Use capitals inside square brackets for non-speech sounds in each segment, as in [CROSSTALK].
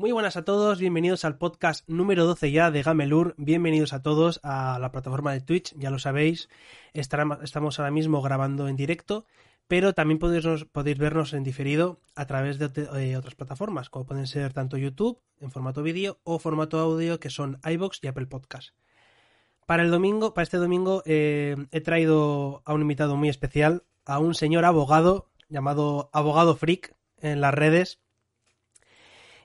Muy buenas a todos, bienvenidos al podcast número 12 ya de Gamelur, bienvenidos a todos a la plataforma de Twitch, ya lo sabéis, estamos ahora mismo grabando en directo, pero también podéis, podéis vernos en diferido a través de eh, otras plataformas, como pueden ser tanto YouTube en formato vídeo o formato audio que son iBox y Apple Podcast. Para el domingo, para este domingo, eh, he traído a un invitado muy especial, a un señor abogado llamado Abogado Freak en las redes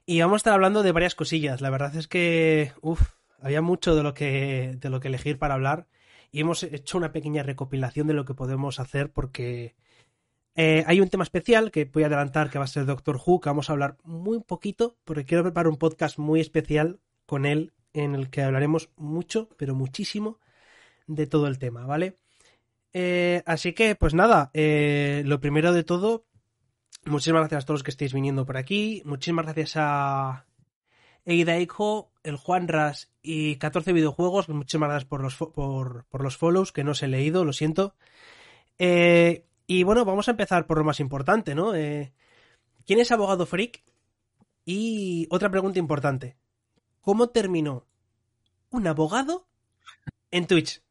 y vamos a estar hablando de varias cosillas. La verdad es que, uff, había mucho de lo que, de lo que elegir para hablar. Y hemos hecho una pequeña recopilación de lo que podemos hacer porque eh, hay un tema especial que voy a adelantar que va a ser Doctor Who, que vamos a hablar muy poquito porque quiero preparar un podcast muy especial con él en el que hablaremos mucho, pero muchísimo de todo el tema, ¿vale? Eh, así que, pues nada, eh, lo primero de todo, Muchísimas gracias a todos los que estéis viniendo por aquí. Muchísimas gracias a Eida Eiko, el Juan Ras y 14 videojuegos. Muchísimas gracias por los, por, los follows que no os he leído, lo siento. Eh, y bueno, vamos a empezar por lo más importante, ¿no? Eh, ¿Quién es Abogado Freak? Y otra pregunta importante. ¿Cómo terminó un abogado en Twitch?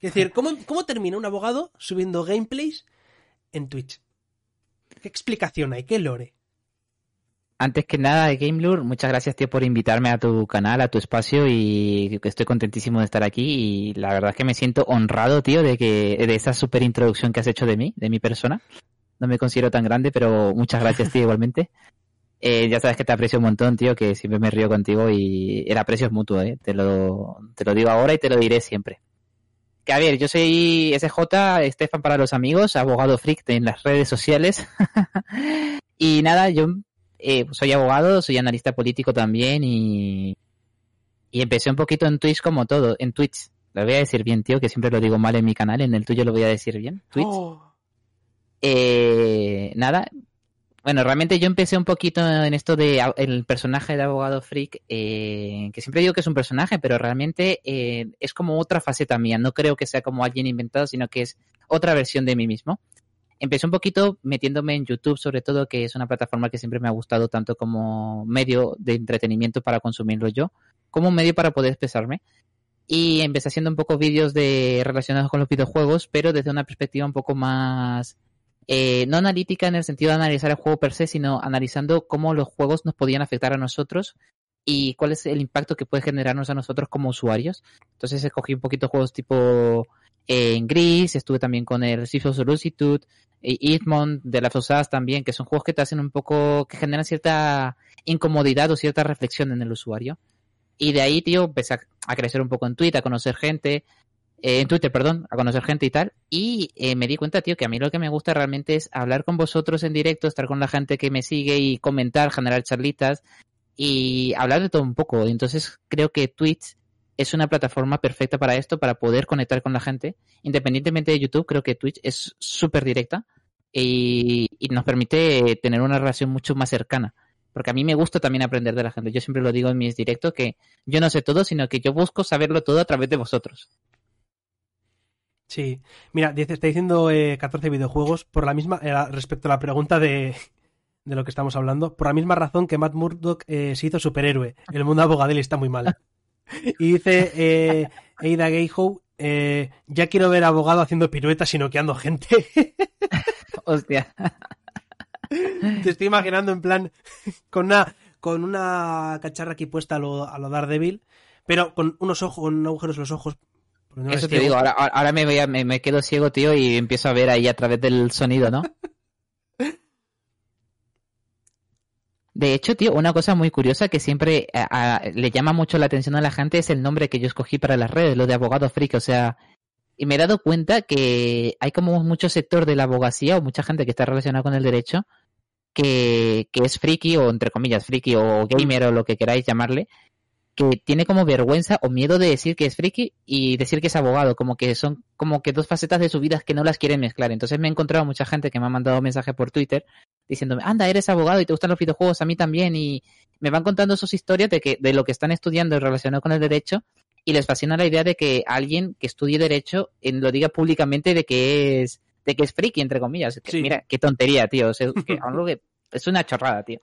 Es decir, ¿cómo, cómo termina un abogado subiendo gameplays en Twitch? ¿Qué explicación hay? ¿Qué lore? Antes que nada, GameLure, muchas gracias, tío, por invitarme a tu canal, a tu espacio y estoy contentísimo de estar aquí y la verdad es que me siento honrado, tío, de que de esa super introducción que has hecho de mí, de mi persona. No me considero tan grande, pero muchas gracias, tío, igualmente. [LAUGHS] Eh, ya sabes que te aprecio un montón, tío, que siempre me río contigo y el aprecio es mutuo, ¿eh? Te lo, te lo digo ahora y te lo diré siempre. Que a ver, yo soy SJ, Estefan para los amigos, abogado freak en las redes sociales. [LAUGHS] y nada, yo eh, soy abogado, soy analista político también y, y empecé un poquito en Twitch como todo, en Twitch. Lo voy a decir bien, tío, que siempre lo digo mal en mi canal, en el tuyo lo voy a decir bien. Twitch. Oh. Eh, nada, bueno, realmente yo empecé un poquito en esto de el personaje de abogado freak, eh, que siempre digo que es un personaje, pero realmente eh, es como otra faceta mía. No creo que sea como alguien inventado, sino que es otra versión de mí mismo. Empecé un poquito metiéndome en YouTube, sobre todo, que es una plataforma que siempre me ha gustado tanto como medio de entretenimiento para consumirlo yo, como un medio para poder expresarme. Y empecé haciendo un poco vídeos de relacionados con los videojuegos, pero desde una perspectiva un poco más eh, no analítica en el sentido de analizar el juego per se, sino analizando cómo los juegos nos podían afectar a nosotros y cuál es el impacto que puede generarnos a nosotros como usuarios. Entonces escogí un poquito juegos tipo eh, en Gris, estuve también con el of Solicitude, y de la Us también, que son juegos que te hacen un poco, que generan cierta incomodidad o cierta reflexión en el usuario. Y de ahí, tío, empecé a, a crecer un poco en Twitter, a conocer gente, eh, en Twitter, perdón, a conocer gente y tal. Y eh, me di cuenta, tío, que a mí lo que me gusta realmente es hablar con vosotros en directo, estar con la gente que me sigue y comentar, generar charlitas y hablar de todo un poco. Entonces creo que Twitch es una plataforma perfecta para esto, para poder conectar con la gente. Independientemente de YouTube, creo que Twitch es súper directa y, y nos permite tener una relación mucho más cercana porque a mí me gusta también aprender de la gente. Yo siempre lo digo en mis directos que yo no sé todo, sino que yo busco saberlo todo a través de vosotros. Sí, mira, dice, está diciendo 14 eh, videojuegos por la misma, eh, respecto a la pregunta de, de, lo que estamos hablando, por la misma razón que Matt Murdock eh, se hizo superhéroe. El mundo abogadel está muy mal. [LAUGHS] Y dice eh, Ada Gayhoe, ya quiero ver abogado haciendo piruetas y noqueando gente. [LAUGHS] Hostia. [LAUGHS] Te estoy imaginando en plan con una con una cacharra aquí puesta a lo, a lo Daredevil, pero con unos ojos, con agujeros en los ojos eso te digo, ahora, me, voy me, quedo ciego, tío, y empiezo a ver ahí a través del sonido, ¿no? [LAUGHS] De hecho, tío, una cosa muy curiosa que siempre le llama mucho la atención a la gente es el nombre que yo escogí para las redes, lo de abogado friki. O sea, y me he dado cuenta que hay como mucho sector de la abogacía o mucha gente que está relacionada con el derecho que, que es friki o entre comillas friki o gamer o lo que queráis llamarle, que tiene como vergüenza o miedo de decir que es friki y decir que es abogado, como que son como que dos facetas de su vida que no las quieren mezclar. Entonces me he encontrado mucha gente que me ha mandado mensajes por Twitter diciéndome, anda, eres abogado y te gustan los videojuegos, a mí también, y me van contando sus historias de que de lo que están estudiando relacionado con el derecho y les fascina la idea de que alguien que estudie derecho lo diga públicamente de que es de que es friki entre comillas. Mira, qué tontería, tío, [LAUGHS] es una chorrada, tío.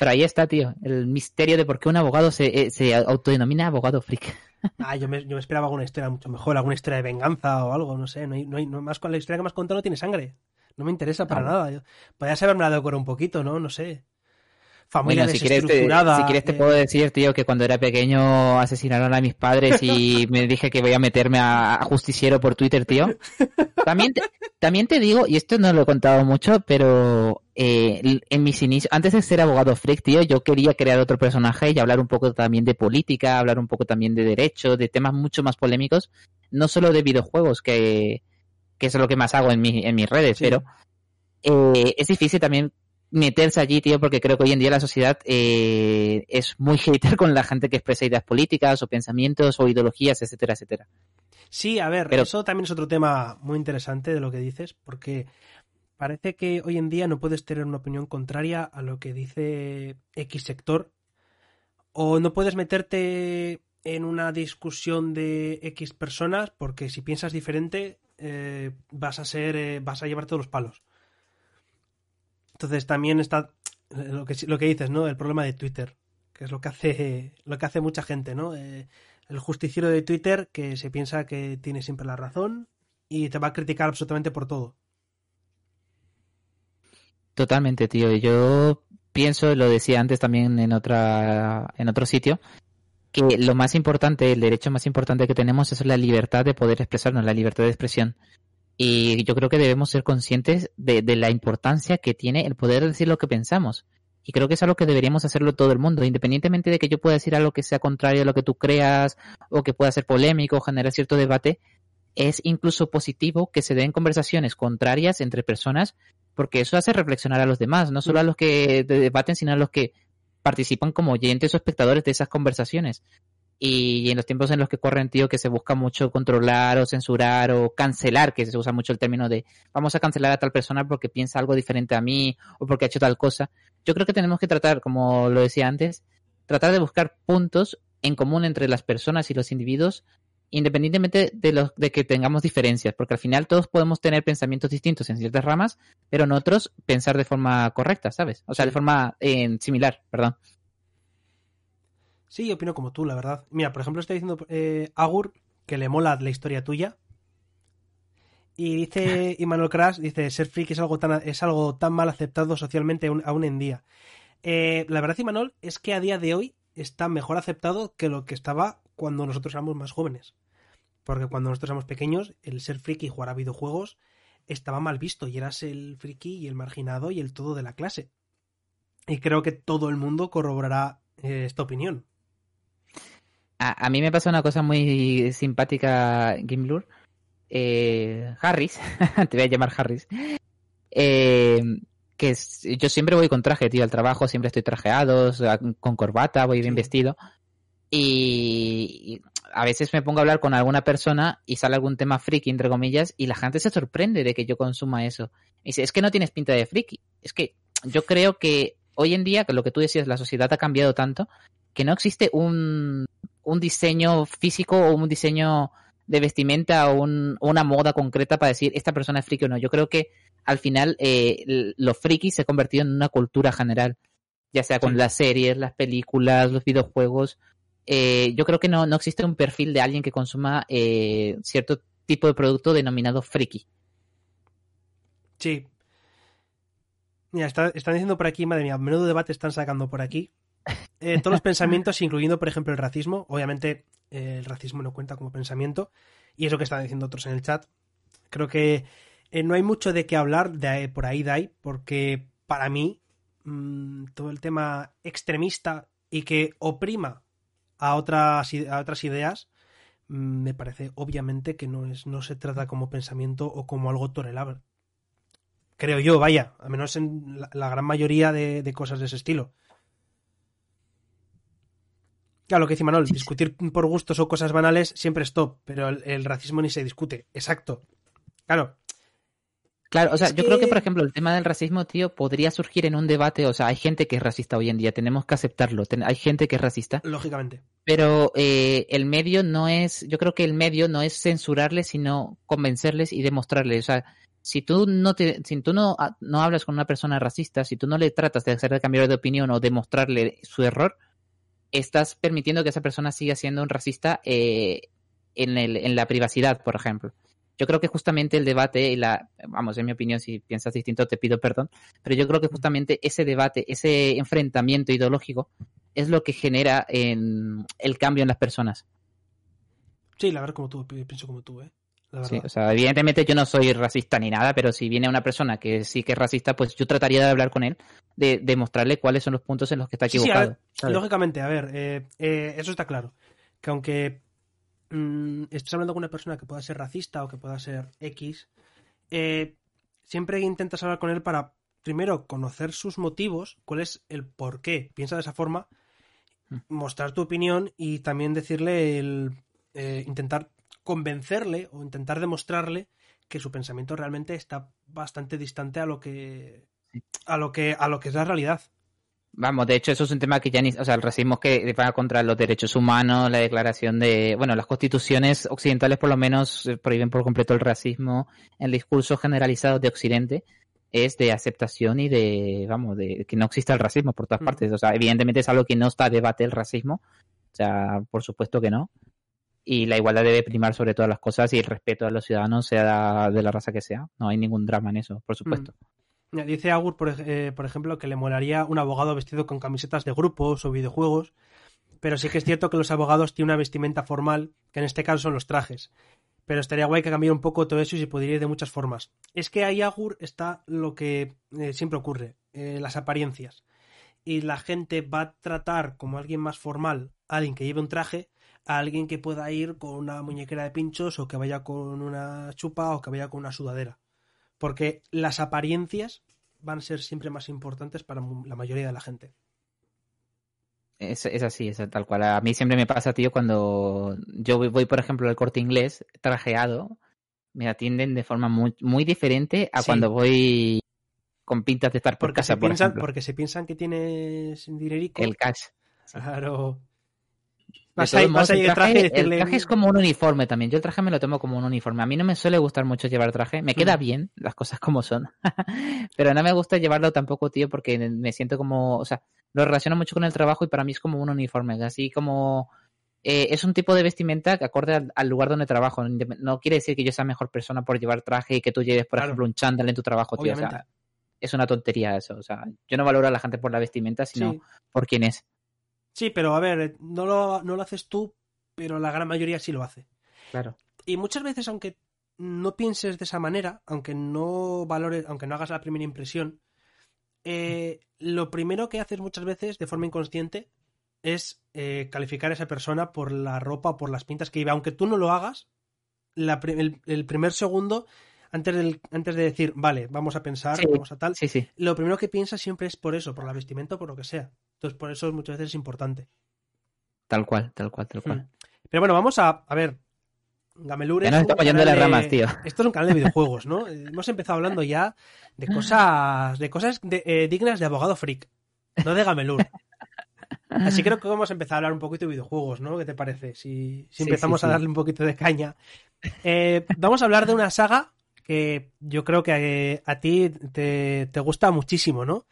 Pero ahí está, tío, el misterio de por qué un abogado se, eh, se autodenomina abogado freak. [LAUGHS] Ah, yo me, yo me esperaba alguna historia mucho mejor, alguna historia de venganza o algo, no sé. No hay, no hay, no, más con la historia que me has contado no tiene sangre. No me interesa para nada. Podrías haberme la decorado un poquito, ¿no? No sé. Familia Bueno, si quieres, te, si quieres te eh, puedo decir, tío, que cuando era pequeño asesinaron a mis padres y [LAUGHS] me dije que voy a meterme a, a justiciero por Twitter, tío. También te, también te digo, y esto no lo he contado mucho, pero eh, en mis inicios, antes de ser abogado freak, tío, yo quería crear otro personaje y hablar un poco también de política, hablar un poco también de derecho, de temas mucho más polémicos, no solo de videojuegos, que, que es lo que más hago en, mi, en mis redes, Sí. pero eh, es difícil también meterse allí, tío, porque creo que hoy en día la sociedad eh, es muy hater con la gente que expresa ideas políticas o pensamientos o ideologías, etcétera, etcétera. Sí, a ver, Pero- eso también es otro tema muy interesante de lo que dices, porque parece que hoy en día no puedes tener una opinión contraria a lo que dice X sector, o no puedes meterte en una discusión de X personas, porque si piensas diferente, eh, vas a ser, eh, vas a llevar todos los palos. Entonces también está lo que, lo que dices, ¿no? El problema de Twitter, que es lo que hace, lo que hace mucha gente, ¿no? Eh, el justiciero de Twitter que se piensa que tiene siempre la razón y te va a criticar absolutamente por todo. Totalmente, tío. Yo pienso, lo decía antes también en otra, en otro sitio, que lo más importante, el derecho más importante que tenemos es la libertad de poder expresarnos, la libertad de expresión. Y yo creo que debemos ser conscientes de, de la importancia que tiene el poder decir lo que pensamos. Y creo que es algo que deberíamos hacerlo todo el mundo, independientemente de que yo pueda decir algo que sea contrario a lo que tú creas o que pueda ser polémico o generar cierto debate. Es incluso positivo que se den conversaciones contrarias entre personas porque eso hace reflexionar a los demás, no solo a los que de- debaten, sino a los que participan como oyentes o espectadores de esas conversaciones. Y en los tiempos en los que corren, tío, que se busca mucho controlar o censurar o cancelar, que se usa mucho el término de vamos a cancelar a tal persona porque piensa algo diferente a mí o porque ha hecho tal cosa. Yo creo que tenemos que tratar, como lo decía antes, tratar de buscar puntos en común entre las personas y los individuos independientemente de los de que tengamos diferencias, porque al final todos podemos tener pensamientos distintos en ciertas ramas, pero en otros pensar de forma correcta, ¿sabes? O sea, de forma eh, similar, perdón. Sí, opino como tú, la verdad. Mira, por ejemplo, está diciendo eh, Agur que le mola la historia tuya. Y dice [LAUGHS] Immanuel Crash, dice, ser freak es algo tan, es algo tan mal aceptado socialmente aún, aún en día. Eh, la verdad, Imanol, es que a día de hoy está mejor aceptado que lo que estaba cuando nosotros éramos más jóvenes. Porque cuando nosotros éramos pequeños, el ser friki y jugar a videojuegos estaba mal visto y eras el friki y el marginado y el todo de la clase. Y creo que todo el mundo corroborará eh, esta opinión. A, a, mí me pasa una cosa muy simpática, Gimblur. Eh, Harris, [LAUGHS] te voy a llamar Harris. Eh, que es, yo siempre voy con traje, tío, al trabajo, siempre estoy trajeado, con corbata, voy bien sí. vestido. Y, y, a veces me pongo a hablar con alguna persona y sale algún tema friki, entre comillas, y la gente se sorprende de que yo consuma eso. Y dice, es que no tienes pinta de friki. Es que yo creo que hoy en día, que lo que tú decías, la sociedad ha cambiado tanto, que no existe un, un diseño físico o un diseño de vestimenta o un, una moda concreta para decir esta persona es friki o no. Yo creo que al final eh, lo friki se ha convertido en una cultura general, ya sea con sí. las series, las películas, los videojuegos. Eh, yo creo que no, no existe un perfil de alguien que consuma eh, cierto tipo de producto denominado friki. Sí. Mira, está, están diciendo por aquí, madre mía, menudo debate están sacando por aquí. Eh, todos los [LAUGHS] pensamientos, incluyendo, por ejemplo, el racismo. Obviamente, el racismo no cuenta como pensamiento. Y es lo que están diciendo otros en el chat. Creo que no hay mucho de qué hablar de, por ahí, ahí, porque para mí mmm, todo el tema extremista y que oprima a otras, a otras ideas mmm, me parece obviamente que no, es, no se trata como pensamiento o como algo tolerable. Creo yo, vaya, al menos en la, la gran mayoría de, de cosas de ese estilo. Claro, lo que dice Manuel, discutir por gustos o cosas banales siempre es top, pero el, el racismo ni se discute. Exacto. Claro. Claro, o sea, es yo que... creo que, por ejemplo, el tema del racismo, tío, podría surgir en un debate. O sea, hay gente que es racista hoy en día, tenemos que aceptarlo. Ten hay gente que es racista. Lógicamente. Pero eh, el medio no es, yo creo que el medio no es censurarles, sino convencerles y demostrarles. O sea, si tú no te, si tú no, ah, no hablas con una persona racista, si tú no le tratas de hacerle cambiar de opinión o de mostrarle su error, estás permitiendo que esa persona siga siendo un racista eh, en, el, en la privacidad, por ejemplo. Yo creo que justamente el debate y la, vamos, en mi opinión, si piensas distinto te pido perdón, pero yo creo que justamente ese debate, ese enfrentamiento ideológico es lo que genera en el cambio en las personas. Sí, la verdad, como tú, pienso como tú, ¿eh? Sí, o sea, evidentemente yo no soy racista ni nada, pero si viene una persona que sí que es racista, pues yo trataría de hablar con él, de, mostrarle cuáles son los puntos en los que está equivocado. lógicamente, a ver, eh, eh, eso está claro. Que aunque mmm, estés hablando con una persona que pueda ser racista o que pueda ser X, eh, siempre intentas hablar con él para, primero, conocer sus motivos, cuál es el por qué piensa de esa forma, mm. mostrar tu opinión y también decirle el intentar convencerle o intentar demostrarle que su pensamiento realmente está bastante distante a lo que a lo que a lo que es la realidad. Vamos, de hecho eso es un tema que ya ni, o sea, el racismo que va contra los derechos humanos, la declaración de, bueno, las constituciones occidentales por lo menos eh, prohíben por completo el racismo, el discurso generalizado de Occidente es de aceptación y de, vamos, de que no exista el racismo por todas mm. partes. O sea, evidentemente es algo que no está a debate el racismo, o sea, por supuesto que no y la igualdad debe primar sobre todas las cosas y el respeto a los ciudadanos, sea de la raza que sea. No hay ningún drama en eso, por supuesto. Mm. Dice Agur, por, eh, por, ejemplo, que le molaría un abogado vestido con camisetas de grupos o videojuegos, pero sí que es cierto que los abogados tienen una vestimenta formal, que en este caso son los trajes. Pero estaría guay que cambiara un poco todo eso y se podría ir de muchas formas. Es que ahí, Agur, está lo que eh, siempre ocurre, eh, las apariencias. Y la gente va a tratar como alguien más formal a alguien que lleve un traje a alguien que pueda ir con una muñequera de pinchos o que vaya con una chupa o que vaya con una sudadera. Porque las apariencias van a ser siempre más importantes para la mayoría de la gente. Es, así, es tal cual. A mí siempre me pasa, tío, cuando yo voy, por ejemplo, al corte inglés trajeado, me atienden de forma muy, muy diferente a cuando voy con pintas de estar por porque casa, se piensan, Porque se piensan que tienes dinerico. El cash. Claro. Vas el, traje, es como un uniforme también. Yo el traje me lo tomo como un uniforme. A mí no me suele gustar mucho llevar traje. Me queda mm. bien, las cosas como son. [LAUGHS] Pero no me gusta llevarlo tampoco, tío, porque me siento como. O sea, lo relaciono mucho con el trabajo y para mí es como un uniforme. Así como. Eh, es un tipo de vestimenta que acorde al, lugar donde trabajo. No quiere decir que yo sea mejor persona por llevar traje y que tú lleves, por ejemplo, un chándal en tu trabajo, tío. O sea, es una tontería eso. O sea, yo no valoro a la gente por la vestimenta, sino por quién es. Sí, pero a ver, no lo, no lo haces tú, pero la gran mayoría sí lo hace. Claro. Y muchas veces, aunque no pienses de esa manera, aunque no valores, aunque no hagas la primera impresión, eh, lo primero que haces muchas veces de forma inconsciente es eh, calificar a esa persona por la ropa o por las pintas que lleva. Aunque tú no lo hagas, el, primer segundo, antes, del, antes de decir, vale, vamos a pensar, vamos a tal, sí, sí. lo primero que piensas siempre es por eso, por la vestimenta o por lo que sea. Entonces, por eso muchas veces es importante. Tal cual, tal cual, tal cual. Hmm. Pero bueno, vamos a, a ver. Gamelur ya nos estamos yendo de las ramas, tío. Esto es un canal de videojuegos, ¿no? Hemos empezado hablando ya de cosas, de cosas eh, dignas de abogado freak, no de Gamelur. Así creo que vamos a empezar a hablar un poquito de videojuegos, ¿no? ¿Qué te parece? Si, empezamos a darle un poquito de caña. Eh, vamos a hablar de una saga que yo creo que eh, a, ti te, te, gusta muchísimo, ¿no?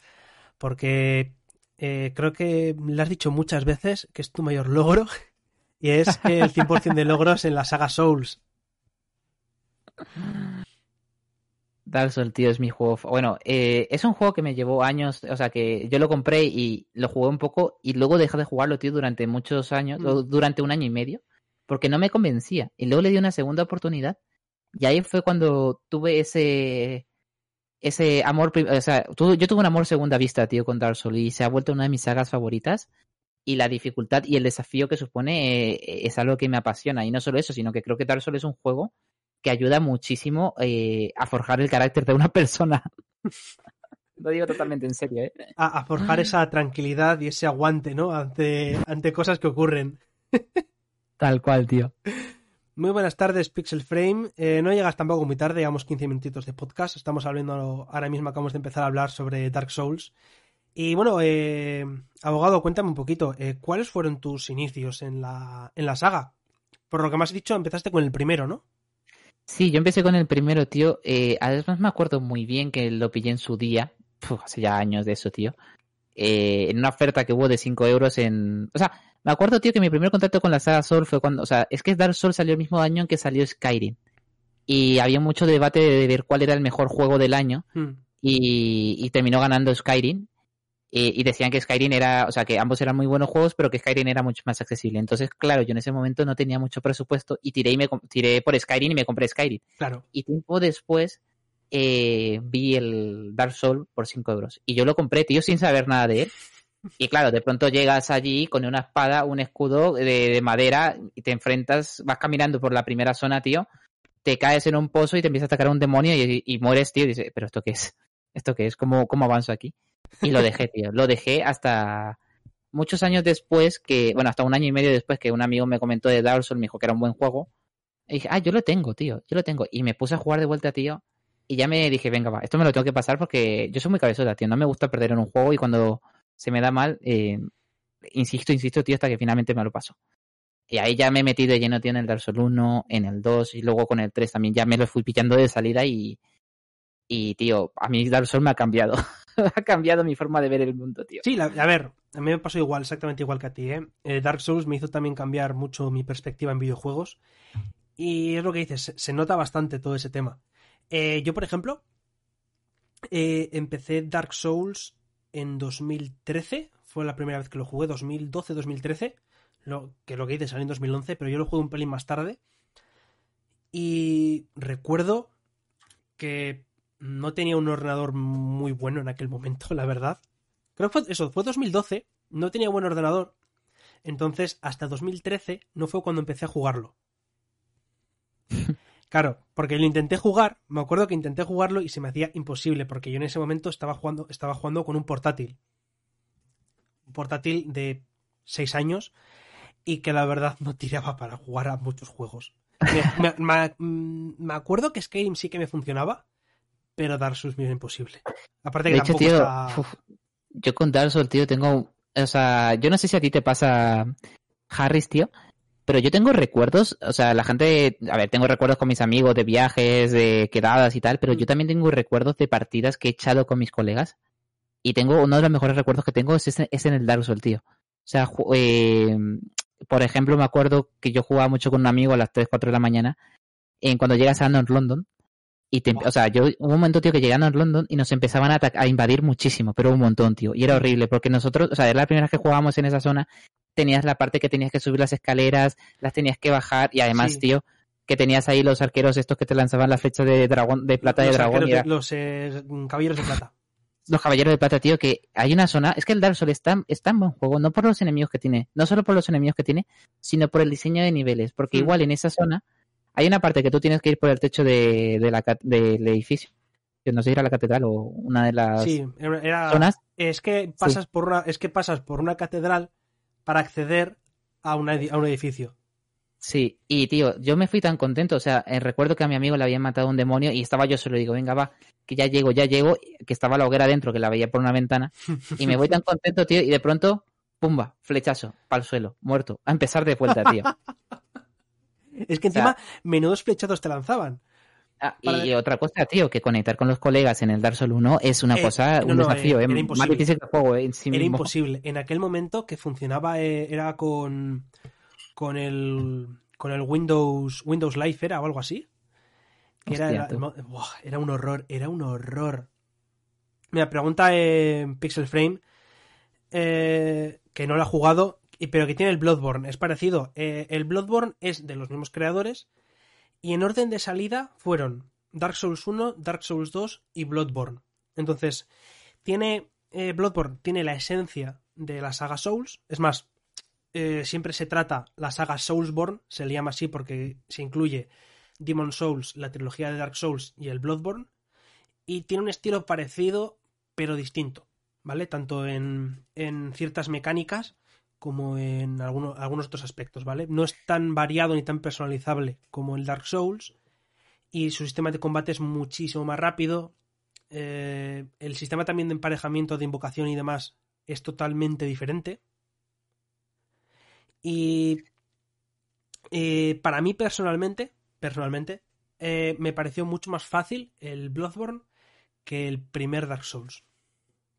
Porque eh, creo que le has dicho muchas veces que es tu mayor logro [LAUGHS] y es el 100% de logros en la saga Souls. Dark Souls, tío, es mi juego. Bueno, eh, es un juego que me llevó años, o sea, que yo lo compré y lo jugué un poco y luego dejé de jugarlo, tío, durante muchos años, mm. durante un año y medio, porque no me convencía. Y luego le di una segunda oportunidad y ahí fue cuando tuve ese ese amor, o sea, yo tuve un amor segunda vista, tío, con Dark Souls y se ha vuelto una de mis sagas favoritas y la dificultad y el desafío que supone eh, es algo que me apasiona y no solo eso, sino que creo que Dark Souls es un juego que ayuda muchísimo eh, a forjar el carácter de una [LAUGHS] persona. Lo digo totalmente en serio, ¿eh? A, a, forjar esa tranquilidad y ese aguante, ¿no? Ante, ante cosas que ocurren. Tal cual, tío. Muy buenas tardes, Pixel Frame. Eh, no llegas tampoco muy tarde, llevamos 15 minutitos de podcast. Estamos hablando ahora mismo, acabamos de empezar a hablar sobre Dark Souls. Y bueno, eh, abogado, cuéntame un poquito, eh, ¿cuáles fueron tus inicios en la, en la saga? Por lo que me has dicho, empezaste con el primero, ¿no? Sí, yo empecé con el primero, tío. Eh, además me acuerdo muy bien que lo pillé en su día. hace ya años de eso, tío. En una oferta que hubo de 5 euros en... O sea, me acuerdo, tío, que mi primer contacto con la saga Soul fue cuando... O sea, es que Dark Souls salió el mismo año en que salió Skyrim. Y había mucho debate de ver cuál era el mejor juego del año. Hmm. Y, y, terminó ganando Skyrim. Y, decían que Skyrim era, o sea, que ambos eran muy buenos juegos, pero que Skyrim era mucho más accesible. Entonces, claro, yo en ese momento no tenía mucho presupuesto y tiré, y me, tiré por Skyrim y me compré Skyrim. Claro. Y tiempo después eh, vi el Dark Souls por 5 euros. Y yo lo compré, tío, sin saber nada de él. Y claro, de pronto llegas allí con una espada, un escudo de, madera y te enfrentas, vas caminando por la primera zona, tío, te caes en un pozo y te empieza a atacar un demonio y, mueres, tío, y dices, pero ¿esto qué es? ¿Esto qué es? ¿Cómo, ¿Cómo avanzo aquí? Y lo dejé, tío. Lo dejé hasta muchos años después que, bueno, hasta un año y medio después que un amigo me comentó de Dark Souls, me dijo que era un buen juego. Y dije, ah, yo lo tengo, tío, yo lo tengo. Y me puse a jugar de vuelta, tío. Y ya me dije, venga, va, esto me lo tengo que pasar porque yo soy muy cabezota, tío. No me gusta perder en un juego y cuando se me da mal, eh, insisto, insisto, tío, hasta que finalmente me lo paso. Y ahí ya me he metido lleno, tío, en el Dark Souls 1, en el 2 y luego con el 3 también ya me lo fui pillando de salida y, y, tío, a mí Dark Souls me ha cambiado. [LAUGHS] ha cambiado mi forma de ver el mundo, tío. Sí, a ver, a mí me pasó igual, exactamente igual que a ti, ¿eh? ¿eh? Dark Souls me hizo también cambiar mucho mi perspectiva en videojuegos. Y es lo que dices, se, nota bastante todo ese tema. Eh, yo, por ejemplo, empecé Dark Souls en 2013. Fue la primera vez que lo jugué, 2012-2013. Lo, que lo que hice salió en 2011, pero yo lo jugué un pelín más tarde. Y recuerdo que no tenía un ordenador muy bueno en aquel momento, [LAUGHS] la verdad. Creo que fue eso, fue 2012, no tenía buen ordenador. Entonces, hasta 2013 no fue cuando empecé a jugarlo. [LAUGHS] Claro, porque lo intenté jugar, me acuerdo que intenté jugarlo y se me hacía imposible, porque yo en ese momento estaba jugando, estaba jugando con un portátil. Un portátil de 6 años y que la verdad no tiraba para jugar a muchos juegos. [LAUGHS] Mm, me acuerdo que Skyrim sí que me funcionaba, pero Dark Souls me imposible. Aparte que de hecho, tío, yo con Dark Souls, tío, tengo, o sea, yo no sé si a ti te pasa, Harris, tío, pero yo tengo recuerdos, o sea, la gente, a ver, tengo recuerdos con mis amigos de viajes, de quedadas y tal, pero yo mm. también tengo recuerdos de partidas que he echado con mis colegas y tengo uno de los mejores recuerdos que tengo es, es en el Dark Souls, tío. O sea, eh, por ejemplo, me acuerdo que yo jugaba mucho con un amigo a las 3, 4 de la mañana, en cuando llegas a North London, y o sea, yo hubo un momento, tío, que llegando a London y nos empezaban a, a invadir muchísimo, pero un montón, tío. Y era horrible, porque nosotros, o sea, era la primera vez que jugábamos en esa zona, tenías la parte que tenías que subir las escaleras, las tenías que bajar, y además, tío, que tenías ahí los arqueros estos que te lanzaban la flecha de dragón, de plata de dragón. los eh, caballeros de plata. Los caballeros de plata, tío, que hay una zona, es que el Dark Souls está, está en buen juego, no por los enemigos que tiene, no solo por los enemigos que tiene, sino por el diseño de niveles, porque hmm. igual en esa zona hay una parte que tú tienes que ir por el techo de, la, del edificio. No sé, ir a la catedral o una de las sí, era, zonas. Es que pasas por una, es que pasas por una catedral para acceder a, un edificio. Sí, y tío, yo me fui tan contento, o sea, eh, recuerdo que a mi amigo le habían matado un demonio y estaba yo solo, digo, venga, va, que ya llego, ya llego, que estaba la hoguera dentro, que la veía por una ventana, y me voy tan contento, tío, y de pronto, pumba, flechazo, para el suelo, muerto, a empezar de vuelta, tío. [LAUGHS] Es que encima menudos flechados te lanzaban. Ah, y otra cosa, tío, que conectar con los colegas en el Dark Souls 1 es una eh, cosa, un desafío, eh, era imposible. más difícil que el juego en sí Era imposible. En aquel momento que funcionaba eh, era con con el con el Windows Windows Live era o algo así. era, era, un horror, era un horror. Mira, pregunta en Pixel Frame que no lo ha jugado pero que tiene el Bloodborne. Es parecido. Eh, el Bloodborne es de los mismos creadores. Y en orden de salida fueron Dark Souls 1, Dark Souls 2 y Bloodborne. Entonces, tiene. Eh, Bloodborne tiene la esencia de la saga Souls. Es más, eh, siempre se trata la saga Soulsborne, se le llama así porque se incluye Demon Souls, la trilogía de Dark Souls y el Bloodborne. Y tiene un estilo parecido, pero distinto. ¿Vale? Tanto en, en ciertas mecánicas como en algunos, otros aspectos, ¿vale? No es tan variado ni tan personalizable como el Dark Souls y su sistema de combate es muchísimo más rápido. Eh, el sistema también de emparejamiento, de invocación y demás es totalmente diferente. Y eh, para mí personalmente, personalmente, eh, me pareció mucho más fácil el Bloodborne que el primer Dark Souls.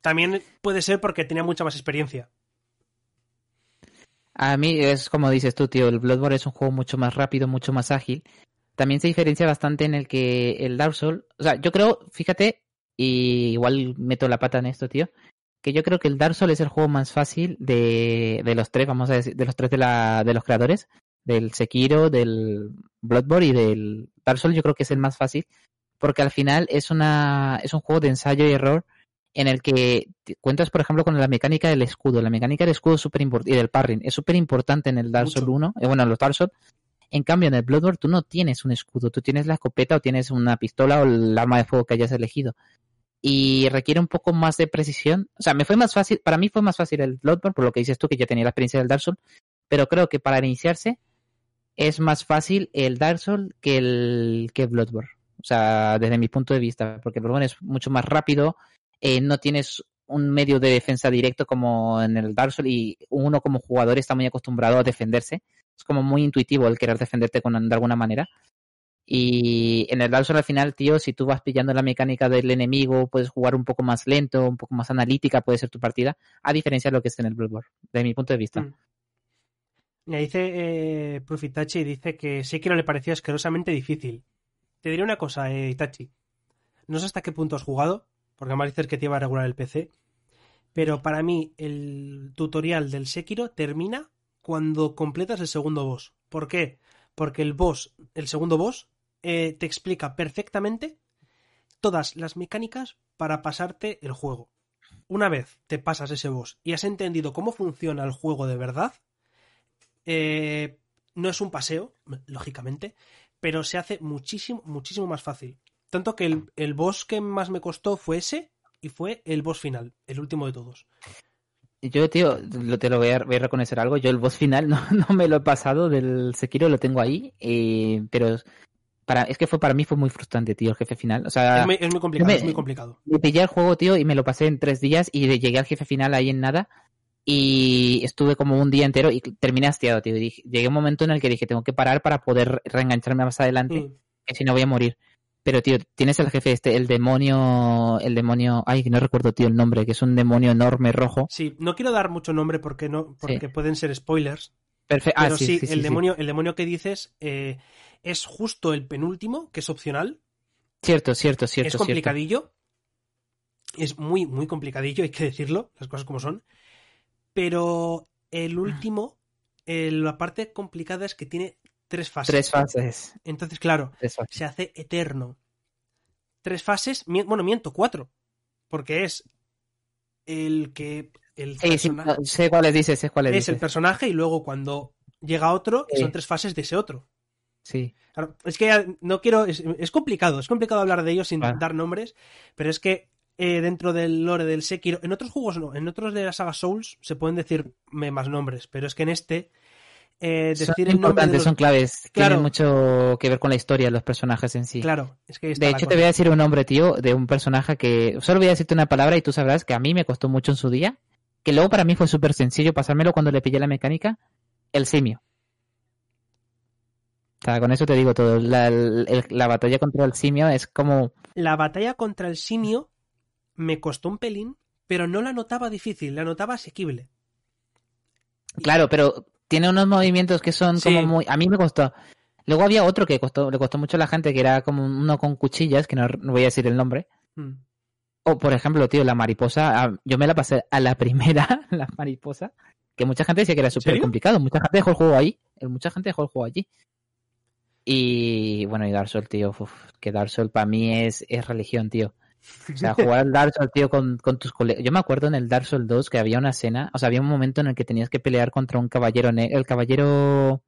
También puede ser porque tenía mucha más experiencia. A mí es como dices tú, tío, el Bloodborne es un juego mucho más rápido, mucho más ágil. También se diferencia bastante en el que el Dark Souls, o sea, yo creo, fíjate, y igual meto la pata en esto, tío, que yo creo que el Dark Souls es el juego más fácil de, de los tres, vamos a decir, de los tres de, la, de los creadores, del Sekiro, del Bloodborne y del Dark Souls, yo creo que es el más fácil, porque al final es una es un juego de ensayo y error en el que cuentas, por ejemplo, con la mecánica del escudo. La mecánica del escudo es súper importante, y del parring, es súper importante en el Dark Souls 1, eh, bueno, en los Dark Souls. En cambio, en el Bloodborne tú no tienes un escudo, tú tienes la escopeta o tienes una pistola o el arma de fuego que hayas elegido. Y requiere un poco más de precisión. O sea, me fue más fácil, para mí fue más fácil el Bloodborne, por lo que dices tú, que ya tenía la experiencia del Dark Souls, pero creo que para iniciarse es más fácil el Dark Souls que el, que Bloodborne. O sea, desde mi punto de vista, porque el Bloodborne es mucho más rápido, eh, no tienes un medio de defensa directo como en el Dark Souls y uno como jugador está muy acostumbrado a defenderse. Es como muy intuitivo el querer defenderte con, de alguna manera. Y en el Dark Souls al final, tío, si tú vas pillando la mecánica del enemigo, puedes jugar un poco más lento, un poco más analítica, puede ser tu partida, a diferencia de lo que es en el Bloodborne, desde mi punto de vista. Mm. Dice eh, Profitachi, dice que sí que no le pareció asquerosamente difícil. Te diré una cosa, eh, Itachi. No sé hasta qué punto has jugado, porque además dices que te iba a regular el PC, pero para mí el tutorial del Sekiro termina cuando completas el segundo boss. ¿Por qué? Porque el boss, el segundo boss, eh, te explica perfectamente todas las mecánicas para pasarte el juego. Una vez te pasas ese boss y has entendido cómo funciona el juego de verdad, eh, no es un paseo, lógicamente, pero se hace muchísimo, muchísimo más fácil. Tanto que el, el boss que más me costó fue ese y fue el boss final, el último de todos. Yo, tío, te lo voy a, reconocer algo. Yo el boss final [LAUGHS] no, no, me lo he pasado del Sekiro, lo tengo ahí, eh, pero para, es que fue para mí fue muy frustrante, tío, el jefe final. O sea, es muy, es muy complicado, es muy complicado. Me pillé el juego, tío, y me lo pasé en tres días y llegué al jefe final ahí en nada y estuve como un día entero y terminé hastiado, tío. Y llegué a un momento en el que dije, tengo que parar para poder reengancharme más adelante, mm. que si no voy a morir. Pero, tío, tienes el jefe este, el demonio, el demonio, ay, no recuerdo, tío, el nombre, que es un demonio enorme rojo. Sí, no quiero dar mucho nombre porque no, porque pueden ser spoilers. Perfecto. Ah, pero sí, el demonio, el demonio que dices eh, es justo el penúltimo, que es opcional. Cierto, cierto, cierto. Es complicadillo. Es muy, muy complicadillo, hay que decirlo, las cosas como son. Pero el último, la parte complicada es que tiene tres fases. Tres fases. Entonces, claro, se hace eterno. Tres fases, bueno, miento, cuatro. Porque es el que. El sí, sí, sé cuáles dices, sé cuáles Es el personaje y luego cuando llega otro, son tres fases de ese otro. Sí. es que no quiero. Es, complicado, es complicado hablar de ellos sin dar nombres, pero es que eh, dentro del lore del Sekiro. En otros juegos no, en otros de la saga Souls se pueden decir más nombres, pero es que en este eh, decir son el nombre son claves, claro. tienen mucho que ver con la historia de los personajes en sí. Claro, es que de hecho te voy a decir un nombre, tío, de un personaje que solo voy a decirte una palabra y tú sabrás que a mí me costó mucho en su día, que luego para mí fue súper sencillo pasármelo cuando le pillé la mecánica, el simio. O sea, con eso te digo todo. La, la batalla contra el simio es como. La batalla contra el simio me costó un pelín, pero no la notaba difícil, la notaba asequible. Claro, pero tiene unos movimientos que son como muy... A mí me costó. Luego había otro que costó, le costó mucho a la gente, que era como uno con cuchillas, que no, voy a decir el nombre. Hmm. O, por ejemplo, tío, la mariposa, yo me la pasé a la [LAUGHS] primera, la mariposa, que mucha gente decía que era súper complicado. Mucha gente dejó el juego ahí. Mucha gente dejó el juego allí. Y bueno, y Dark Souls, tío, que Dark Souls para mí es, es religión, tío. O sea, jugar al Dark Souls, tío, con, tus colegas. Yo me acuerdo en el Dark Souls 2 que había una escena, o sea, había un momento en el que tenías que pelear contra un caballero, el caballero...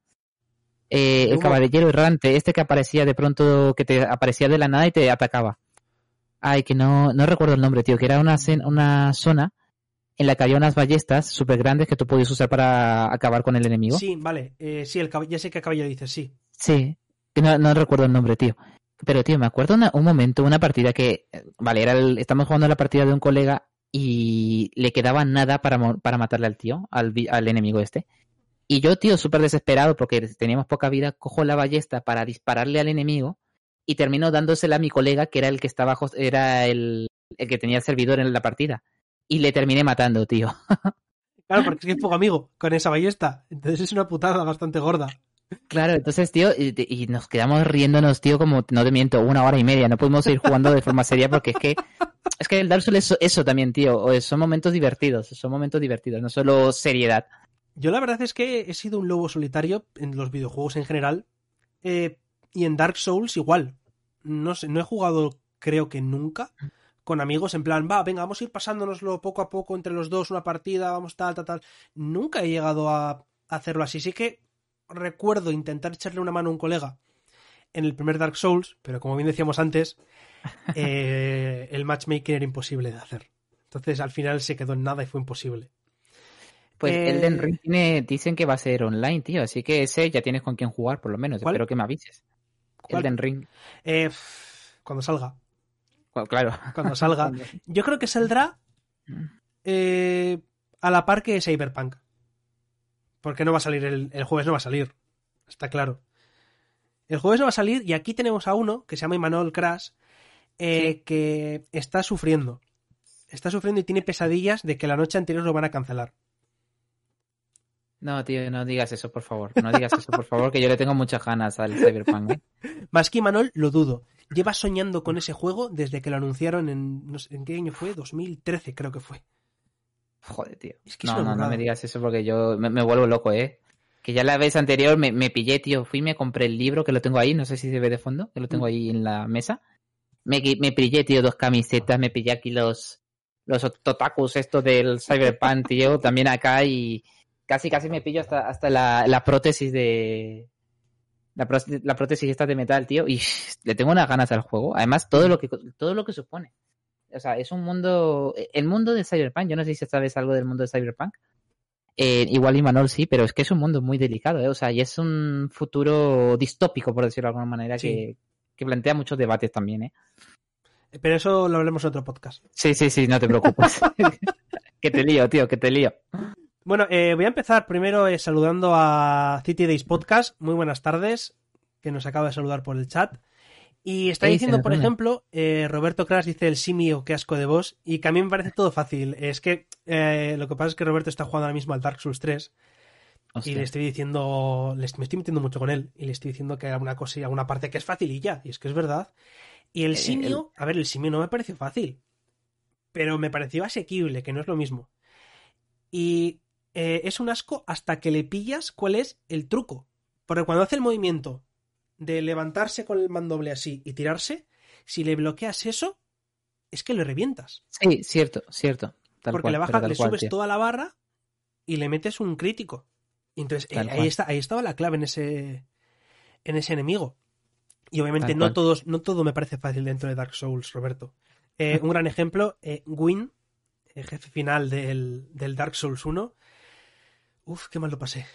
Eh, el caballero errante, este que aparecía de pronto, que te aparecía de la nada y te atacaba. Ay, que no, no recuerdo el nombre, tío, que era una, una zona en la que había unas ballestas súper grandes que tú podías usar para acabar con el enemigo. Sí, vale, eh, sí, el ya sé qué caballero dices, sí. Sí, no, no recuerdo el nombre, tío. Pero, tío, me acuerdo un momento, una partida que, vale, era el, estamos jugando la partida de un colega y le quedaba nada para, para matarle al tío, al, al enemigo este. Y yo, tío, súper desesperado porque teníamos poca vida, cojo la ballesta para dispararle al enemigo y terminó dándosela a mi colega, que era el que estaba, era el, el que tenía el servidor en la partida. Y le terminé matando, tío. [LAUGHS] Claro, porque es que poco amigo con esa ballesta. Entonces es una putada bastante gorda. Claro, entonces, tío, y, nos quedamos riéndonos, tío, como, no te miento, una hora y media. No podemos seguir jugando de forma seria porque es que, es que el Dark Souls es eso también, tío. Son momentos divertidos, son momentos divertidos, no solo seriedad. Yo la verdad es que he sido un lobo solitario en los videojuegos en general. Eh, y en Dark Souls igual. No sé, no he jugado creo que nunca con amigos en plan, va, venga, vamos a ir pasándonoslo poco a poco entre los dos, una partida, vamos tal, tal, tal. Nunca he llegado a hacerlo así. Sí que recuerdo intentar echarle una mano a un colega en el primer Dark Souls, pero como bien decíamos antes, [LAUGHS] eh, el matchmaking era imposible de hacer. Entonces al final se quedó en nada y fue imposible. Pues el Elden Ring tiene, dicen que va a ser online, tío, así que ese ya tienes con quién jugar, por lo menos. Espero que me avises. Elden Ring. Eh, cuando salga. claro. Cuando salga. [LAUGHS] Yo creo que saldrá mm. eh, a la par que Cyberpunk. Porque no va a salir el, jueves, no va a salir. Está claro. El jueves no va a salir y aquí tenemos a uno que se llama Emmanuel Crash eh, que está sufriendo. Está sufriendo y tiene pesadillas de que la noche anterior lo van a cancelar. No, tío, no digas eso, por favor. No digas eso, por favor, que yo le tengo muchas ganas al Cyberpunk. ¿eh? Más que Manol, lo dudo. Lleva soñando con ese juego desde que lo anunciaron en. No sé, ¿En qué año fue? 2013, creo que fue. Joder, tío. no, no, no me digas eso porque yo me, vuelvo loco, ¿eh? Que ya la vez anterior me, me, pillé, tío. Fui y me compré el libro, que lo tengo ahí, no sé si se ve de fondo, que lo tengo ahí en la mesa. Me, me pillé, tío, dos camisetas, me pillé aquí los, los totakus estos del Cyberpunk, [LAUGHS] tío, también acá y casi casi me pillo hasta, hasta la, la prótesis de... La, la prótesis esta de metal, tío, y le tengo unas ganas al juego. Además, todo lo que, todo lo que supone o sea, es un mundo, el mundo de Cyberpunk, yo no sé si sabes algo del mundo de Cyberpunk, eh, igual Imanol sí, pero es que es un mundo muy delicado, ¿eh? o sea, y es un futuro distópico, por decirlo de alguna manera, que, plantea muchos debates también, ¿eh? Pero eso lo hablemos en otro podcast. Sí, sí, sí, no te preocupes. [LAUGHS] [LAUGHS] que te lío, tío, que te lío. Bueno, eh, voy a empezar primero eh, saludando a City Days Podcast. Muy buenas tardes, que nos acaba de saludar por el chat. Y está diciendo, por ejemplo, eh, Roberto Crash dice el simio, qué asco de voz, y que a mí me parece todo fácil. Es que eh, lo que pasa es que Roberto está jugando ahora mismo al Dark Souls 3 y le estoy diciendo, me estoy metiendo mucho con él, y le estoy diciendo que hay alguna cosa y alguna parte que es fácil y ya, y es que es verdad. Y el eh, simio, a ver, el simio no me pareció fácil, pero me pareció asequible, que no es lo mismo. Y es un asco hasta que le pillas cuál es el truco. Porque cuando hace el movimiento de levantarse con el mandoble así y tirarse, si le bloqueas eso, es que le revientas. Sí, cierto, cierto. Porque le bajas, le subes toda la barra y le metes un crítico. entonces eh, ahí, está, ahí estaba la clave en ese, en ese enemigo. Y obviamente no, todos, no todo me parece fácil dentro de Dark Souls, Roberto. Eh, un gran ejemplo, eh, Gwyn, el jefe final del, del Dark Souls 1. Uf, qué mal lo pasé.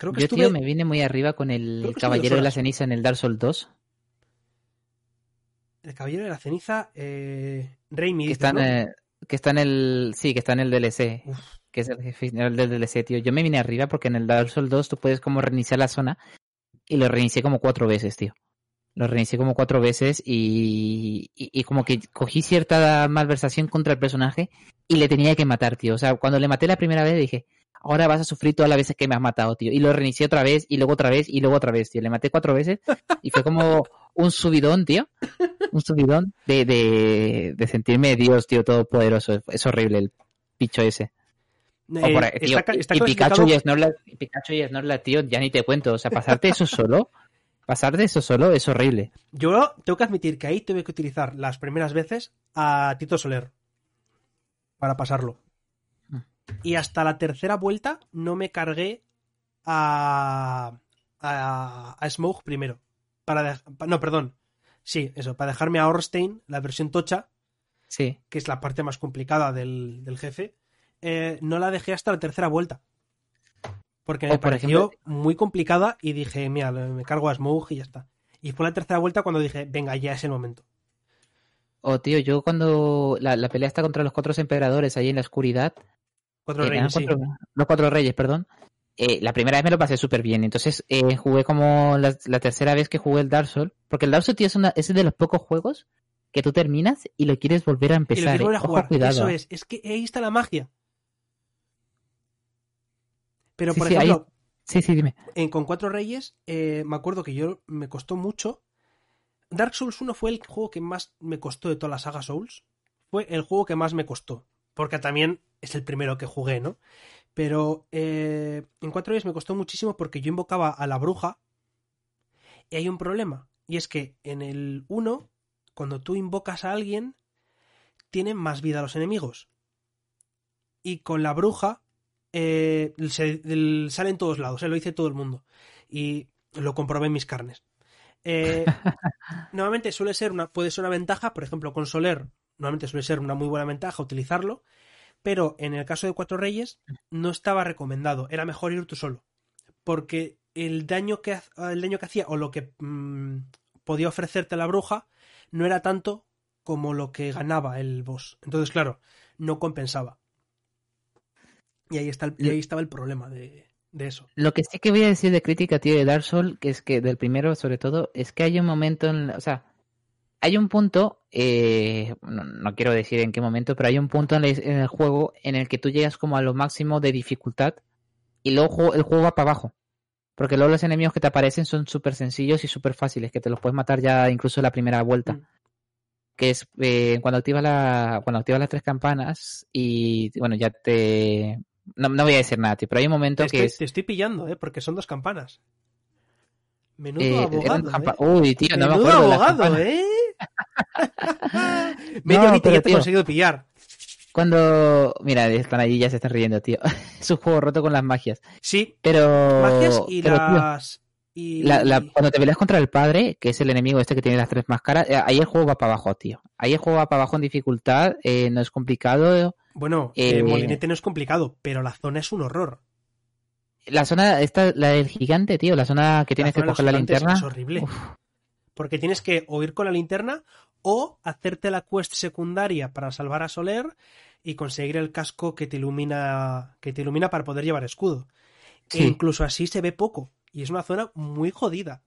Creo que Yo, tío, me vine muy arriba con el Caballero de la Ceniza en el Dark Souls 2. El Caballero de la Ceniza, eh, Rey que está, en, que está en el. Sí, que está en el DLC. Que es el jefe del DLC, tío. Yo me vine arriba porque en el Dark Souls 2 tú puedes como reiniciar la zona. Y lo reinicié como cuatro veces, tío. Lo reinicié como cuatro veces y, y, como que cogí cierta malversación contra el personaje y le tenía que matar, tío. O sea, cuando le maté la primera vez dije, ahora vas a sufrir todas las veces que me has matado, tío. Y lo reinicié otra vez, y luego otra vez, y luego otra vez, tío. Le maté cuatro veces, y fue como un subidón, tío. Un subidón de, de, de sentirme Dios, tío, todopoderoso. Es horrible el picho ese. Eh, y Pikachu y, Snorlax, Pikachu y Snorlax, tío, ya ni te cuento. O sea, pasarte eso solo, pasar de eso solo es horrible. Yo tengo que admitir que ahí tuve que utilizar las primeras veces a Tito Soler para pasarlo. Y hasta la tercera vuelta no me cargué a, a, a Smoke primero. Para no, perdón. Sí, eso, para dejarme a Orstein, la versión tocha. Sí. Que es la parte más complicada del, jefe. Eh, no la dejé hasta la tercera vuelta. Porque me pareció muy complicada y dije, mira, me cargo a Smoke y ya está. Y fue la tercera vuelta cuando dije, venga, ya es el momento. Oh, tío, yo cuando la, la pelea está contra los cuatro emperadores ahí en la oscuridad, Cuatro reyes, Los cuatro reyes, perdón. eh, la primera vez me lo pasé súper bien. Entonces eh, jugué como la, tercera vez que jugué el Dark Souls. Porque el Dark Souls tío, es, una, es de los pocos juegos que tú terminas y lo quieres volver a empezar. Y a jugar. Eso es. Es que ahí está la magia. Pero por ejemplo, sí, sí, dime. En, con Cuatro Reyes, eh, me acuerdo que yo me costó mucho. Dark Souls 1 fue el juego que más me costó de toda la saga Souls. Fue el juego que más me costó. Porque también es el primero que jugué, ¿no? Pero eh, en cuatro días me costó muchísimo porque yo invocaba a la bruja y hay un problema. Y es que en el 1, cuando tú invocas a alguien, tienen más vida los enemigos. Y con la bruja eh, sale en todos lados, se lo dice todo el mundo. Y lo comprobé en mis carnes. Eh, [LAUGHS] normalmente suele ser una, puede ser una ventaja, por ejemplo, con Soler, normalmente suele ser una muy buena ventaja utilizarlo, pero en el caso de Cuatro Reyes no estaba recomendado, era mejor ir tú solo, porque el daño que, el daño que hacía o lo que mm, podía ofrecerte la bruja no era tanto como lo que ganaba el boss. Entonces, claro, no compensaba. Y ahí, está ahí estaba el problema de, de, eso. Lo que sí que voy a decir de crítica, tío, de Dark Souls, que es que del primero, sobre todo, es que hay un momento en. O sea, hay un punto, eh, no, quiero decir en qué momento, pero hay un punto en el, juego en el que tú llegas como a lo máximo de dificultad y luego el juego va para abajo. Porque luego los enemigos que te aparecen son súper sencillos y súper fáciles, que te los puedes matar ya incluso en la primera vuelta. Mm. Que es eh, cuando activas la, cuando activas las tres campanas y bueno, ya te... No, voy a decir nada, tío, pero hay un momento que es... Te estoy pillando, ¿eh? Porque son dos campanas. Menudo eh, abogado, ¿eh? Uy, tío, no Menudo me acuerdo abogado, ¿eh? [LAUGHS] Medio no, ya te he conseguido pillar. Cuando. Mira, están allí, ya se están riendo, tío. [LAUGHS] es un juego roto con las magias. Sí. Pero. Magias y las. cuando te peleas contra el padre, que es el enemigo este que tiene las tres máscaras, eh, ahí el juego va para abajo, tío. Ahí el juego va para abajo en dificultad, eh, no es complicado. Bueno, eh, Molinete no es complicado, pero la zona es un horror. La zona, esta, la del gigante, tío, la zona que tienes que coger la linterna. Es horrible. Porque tienes que o ir con la linterna o hacerte la quest secundaria para salvar a Soler y conseguir el casco que te ilumina, que te ilumina para poder llevar escudo. E incluso así se ve poco. Y es una zona muy jodida.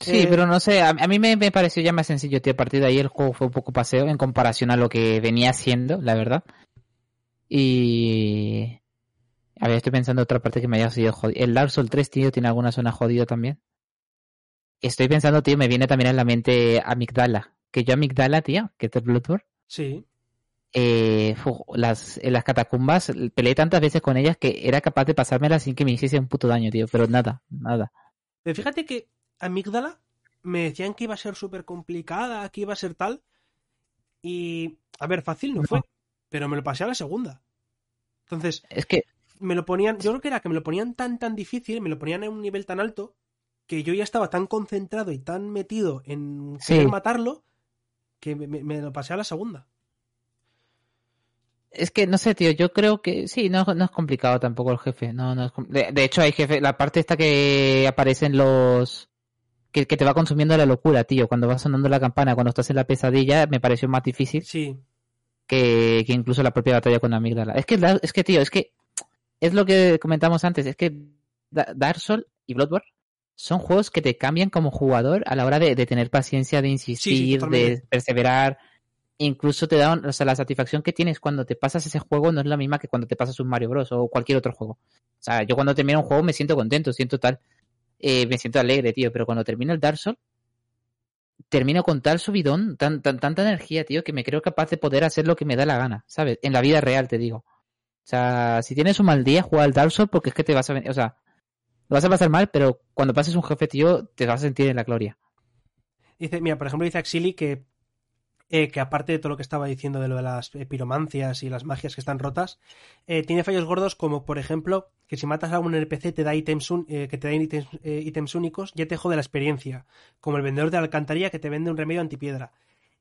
Sí, eh, pero no sé, a, mí me, me, pareció ya más sencillo, tío. A partir de ahí el juego fue un poco paseo en comparación a lo que venía siendo, la verdad. Y... A ver, estoy pensando otra parte que me haya sido jodido. El Dark Souls 3, tío, tiene alguna zona jodida también. Estoy pensando, tío, me viene también en la mente Amigdala. Que yo Amigdala, tío, que es Bloodborne. Sí. Eh, las, en las catacumbas peleé tantas veces con ellas que era capaz de pasármelas sin que me hiciese un puto daño, tío. Pero nada, nada. Pero fíjate que Amigdala me decían que iba a ser súper complicada, que iba a ser tal. Y, a ver, fácil no, fue. Pero me lo pasé a la segunda. Entonces, es que me lo ponían, yo creo que era que me lo ponían tan, tan difícil, me lo ponían en un nivel tan alto, que yo ya estaba tan concentrado y tan metido en querer matarlo que me, lo pasé a la segunda. Es que no sé, tío, yo creo que sí, no, no es complicado tampoco el jefe. No, no es de, hecho, hay jefe, la parte esta que aparecen los. Que, te va consumiendo la locura, tío. Cuando va sonando la campana, cuando estás en la pesadilla, me pareció más difícil. Sí. Que, que incluso la propia batalla con Amígdala. Es que, es que, tío, es que. Es lo que comentamos antes, es que Dark Souls y Bloodborne son juegos que te cambian como jugador a la hora de, tener paciencia, de insistir, de perseverar. Incluso te da, o sea, la satisfacción que tienes cuando te pasas ese juego no es la misma que cuando te pasas un Mario Bros. o cualquier otro juego. O sea, yo cuando termino un juego me siento contento, siento tal, eh, me siento alegre, tío, pero cuando termino el Dark Souls, termino con tal subidón, tan, tan, tanta energía, tío, que me creo capaz de poder hacer lo que me da la gana, ¿sabes? En la vida real, te digo. O sea, si tienes un mal día, juega al Dark Souls porque es que te vas a o sea, lo vas a pasar mal, pero cuando pases un jefe, tío, te vas a sentir en la gloria. Dice, mira, por ejemplo, dice Axili que, eh, que aparte de todo lo que estaba diciendo de lo de las piromancias y las magias que están rotas, eh, tiene fallos gordos como, por ejemplo, que si matas a un NPC te da ítems, eh, que te da ítems, únicos, ya te jode la experiencia, como el vendedor de la alcantarilla que te vende un remedio antipiedra.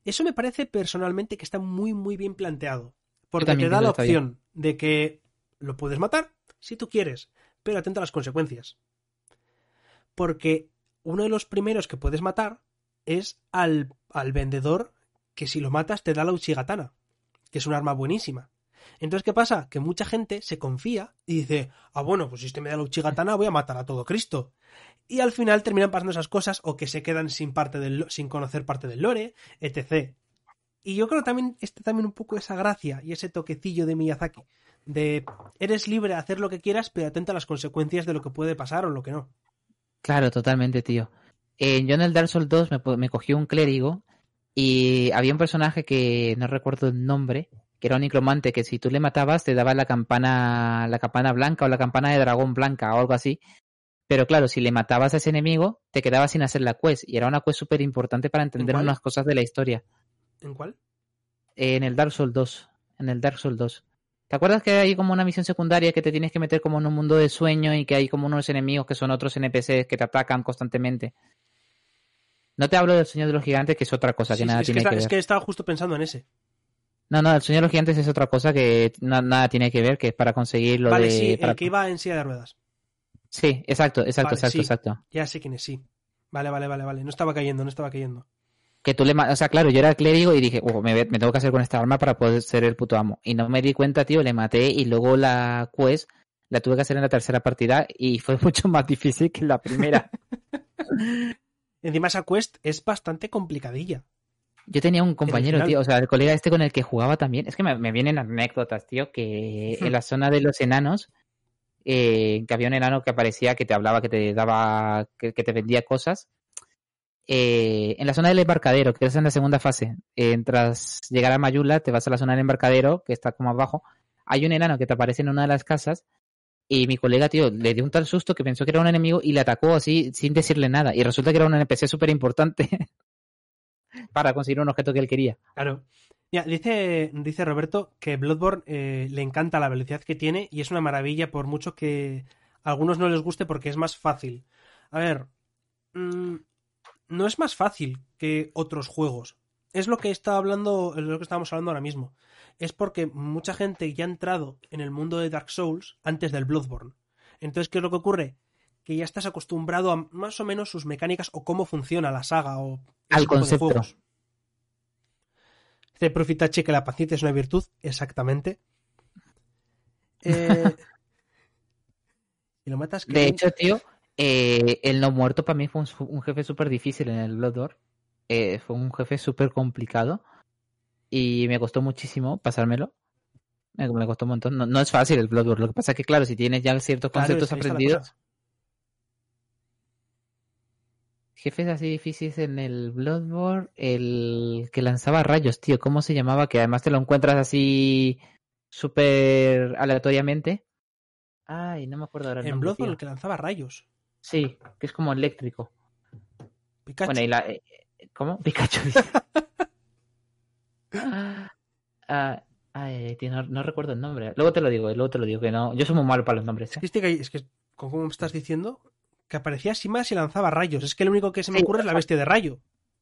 Eso me parece personalmente que está muy, muy bien planteado, porque te da la opción de que lo puedes matar si tú quieres, pero atento a las consecuencias. Porque uno de los primeros que puedes matar es al, al vendedor que si lo matas te da la Uchigatana, que es un arma buenísima. Entonces, ¿qué pasa? Que mucha gente se confía y dice, ah, bueno, pues si este me da la Uchigatana voy a matar a todo Cristo. Y al final terminan pasando esas cosas o que se quedan sin, parte del, sin conocer parte del lore, etc. Y yo creo también está también un poco esa gracia y ese toquecillo de Miyazaki. De eres libre de hacer lo que quieras, pero atenta a las consecuencias de lo que puede pasar o lo que no. Claro, totalmente, tío. Eh, yo en el Dark Souls 2 me, me cogí un clérigo y había un personaje que no recuerdo el nombre, que era un necromante que si tú le matabas te daba la campana, la campana blanca o la campana de dragón blanca o algo así. Pero claro, si le matabas a ese enemigo, te quedabas sin hacer la quest. Y era una quest súper importante para entender unas cosas de la historia. ¿En cuál? en el Dark Souls 2. En el Dark Souls 2. ¿Te acuerdas que hay como una misión secundaria que te tienes que meter como en un mundo de sueño y que hay como unos enemigos que son otros NPCs que te atacan constantemente? No te hablo del Señor de los Gigantes, que es otra cosa que nada tiene que, ver. Es que estaba justo pensando en ese. No, no, el Señor de los Gigantes es otra cosa que nada tiene que ver, que es para conseguir lo vale, de... sí, para... el que iba en silla de ruedas. Sí, exacto, exacto, Vale, exacto, sí. exacto. Ya sé quién es, sí. Vale, vale, vale, vale. No estaba cayendo, no estaba cayendo. Que tú le... O sea, claro, yo era clérigo y dije, "Oh, me, me tengo que hacer con esta arma para poder ser el puto amo. Y no me di cuenta, tío, le maté y luego la quest la tuve que hacer en la tercera partida y fue [LAUGHS] mucho más difícil que la primera. [LAUGHS] Encima esa quest es bastante complicadilla. Yo tenía un compañero, tío, o sea, el colega este con el que jugaba también. Es que me, me vienen anécdotas, tío, que [LAUGHS] en la zona de los enanos, eh, que había un enano que aparecía, que te hablaba, que te daba, que, que te vendía cosas. Eh, en la zona del embarcadero, que es en la segunda fase, eh, tras llegar a Mayula, te vas a la zona del embarcadero, que está como abajo. Hay un enano que te aparece en una de las casas. Y mi colega, tío, le dio un tal susto que pensó que era un enemigo y le atacó así sin decirle nada. Y resulta que era un NPC súper importante [LAUGHS] para conseguir un objeto que él quería. Claro. Mira, dice, dice Roberto que Bloodborne eh, le encanta la velocidad que tiene y es una maravilla por mucho que a algunos no les guste porque es más fácil. A ver, mm, no es más fácil que otros juegos. Es lo que está hablando, es lo que estamos hablando ahora mismo. Es porque mucha gente ya ha entrado en el mundo de Dark Souls antes del Bloodborne. Entonces, ¿qué es lo que ocurre? Que ya estás acostumbrado a más o menos sus mecánicas o cómo funciona la saga o Al tipo de concepto. juegos. Dice Profitache que la paciencia es una virtud, exactamente. [LAUGHS] Eh, y lo matas que De hecho, tío, eh, el no muerto para mí fue un, un jefe súper difícil en el Bloodborne. Eh, fue un jefe súper complicado y me costó muchísimo pasármelo. Me, me costó un montón. No, no es fácil el Bloodborne. Lo que pasa es que, claro, si tienes ya ciertos Claro, conceptos aprendidos, jefes así difíciles en el Bloodborne, el que lanzaba rayos, tío, ¿cómo se llamaba? Que además te lo encuentras así súper aleatoriamente. Ay, no me acuerdo ahora el En Bloodborne el que lanzaba rayos. Sí, que es como eléctrico. Pikachu. Bueno, y la... eh, ¿Cómo? Pikachu. dice. [LAUGHS] Ah, ay, tío, no, no recuerdo el nombre. Luego te lo digo, luego te lo digo, que no. Yo soy muy malo para los nombres. Es ¿eh? que, este que- es que, con cómo me estás diciendo, que aparecía así más y lanzaba rayos. Es que lo único que se me Sí, ocurre es la bestia de rayo.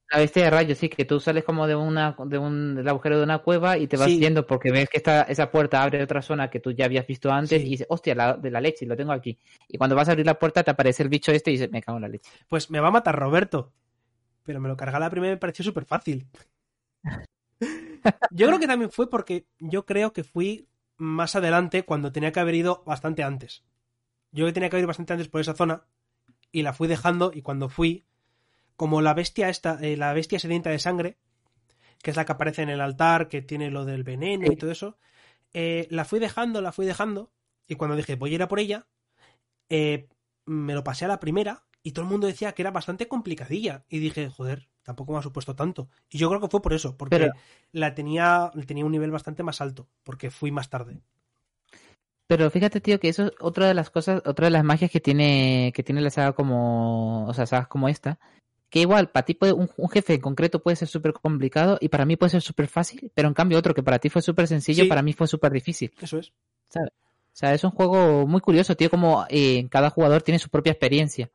La bestia de rayos, sí, que tú sales como de una de un del agujero de una cueva y te vas Sí. yendo porque ves que esta, esa puerta abre otra zona que tú ya habías visto antes Sí. y dices, hostia, la, de la leche, lo tengo aquí. Y cuando vas a abrir la puerta te aparece el bicho este y dices, me cago en la leche. Pues me va a matar Roberto. Pero me lo carga la primera y me pareció súper fácil. Yo creo que también fue porque yo creo que fui más adelante cuando tenía que haber ido bastante antes. Yo que tenía que haber ido bastante antes por esa zona y la fui dejando y cuando fui, como la bestia esta, eh, la bestia sedienta de sangre, que es la que aparece en el altar, que tiene lo del veneno y todo eso, eh, la fui dejando, la fui dejando y cuando dije voy a ir a por ella, eh, me lo pasé a la primera y todo el mundo decía que era bastante complicadilla. Y dije, joder, tampoco me ha supuesto tanto. Y yo creo que fue por eso, porque Pero- la tenía, tenía un nivel bastante más alto, porque fui más tarde. Pero fíjate, tío, que eso es otra de las cosas, otra de las magias que tiene, que tiene la saga como, o sea, sagas como esta, que igual, para ti puede, un, un jefe en concreto puede ser súper complicado y para mí puede ser súper fácil, pero en cambio otro que para ti fue súper sencillo, Sí. para mí fue súper difícil. Eso es. O sea, es un juego muy curioso, tío, como eh, cada jugador tiene su propia experiencia.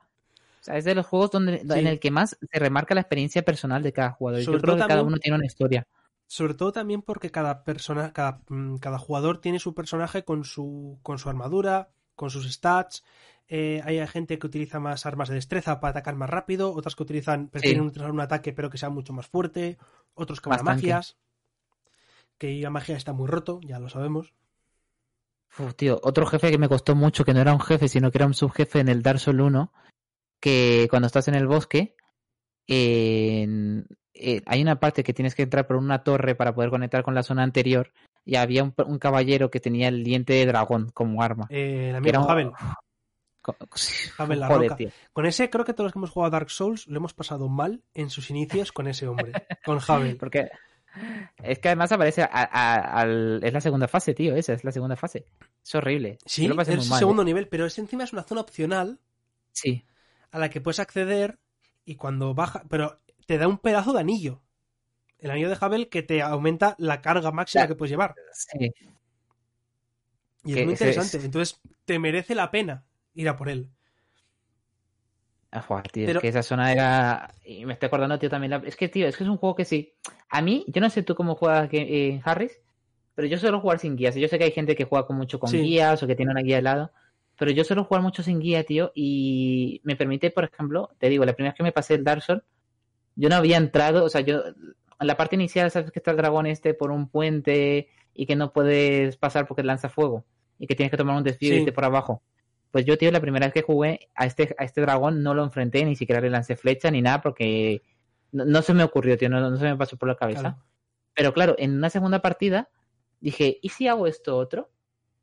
Sea, es de los juegos donde, Sí. en el que más se remarca la experiencia personal de cada jugador. Sobre Yo creo todo que cada uno tiene una historia. Sobre todo también porque cada persona, cada, mm, cada jugador tiene su personaje con su, con su armadura, con sus stats. Eh, hay gente que utiliza más armas de destreza para atacar más rápido, otras que utilizan, prefieren utilizar un ataque pero que sea mucho más fuerte, otros que van a magias. que la magia está muy roto, ya lo sabemos. Uf, tío, otro jefe que me costó mucho, que no era un jefe, sino que era un subjefe en el Dark Souls 1, que cuando estás en el bosque, eh, hay una parte que tienes que entrar por una torre para poder conectar con la zona anterior, y había un, un caballero que tenía el diente de dragón como arma. Eh, el era un- Havel. Co- [LAUGHS] Havel la Joder, Roca. Con ese, creo que todos los que hemos jugado a Dark Souls lo hemos pasado mal en sus inicios con ese hombre, [LAUGHS] con Havel. Porque es que además aparece a- es la segunda fase, tío, esa es la segunda fase. Es horrible. Sí, lo es el segundo ¿eh? nivel, pero es encima es una zona opcional Sí, a la que puedes acceder y cuando baja, pero te da un pedazo de anillo. El anillo de Havel que te aumenta la carga máxima que puedes llevar. sí. Y es muy es- interesante. Entonces, te merece la pena ir a por él. Ah, joder, tío, Pero- es que esa zona era. Y me estoy acordando, tío, también. la- Es que, tío, es que es un juego que sí. A mí, yo no sé tú cómo juegas en Harris, pero yo suelo jugar sin guías. Yo sé que hay gente que juega con mucho con Sí. guías o que tiene una guía de lado, pero yo suelo jugar mucho sin guía, tío, y me permite, por ejemplo, te digo, la primera vez que me pasé el Dark Souls, yo no había entrado, o sea, yo. En la parte inicial, sabes que está el dragón este por un puente y que no puedes pasar porque lanza fuego y que tienes que tomar un desvío y irte por abajo. Pues yo, tío, la primera vez que jugué a este, a este dragón no lo enfrenté, ni siquiera le lancé flecha ni nada, porque no, no se me ocurrió, tío, no, no se me pasó por la cabeza. Claro. Pero claro, en una segunda partida dije, ¿y si hago esto otro?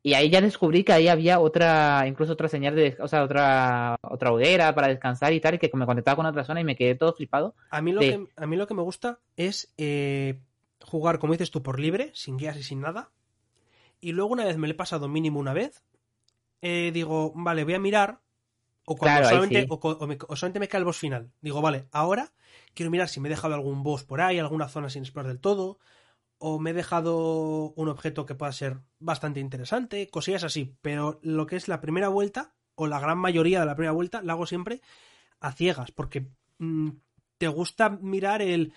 Y ahí ya descubrí que ahí había otra, incluso otra señal de, o sea, otra, otra hoguera para descansar y tal, y que me conectaba con otra zona y me quedé todo flipado. A mí lo, de- que, a mí lo que me gusta es eh, jugar, como dices tú, por libre, sin guías y sin nada. Y luego, una vez me lo he pasado mínimo una vez, eh, digo, vale, voy a mirar. O, cuando Claro, solamente, sí. o, o me- o solamente me cae el boss final. Digo, vale, ahora quiero mirar si me he dejado algún boss por ahí, alguna zona sin explorar del todo. O me he dejado un objeto que pueda ser bastante interesante, cosillas así. Pero lo que es la primera vuelta, o la gran mayoría de la primera vuelta, la hago siempre a ciegas, porque mm, te gusta mirar el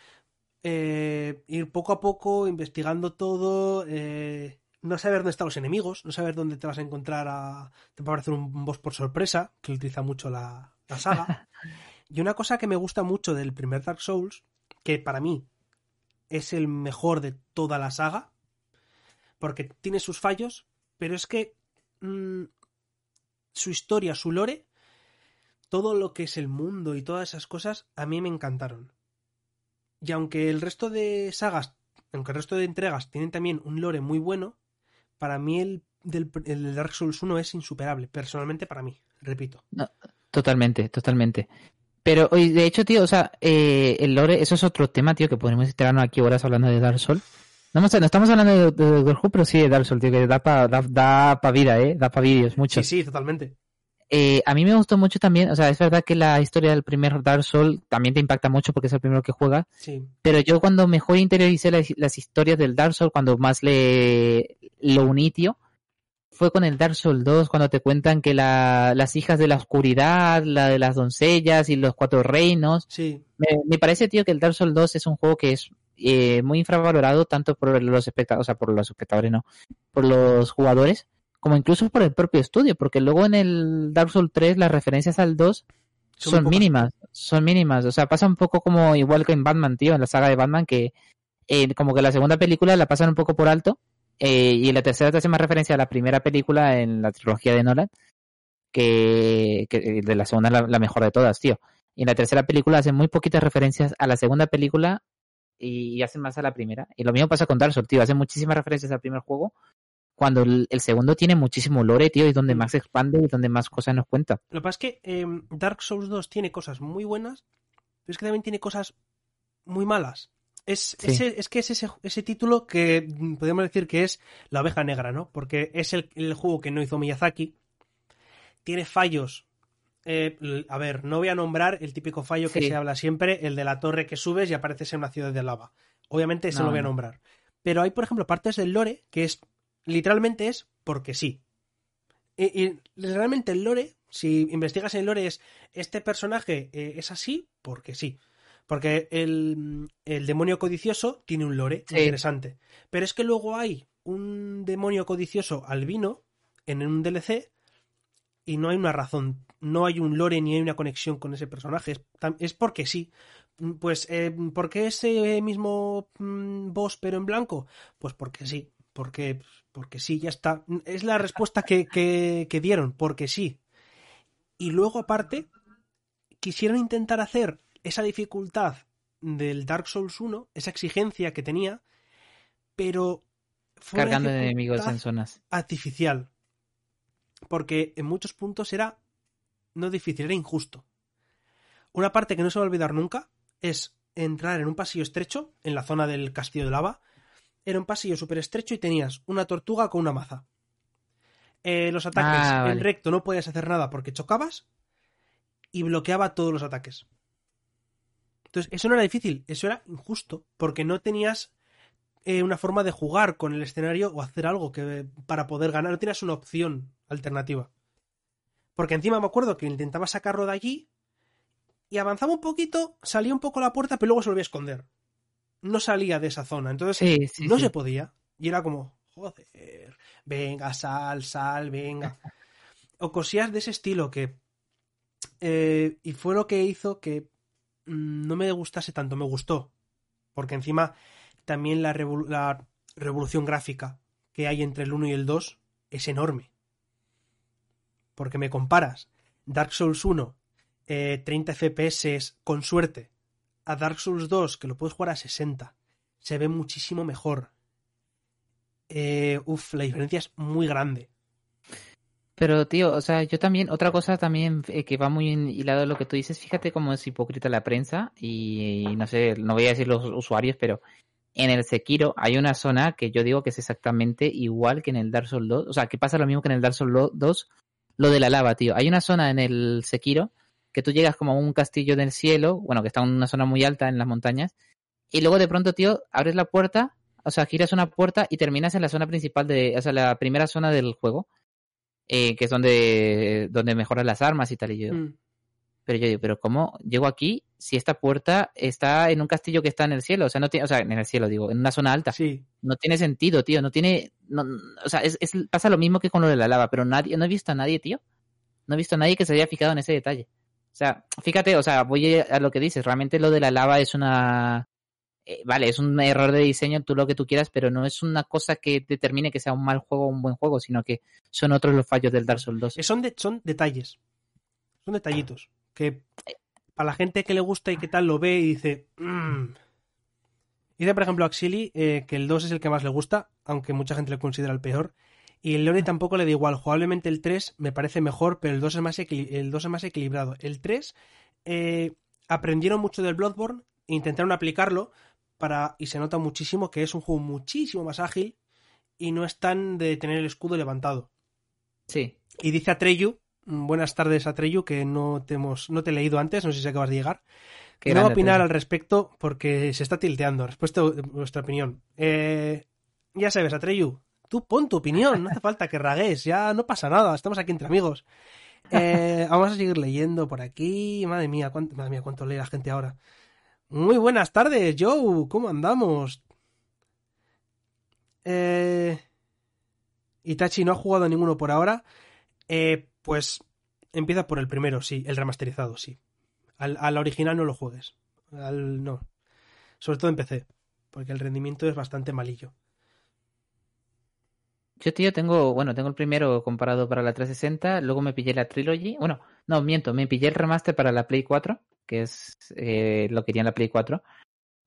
eh, ir poco a poco, investigando todo, eh, no saber dónde están los enemigos, no saber dónde te vas a encontrar a... Te va a aparecer un boss por sorpresa, que utiliza mucho la, la saga. [LAUGHS] y una cosa que me gusta mucho del primer Dark Souls, que para mí es el mejor de toda la saga, porque tiene sus fallos, pero es que mm, su historia, su lore, todo lo que es el mundo y todas esas cosas, a mí me encantaron. Y aunque el resto de sagas, aunque el resto de entregas tienen también un lore muy bueno, para mí el del el de Dark Souls 1 es insuperable, personalmente para mí, repito. Totalmente, totalmente. Pero, de hecho, tío, o sea, eh, el lore, eso es otro tema, tío, que podemos estarnos aquí horas hablando de Dark Souls. No, no estamos hablando de, de Who, pero sí de Dark Souls, tío, que da para da, da pa vida, ¿eh? Da para vídeos, mucho. Sí, sí, totalmente. Eh, a mí me gustó mucho también, o sea, es verdad que la historia del primer Dark Souls también te impacta mucho porque es el primero que juegas, Sí. pero yo cuando mejor interioricé las, las historias del Dark Souls, cuando más le lo uní, tío, fue con el Dark Souls 2, cuando te cuentan que la, las hijas de la oscuridad, la de las doncellas y los cuatro reinos. Sí. Me, me parece, tío, que el Dark Souls 2 es un juego que es eh, muy infravalorado tanto por los espectadores, o sea, por los espectadores, no, por los jugadores, como incluso por el propio estudio, porque luego en el Dark Souls 3 las referencias al 2 Son mínimas, son mínimas. O sea, pasa un poco como igual que en Batman, tío, en la saga de Batman, que eh, como que la segunda película la pasan un poco por alto eh, y en la tercera te hace más referencia a la primera película en la trilogía de Nolan, que, que de la segunda la, la mejor de todas, tío. Y en la tercera película hacen muy poquitas referencias a la segunda película y hacen más a la primera. Y lo mismo pasa con Dark Souls, tío. Hacen muchísimas referencias al primer juego cuando el, el segundo tiene muchísimo lore, tío, y donde Mm. más se expande y donde más cosas nos cuenta. Lo que pasa es que eh, Dark Souls 2 tiene cosas muy buenas, pero es que también tiene cosas muy malas. Es, Sí. ese- es que es ese, ese título que mm, podemos decir que es la oveja negra, ¿no? Porque es el, el juego que no hizo Miyazaki. Tiene fallos. Eh, a ver, no voy a nombrar el típico fallo que se habla siempre, el de la torre que subes y apareces en una ciudad de lava. Obviamente ese No, lo voy a no. nombrar. Pero hay, por ejemplo, partes del lore que es literalmente es porque sí. Y, y realmente el lore, si investigas el lore, es este personaje eh, es así porque sí. Porque el, el demonio codicioso tiene un lore Sí. interesante. Pero es que luego hay un demonio codicioso albino en un DLC y no hay una razón, no hay un lore ni hay una conexión con ese personaje. Es, es porque sí. Pues, eh, ¿por qué ese mismo mm, boss pero en blanco? Pues porque sí, porque, porque sí, ya está. Es la respuesta que, que, que dieron, porque sí. Y luego, aparte, quisieron intentar hacer esa dificultad del Dark Souls 1, esa exigencia que tenía, pero fue Cargando enemigos dificultad en zonas. artificial. Porque en muchos puntos era no difícil, era injusto. Una parte que no se va a olvidar nunca es entrar en un pasillo estrecho, en la zona del castillo de lava. Era un pasillo súper estrecho y tenías una tortuga con una maza. Eh, los ataques Ah, en recto no podías hacer nada porque chocabas y bloqueaba todos los ataques. Entonces, eso no era difícil, eso era injusto, porque no tenías eh, una forma de jugar con el escenario o hacer algo que para poder ganar, no tenías una opción alternativa. Porque encima me acuerdo que intentaba sacarlo de allí y avanzaba un poquito, salía un poco a la puerta, pero luego se volvía a esconder. No salía de esa zona, entonces Sí, sí, no sí. se podía. Y era como, joder, venga, sal, sal, venga. [LAUGHS] O cosillas de ese estilo que... eh, y fue lo que hizo que no me gustase tanto, me gustó. Porque encima también la, revol- la revolución gráfica que hay entre el 1 y el 2 es enorme. Porque me comparas Dark Souls 1, eh, 30 FPS con suerte, a Dark Souls 2, que lo puedes jugar a 60. Se ve muchísimo mejor. Eh, uf, la diferencia es muy grande. Pero, tío, o sea, yo también, otra cosa también eh, que va muy hilado lo que tú dices, fíjate cómo es hipócrita la prensa y, no sé, no voy a decir los usuarios, pero en el Sekiro hay una zona que yo digo que es exactamente igual que en el Dark Souls 2, o sea, que pasa lo mismo que en el Dark Souls 2, lo de la lava, tío. Hay una zona en el Sekiro que tú llegas como a un castillo del cielo, bueno, que está en una zona muy alta en las montañas, y luego de pronto, tío, abres la puerta, o sea, giras una puerta y terminas en la zona principal de, o sea, la primera zona del juego eh, que es donde, donde mejoras las armas y tal. Y yo, Mm. pero yo digo, pero ¿cómo llego aquí si esta puerta está en un castillo que está en el cielo? O sea, no tiene, o sea, en el cielo, digo, en una zona alta. Sí, No tiene sentido, tío. No tiene, no, o sea, es, es- pasa lo mismo que con lo de la lava, pero nadie, no he visto a nadie, tío. No he visto a nadie que se haya fijado en ese detalle. O sea, fíjate, o sea, voy a lo que dices. Realmente lo de la lava es una, eh, vale, es un error de diseño, tú lo que tú quieras, pero no es una cosa que determine que sea un mal juego o un buen juego, sino que son otros los fallos del Dark Souls 2. Eh, son, de- son detalles. Son detallitos. Que para la gente que le gusta y que tal lo ve y dice. "Mm". Dice, por ejemplo, Axili eh, que el 2 es el que más le gusta, aunque mucha gente le considera el peor. Y el Leone tampoco le da igual. Jugablemente el 3 me parece mejor, pero el 2 es más, el 2 es más equilibrado. El 3 eh, aprendieron mucho del Bloodborne intentaron aplicarlo para y se nota muchísimo que es un juego muchísimo más ágil y no es tan de tener el escudo levantado. Sí. Y dice Atreyu, mm, buenas tardes Atreyu, que no te, hemos, no te he leído antes, no sé si acabas de llegar. Qué no voy a opinar Atreyu. al respecto porque se está tilteando. Respuesta a vuestra opinión. Eh, ya sabes, Atreyu, tú pon tu opinión, no hace falta que ragues, ya no pasa nada, estamos aquí entre amigos. Eh, vamos a seguir leyendo por aquí. Madre mía, cuánto, madre mía, cuánto lee la gente ahora. Muy buenas tardes, Joe, ¿cómo andamos? Eh, Itachi no ha jugado ninguno por ahora. Eh, pues empieza por el primero, sí, el remasterizado, sí. Al, al original no lo juegues. Al, no. Sobre todo en PC. Porque el rendimiento es bastante malillo. Yo, tío, tengo, bueno, tengo el primero comparado para la 360, luego me pillé la Trilogy, bueno, no, miento, me pillé el remaster para la Play 4, que es eh, lo quería en la Play 4,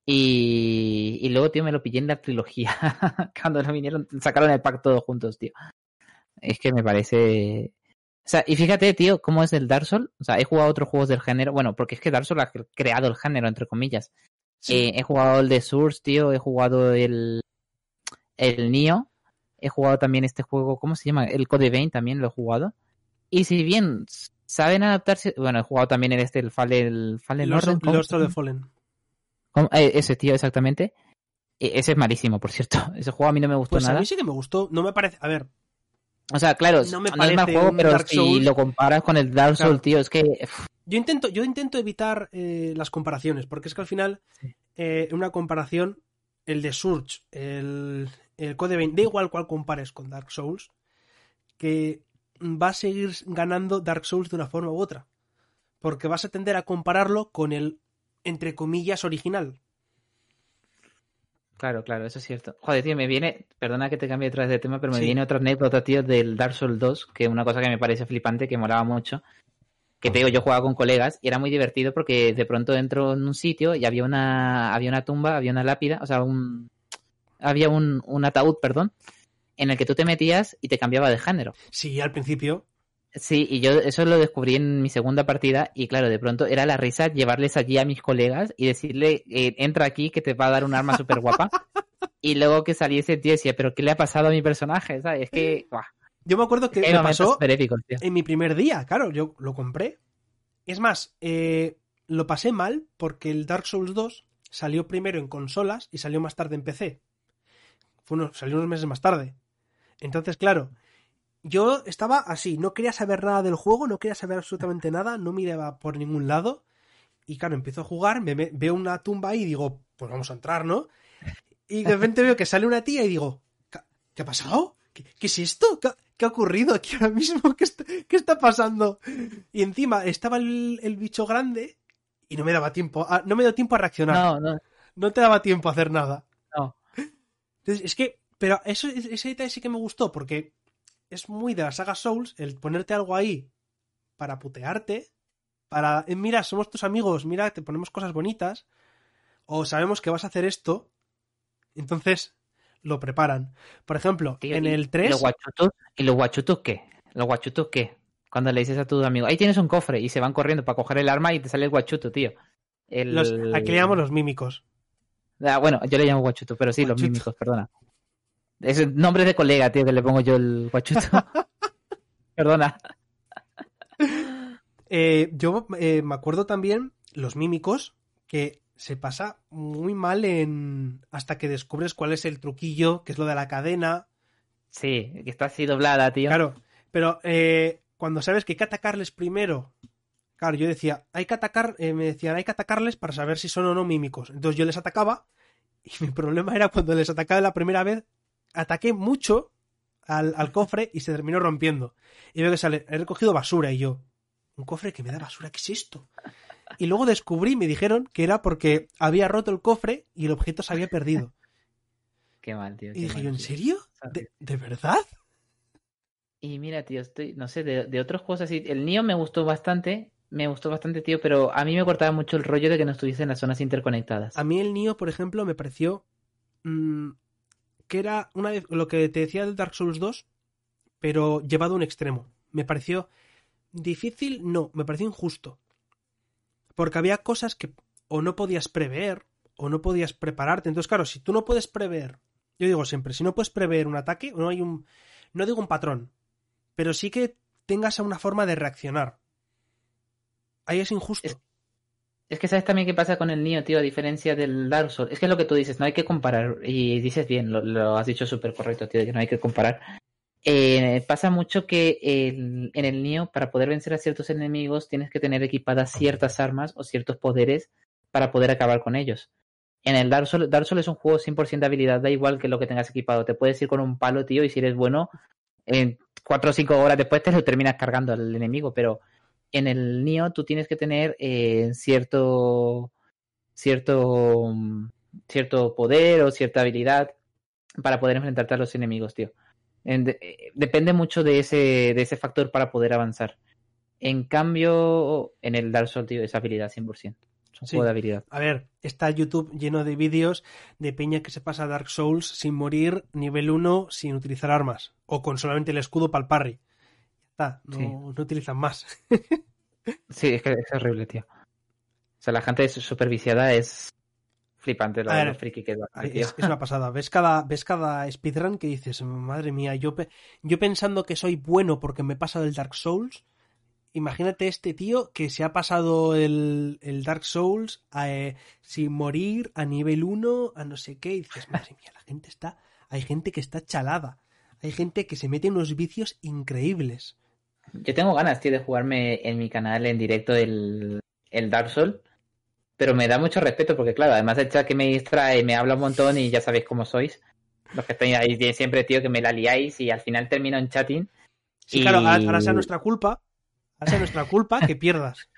y, y luego, tío, me lo pillé en la trilogía, [LAUGHS] cuando lo vinieron, sacaron el pack todos juntos, tío. Es que me parece... O sea, y fíjate, tío, cómo es el Dark Souls, o sea, he jugado otros juegos del género, bueno, porque es que Dark Souls ha creado el género, entre comillas. Eh, he jugado el de Source, tío, he jugado el, el Nioh, he jugado también este juego, ¿cómo se llama? El Code Vein también lo he jugado. Y si bien saben adaptarse, bueno, he jugado también el este, el Fallen, Fallen Los, Order, ¿cómo of the? Fallen. ¿Cómo? Eh, ese tío, exactamente. E- Ese es malísimo, por cierto. [LAUGHS] Ese juego a mí no me gustó Pues a nada. mí sí que me gustó. No me parece. A ver, O sea, claro, no me no es mal juego, pero Dark si lo comparas con el Dark Claro. Souls, tío, es que... yo intento, yo intento evitar eh, las comparaciones. Porque es que al final, eh, una comparación, el de Surge, el, el Code Vein, da igual cuál compares con Dark Souls, que va a seguir ganando Dark Souls de una forma u otra. Porque vas a tender a compararlo con el entre comillas, original. Claro, claro, eso es cierto. Joder, tío, me viene, perdona que te cambie otra vez de tema, pero me viene otra anécdota, tío, del Dark Souls 2, que una cosa que me parece flipante, que molaba mucho, que te digo, yo jugaba con colegas y era muy divertido porque de pronto entro en un sitio y había una, había una tumba, había una lápida, o sea, un, había un, un ataúd, perdón, en el que tú te metías y te cambiaba de género. Sí, al principio. Sí, y yo eso lo descubrí en mi segunda partida y claro, de pronto era la risa llevarles allí a mis colegas y decirle, eh, entra aquí que te va a dar un arma súper guapa. [LAUGHS] y luego que saliese tío decía, pero ¿qué le ha pasado a mi personaje? ¿Sabes? Es que... Yo me acuerdo que me pasó en mi primer día, claro, yo lo compré. Es más, eh, lo pasé mal porque el Dark Souls 2 salió primero en consolas y salió más tarde en PC. Fue unos, salió unos meses más tarde. Entonces, claro, yo estaba así, no quería saber nada del juego, no quería saber absolutamente nada, no miraba por ningún lado. Y claro, empiezo a jugar, me, veo una tumba ahí y digo, pues vamos a entrar, ¿no? Y de repente veo que sale una tía y digo, ¿qué ha pasado? ¿Qué, es esto? ¿Qué, ha ocurrido aquí ahora mismo? ¿Qué está, pasando? Y encima estaba el, bicho grande y no me daba tiempo, a, no me dio tiempo a reaccionar. No, no. No te daba tiempo a hacer nada. No. Entonces, es que, pero eso, ese detalle sí que me gustó porque es muy de la saga Souls el ponerte algo ahí para putearte, para, eh, mira, somos tus amigos, mira, te ponemos cosas bonitas, o sabemos que vas a hacer esto, entonces lo preparan. Por ejemplo, en el 3... ¿Y los guachutos, ¿Y los guachutos qué? ¿Los guachutos qué? Cuando le dices a tu amigo, ahí tienes un cofre y se van corriendo para coger el arma y te sale el guachuto, tío. Los, aquí le llamamos los mímicos. Ah, bueno, yo le llamo guachuto, pero sí, los mímicos, perdona. Es el nombre de colega, tío, que le pongo yo el guachuto. [LAUGHS] Perdona. Eh, yo eh, me acuerdo también los mímicos que se pasa muy mal en hasta que descubres cuál es el truquillo, que es lo de la cadena. Sí, que está así doblada, tío. Claro, pero eh, cuando sabes que hay que atacarles primero, claro, yo decía, hay que atacar, me decían, hay que atacarles para saber si son o no mímicos. Entonces yo les atacaba y mi problema era cuando les atacaba la primera vez, ataqué mucho al, cofre y se terminó rompiendo. Y veo que sale, he recogido basura y yo, un cofre que me da basura, ¿qué es esto? Y luego descubrí, me dijeron que era porque había roto el cofre y el objeto se había perdido. [LAUGHS] Qué mal, tío. y dije yo, ¿en serio? ¿De, verdad? Y mira, tío, estoy, no sé, de, otros juegos así, el Nio me gustó bastante, me gustó bastante, tío, pero a mí me cortaba mucho el rollo de que no estuviese en las zonas interconectadas. A mí el Nio, por ejemplo, me pareció mm, que era una lo que te decía del Dark Souls 2, pero llevado a un extremo. Me pareció difícil, no, me pareció injusto. Porque había cosas que o no podías prever o no podías prepararte. Entonces, claro, si tú no puedes prever, yo digo siempre, si no puedes prever un ataque, no hay un, no digo un patrón, pero sí que tengas una forma de reaccionar. Ahí es injusto. Que sabes también qué pasa con el Nio, tío, a diferencia del Dark Souls. Es que es lo que tú dices, no hay que comparar. Y dices bien, lo, has dicho súper correcto, tío, que no hay que comparar. Eh, pasa mucho que en el Nio, para poder vencer a ciertos enemigos, tienes que tener equipadas ciertas armas o ciertos poderes para poder acabar con ellos. En el Dark Souls, Dark Souls es un juego 100% de habilidad, da igual que lo que tengas equipado. Te puedes ir con un palo, tío, y si eres bueno, en 4 o 5 horas después te lo terminas cargando al enemigo, pero en el Nio tú tienes que tener eh, cierto, cierto, mm, cierto poder o cierta habilidad para poder enfrentarte a los enemigos, tío. Eh, depende mucho de ese, de ese factor para poder avanzar. En cambio, en el Dark Souls, tío, es habilidad 100%. Es un de habilidad. A ver, está YouTube lleno de vídeos de peña que se pasa a Dark Souls sin morir, nivel 1, sin utilizar armas. O con solamente el escudo para el parry no, utilizan más. [LAUGHS] sí, es que es horrible, tío. O sea, la gente súper viciada es flipante lo, friki que es, una pasada. Ves cada, ves cada speedrun que dices, madre mía, yo, yo pensando que soy bueno porque me he pasado el Dark Souls. Imagínate este tío que se ha pasado el, Dark Souls eh, sin morir a nivel 1, a no sé qué, y dices, madre mía, la gente está. Hay gente que está chalada. Hay gente que se mete en unos vicios increíbles. Yo tengo ganas, tío, de jugarme en mi canal en directo el, el Dark Souls, pero me da mucho respeto porque, claro, además el chat que me distrae, me habla un montón y ya sabéis cómo sois. Los que estáis ahí siempre, tío, que me la liáis y al final termino en chatting. Sí, claro, ahora, sea nuestra culpa, ahora sea nuestra culpa que pierdas.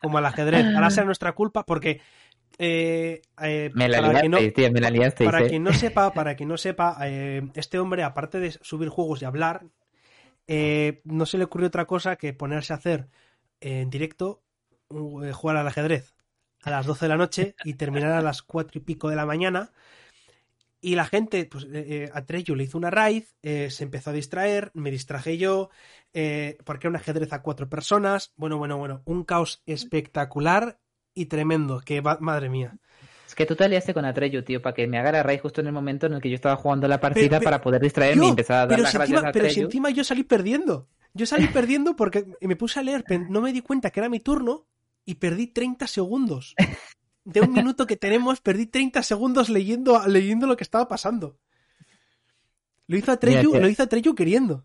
Como al ajedrez, ahora sea nuestra culpa porque eh, eh, Me la para liaste, no- tío, me la liaste. para ¿eh? quien no sepa, para quien no sepa, este hombre, aparte de subir juegos y hablar, eh, no se le ocurrió otra cosa que ponerse a hacer eh, en directo eh, jugar al ajedrez a las 12 de la noche y terminar a las 4 y pico de la mañana. Y la gente, pues eh, a Treyu le hizo una raid, se empezó a distraer, me distraje yo, porque era un ajedrez a cuatro personas. Bueno, bueno, bueno, un caos espectacular y tremendo, que va- madre mía. Es que tú te aliaste con Atreyu, tío, para que me haga la raíz justo en el momento en el que yo estaba jugando la partida pero- para poder distraerme y empezar a dar las si gracias encima, a pero si encima yo salí perdiendo. Yo salí perdiendo porque me puse a leer, no me di cuenta que era mi turno y perdí 30 segundos. De un minuto que tenemos, perdí 30 segundos leyendo, leyendo lo que estaba pasando. Lo hizo Atreyu, Mira, lo hizo Atreyu queriendo.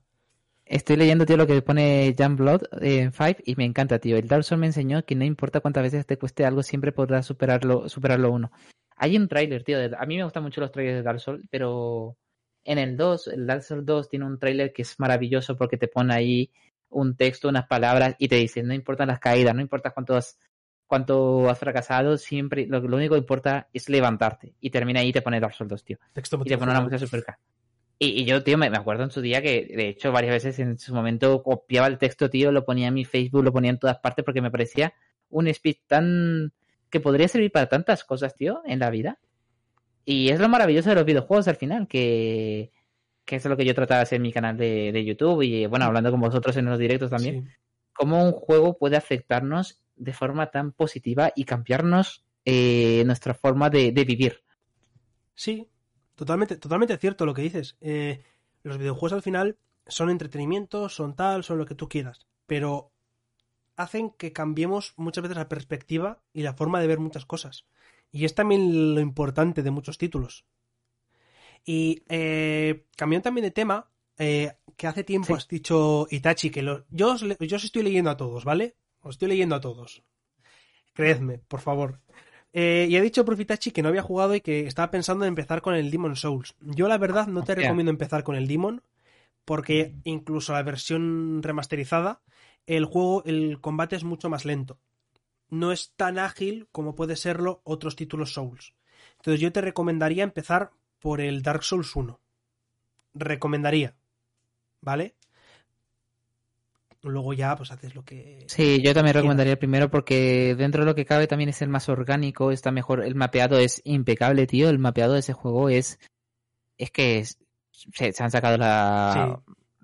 Estoy leyendo, tío, lo que pone Jan Blood en Five y me encanta, tío. El Dark Souls me enseñó que no importa cuántas veces te cueste algo, siempre podrás superarlo, superarlo uno. Hay un tráiler, tío. de- A mí me gustan mucho los trailers de Dark Souls, pero en el 2, el Dark Souls 2 tiene un tráiler que es maravilloso porque te pone ahí un texto, unas palabras y te dice, no importan las caídas, no importa cuánto has, cuánto has fracasado, siempre, lo, lo único que importa es levantarte. Y termina ahí y te pone Dark Souls 2, tío. Texto Y te pone una música super y, y yo, tío, me, me acuerdo en su día que, de hecho, varias veces en su momento copiaba el texto, tío, lo ponía en mi Facebook, lo ponía en todas partes porque me parecía un speech tan... que podría servir para tantas cosas, tío, en la vida. Y es lo maravilloso de los videojuegos al final, que, que es lo que yo trataba de hacer en mi canal de, de YouTube y, bueno, hablando con vosotros en los directos también Sí. cómo un juego puede afectarnos de forma tan positiva y cambiarnos eh, nuestra forma de, de vivir. Sí, totalmente, totalmente cierto lo que dices. Eh, los videojuegos al final son entretenimiento, son tal, son lo que tú quieras, pero hacen que cambiemos muchas veces la perspectiva y la forma de ver muchas cosas. Y es también lo importante de muchos títulos. Y eh, cambiando también de tema, eh, que hace tiempo Sí. has dicho Itachi que lo- yo, os yo os estoy leyendo a todos, ¿vale? Os estoy leyendo a todos. Creedme, por favor. Eh, y ha dicho Profitachi que no había jugado y que estaba pensando en empezar con el Demon Souls. Yo la verdad no te recomiendo empezar con el Demon porque incluso la versión remasterizada, el juego, el combate es mucho más lento. No es tan ágil como puede serlo otros títulos Souls. Entonces yo te recomendaría empezar por el Dark Souls 1. Recomendaría. ¿Vale? Luego ya pues haces lo que... Sí, yo también recomendaría el primero porque dentro de lo que cabe también es el más orgánico, está mejor, el mapeado es impecable, tío, el mapeado de ese juego es es que es- se, se han sacado la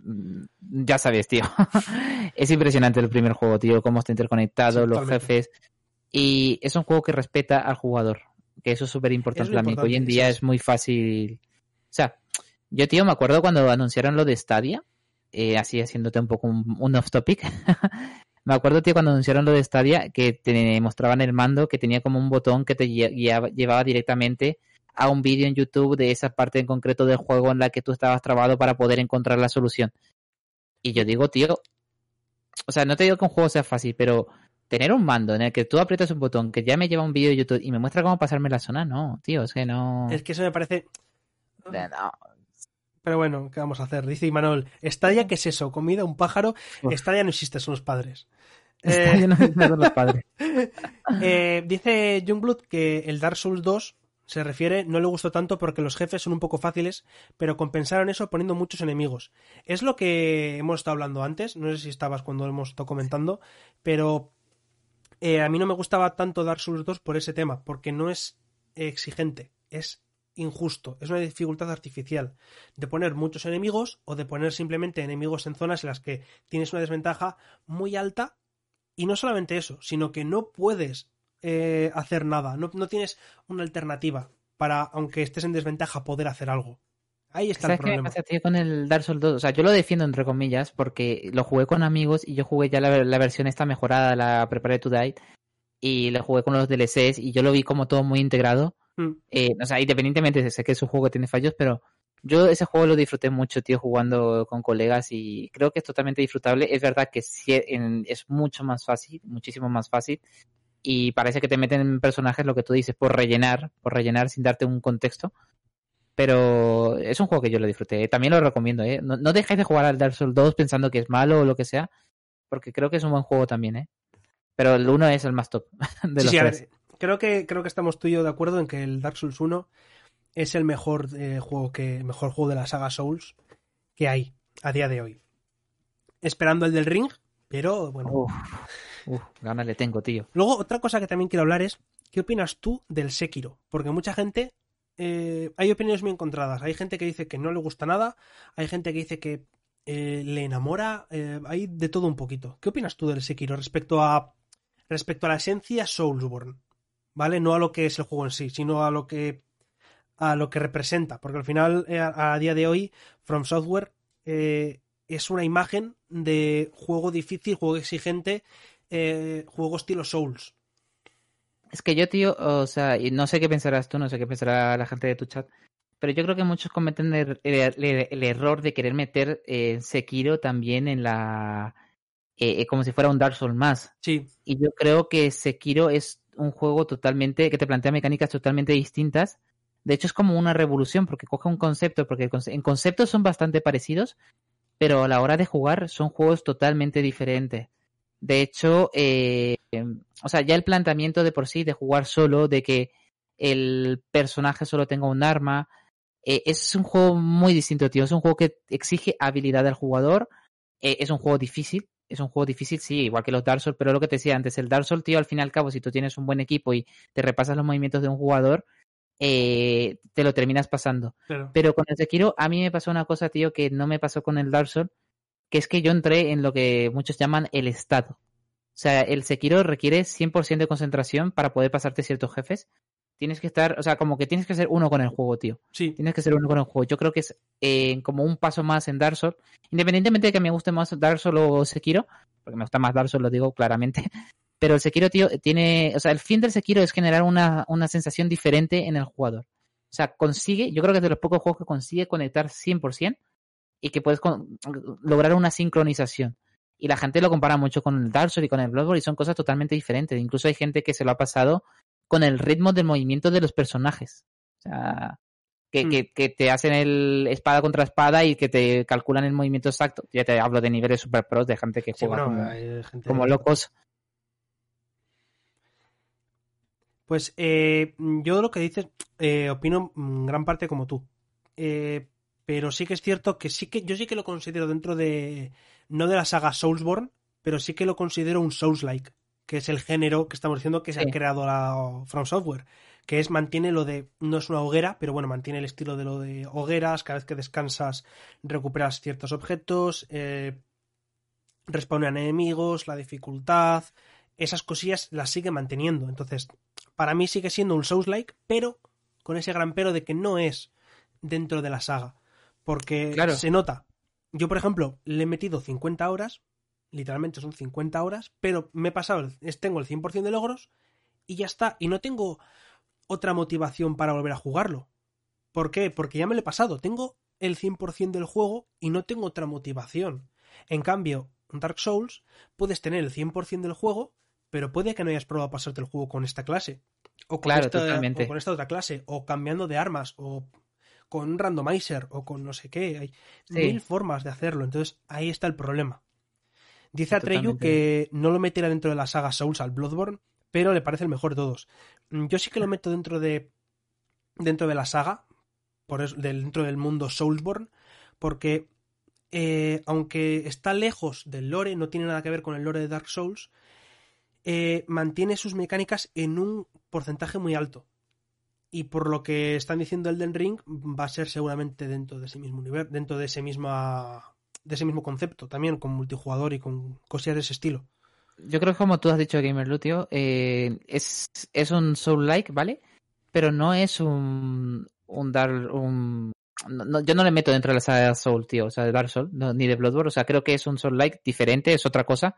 Mm, ya sabes, tío. [LAUGHS] es impresionante el primer juego, tío, cómo está interconectado, Sí, los totalmente. jefes y es un juego que respeta al jugador, que eso es súper importante también, hoy en día sí, es muy fácil. O sea, yo, tío, me acuerdo cuando anunciaron lo de Stadia, eh, así haciéndote un poco un, un off topic. [LAUGHS] me acuerdo, tío, cuando anunciaron lo de Stadia, que te mostraban el mando que tenía como un botón que te guiaba- llevaba directamente a un vídeo en YouTube de esa parte en concreto del juego en la que tú estabas trabado para poder encontrar la solución. Y yo digo, tío, o sea, no te digo que un juego sea fácil, pero tener un mando en el que tú aprietas un botón que ya me lleva a un vídeo de YouTube y me muestra cómo pasarme la zona, no, tío, es que no. Es que eso me parece... no. Pero bueno, ¿qué vamos a hacer? Dice Imanol, ¿Estadia qué es eso? ¿Comida? ¿Un pájaro? Estadia no existe, son los padres. Eh, lleno de mierda los padres. [LAUGHS] eh, dice Jungblood que el Dark Souls 2 se refiere, no le gustó tanto porque los jefes son un poco fáciles, pero compensaron eso poniendo muchos enemigos. Es lo que hemos estado hablando antes, no sé si estabas cuando hemos estado comentando, pero eh, a mí no me gustaba tanto Dark Souls 2 por ese tema, porque no es exigente, es injusto, es una dificultad artificial de poner muchos enemigos o de poner simplemente enemigos en zonas en las que tienes una desventaja muy alta y no solamente eso, sino que no puedes eh, hacer nada, no, no tienes una alternativa para, aunque estés en desventaja, poder hacer algo. Ahí está el ¿Sabes qué me problema. pasa, tío, con el Dark Souls 2? O sea, yo lo defiendo entre comillas porque lo jugué con amigos y yo jugué ya la, la versión esta mejorada, la Prepare to Die, y lo jugué con los DLCs y yo lo vi como todo muy integrado. Mm. Eh, o sea, independientemente, sé que es un juego que tiene fallos, pero yo ese juego lo disfruté mucho, tío, jugando con colegas y creo que es totalmente disfrutable. Es verdad que sí, en- es mucho más fácil, muchísimo más fácil. Y parece que te meten en personajes lo que tú dices, por rellenar, por rellenar sin darte un contexto. Pero es un juego que yo lo disfruté. También lo recomiendo, ¿eh? No, no dejéis de jugar al Dark Souls 2 pensando que es malo o lo que sea, porque creo que es un buen juego también, ¿eh? Pero el 1 es el más top [LAUGHS] de los sí, a tres. ver, creo que, creo que estamos tú y yo de acuerdo en que el Dark Souls 1 es el mejor eh, juego que mejor juego de la saga Souls que hay a día de hoy. Esperando el del Ring, pero bueno. Uf, uf, ganas le tengo, tío. Luego, otra cosa que también quiero hablar es, ¿qué opinas tú del Sekiro? Porque mucha gente, eh, hay opiniones muy encontradas. Hay gente que dice que no le gusta nada, hay gente que dice que eh, le enamora, eh, hay de todo un poquito. ¿Qué opinas tú del Sekiro respecto a, respecto a la esencia Soulsborne? ¿Vale? No a lo que es el juego en sí, sino a lo que, a lo que representa. Porque al final, eh, a, a día de hoy, From Software eh, es una imagen de juego difícil, juego exigente, eh, juego estilo Souls. Es que yo, tío, o sea, y no sé qué pensarás tú, no sé qué pensará la gente de tu chat, pero yo creo que muchos cometen el, el- el- el error de querer meter eh, Sekiro también en la... como si fuera un Dark Souls más. Sí, Y yo creo que Sekiro es un juego totalmente, que te plantea mecánicas totalmente distintas. De hecho, es como una revolución, porque coge un concepto, porque en conceptos son bastante parecidos, pero a la hora de jugar son juegos totalmente diferentes. De hecho, eh, o sea, ya el planteamiento de por sí, de jugar solo, de que el personaje solo tenga un arma, eh, es un juego muy distinto, tío. Es un juego que exige habilidad del jugador, eh, es un juego difícil, es un juego difícil, sí, igual que los Dark Souls, pero lo que te decía antes, el Dark Souls, tío, al fin y al cabo, si tú tienes un buen equipo y te repasas los movimientos de un jugador, eh, te lo terminas pasando. claro. Pero con el Sekiro a mí me pasó una cosa, tío, que no me pasó con el Dark Souls, que es que yo entré en lo que muchos llaman el estado. O sea, el Sekiro requiere 100% de concentración para poder pasarte ciertos jefes. Tienes que estar, o sea, como que tienes que ser uno con el juego, tío. Sí, Tienes que ser uno con el juego. Yo creo que es eh, como un paso más en Dark Souls. Independientemente de que me guste más Dark Souls o Sekiro, porque me gusta más Dark Souls, lo digo claramente. [LAUGHS] Pero el Sekiro, tío, tiene. O sea, el fin del Sekiro es generar una, una sensación diferente en el jugador. O sea, consigue, yo creo que es de los pocos juegos que consigue conectar 100% y que puedes con- lograr una sincronización. Y la gente lo compara mucho con el Dark Souls y con el Bloodborne y son cosas totalmente diferentes. Incluso hay gente que se lo ha pasado con el ritmo del movimiento de los personajes. O sea, que, Mm. que, que te hacen el espada contra espada y que te calculan el movimiento exacto. Ya te hablo de niveles super pros, de gente que sí, juega bueno, como, hay gente- como locos. Pues eh, yo lo que dices, eh, opino en gran parte como tú. Eh, pero sí que es cierto que sí que yo sí que lo considero dentro de no de la saga Soulsborne, pero sí que lo considero un Souls-like, que es el género que estamos diciendo que se Sí. ha creado la From Software, que es mantiene lo de no es una hoguera, pero bueno, mantiene el estilo de lo de hogueras, cada vez que descansas recuperas ciertos objetos, eh, respawnan enemigos, la dificultad, esas cosillas las sigue manteniendo. Entonces, para mí sigue siendo un Souls-like, pero con ese gran pero de que no es dentro de la saga. Porque Claro. se nota. Yo, por ejemplo, le he metido 50 horas, literalmente son 50 horas, pero me he pasado, tengo el 100% de logros y ya está. Y no tengo otra motivación para volver a jugarlo. ¿Por qué? Porque ya me lo he pasado. Tengo el 100% del juego y no tengo otra motivación. En cambio, en Dark Souls puedes tener el 100% del juego, pero puede que no hayas probado pasarte el juego con esta clase. O con, Claro, esta, totalmente. o con esta otra clase. O cambiando de armas. O con un randomizer. O con no sé qué. Hay Sí. mil formas de hacerlo. Entonces ahí está el problema. Dice Atreyu Totalmente. que no lo metiera dentro de la saga Souls al Bloodborne, pero le parece el mejor de todos. Mm, Yo sí que lo meto dentro de dentro de la saga, por eso, dentro del mundo Soulsborne, porque eh, aunque está lejos del lore, no tiene nada que ver con el lore de Dark Souls, eh, mantiene sus mecánicas en un porcentaje muy alto. Y por lo que están diciendo Elden Ring, va a ser seguramente dentro de ese mismo universo, dentro de ese misma de ese mismo concepto, también con multijugador y con cosillas de ese estilo. Yo creo que como tú has dicho, Gamer tío, eh, es, es un Soul-like, ¿vale? Pero no es un, un Dark... Un, no- no, yo no le meto dentro de la saga Soul, tío, o sea, de Dark Soul, no, ni de Bloodborne, o sea, creo que es un Soul-like diferente, es otra cosa,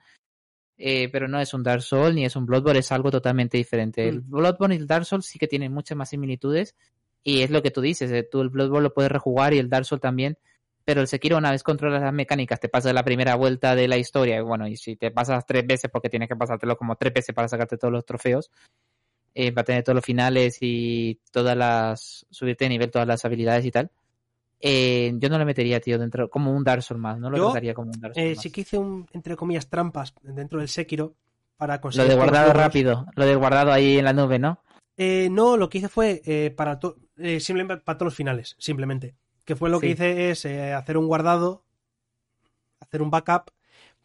eh, pero no es un Dark Soul ni es un Bloodborne, es algo totalmente diferente. El Mm. Bloodborne y el Dark Soul sí que tienen muchas más similitudes, y es lo que tú dices, eh, tú el Bloodborne lo puedes rejugar y el Dark Soul también, pero el Sekiro una vez controlas las mecánicas, te pasas la primera vuelta de la historia, y bueno, y si te pasas tres veces porque tienes que pasártelo como tres veces para sacarte todos los trofeos, eh, para tener todos los finales y todas las, subirte de nivel todas las habilidades y tal, eh, yo no le metería, tío, dentro, como un Dark Souls más, no lo Yo, trataría como un Dark Souls Eh, más. sí que hice un, entre comillas, trampas dentro del Sekiro, para Lo conseguir. de todos los guardado rápido, lo de guardado ahí en la nube, ¿no? Eh, no, lo que hice fue eh, para eh, simplemente para todos los finales, simplemente. Que fue lo que hice es eh, hacer un guardado, hacer un backup,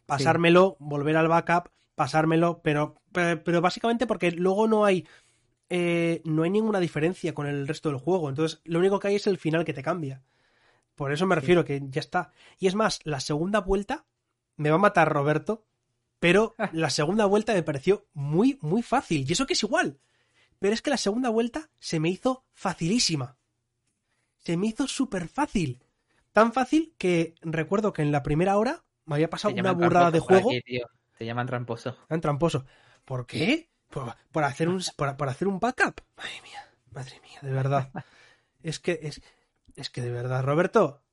pasármelo, volver al backup, pasármelo, pero, pero, pero básicamente porque luego no hay eh, no hay ninguna diferencia con el resto del juego. Entonces, lo único que hay es el final que te cambia. Por eso me Sí. refiero que ya está. Y es más, la segunda vuelta me va a matar Roberto, pero [LAUGHS] la segunda vuelta me pareció muy, muy fácil. Y eso que es igual. Pero es que la segunda vuelta se me hizo facilísima. Se me hizo súper fácil. Tan fácil que recuerdo que en la primera hora me había pasado una burrada de juego. aquí, tío. Te llaman tramposo. Tramposo. ¿Por qué? Por, por hacer un por, por hacer un backup. Madre mía, madre mía, de verdad. [LAUGHS] Es que es, es que de verdad, Roberto,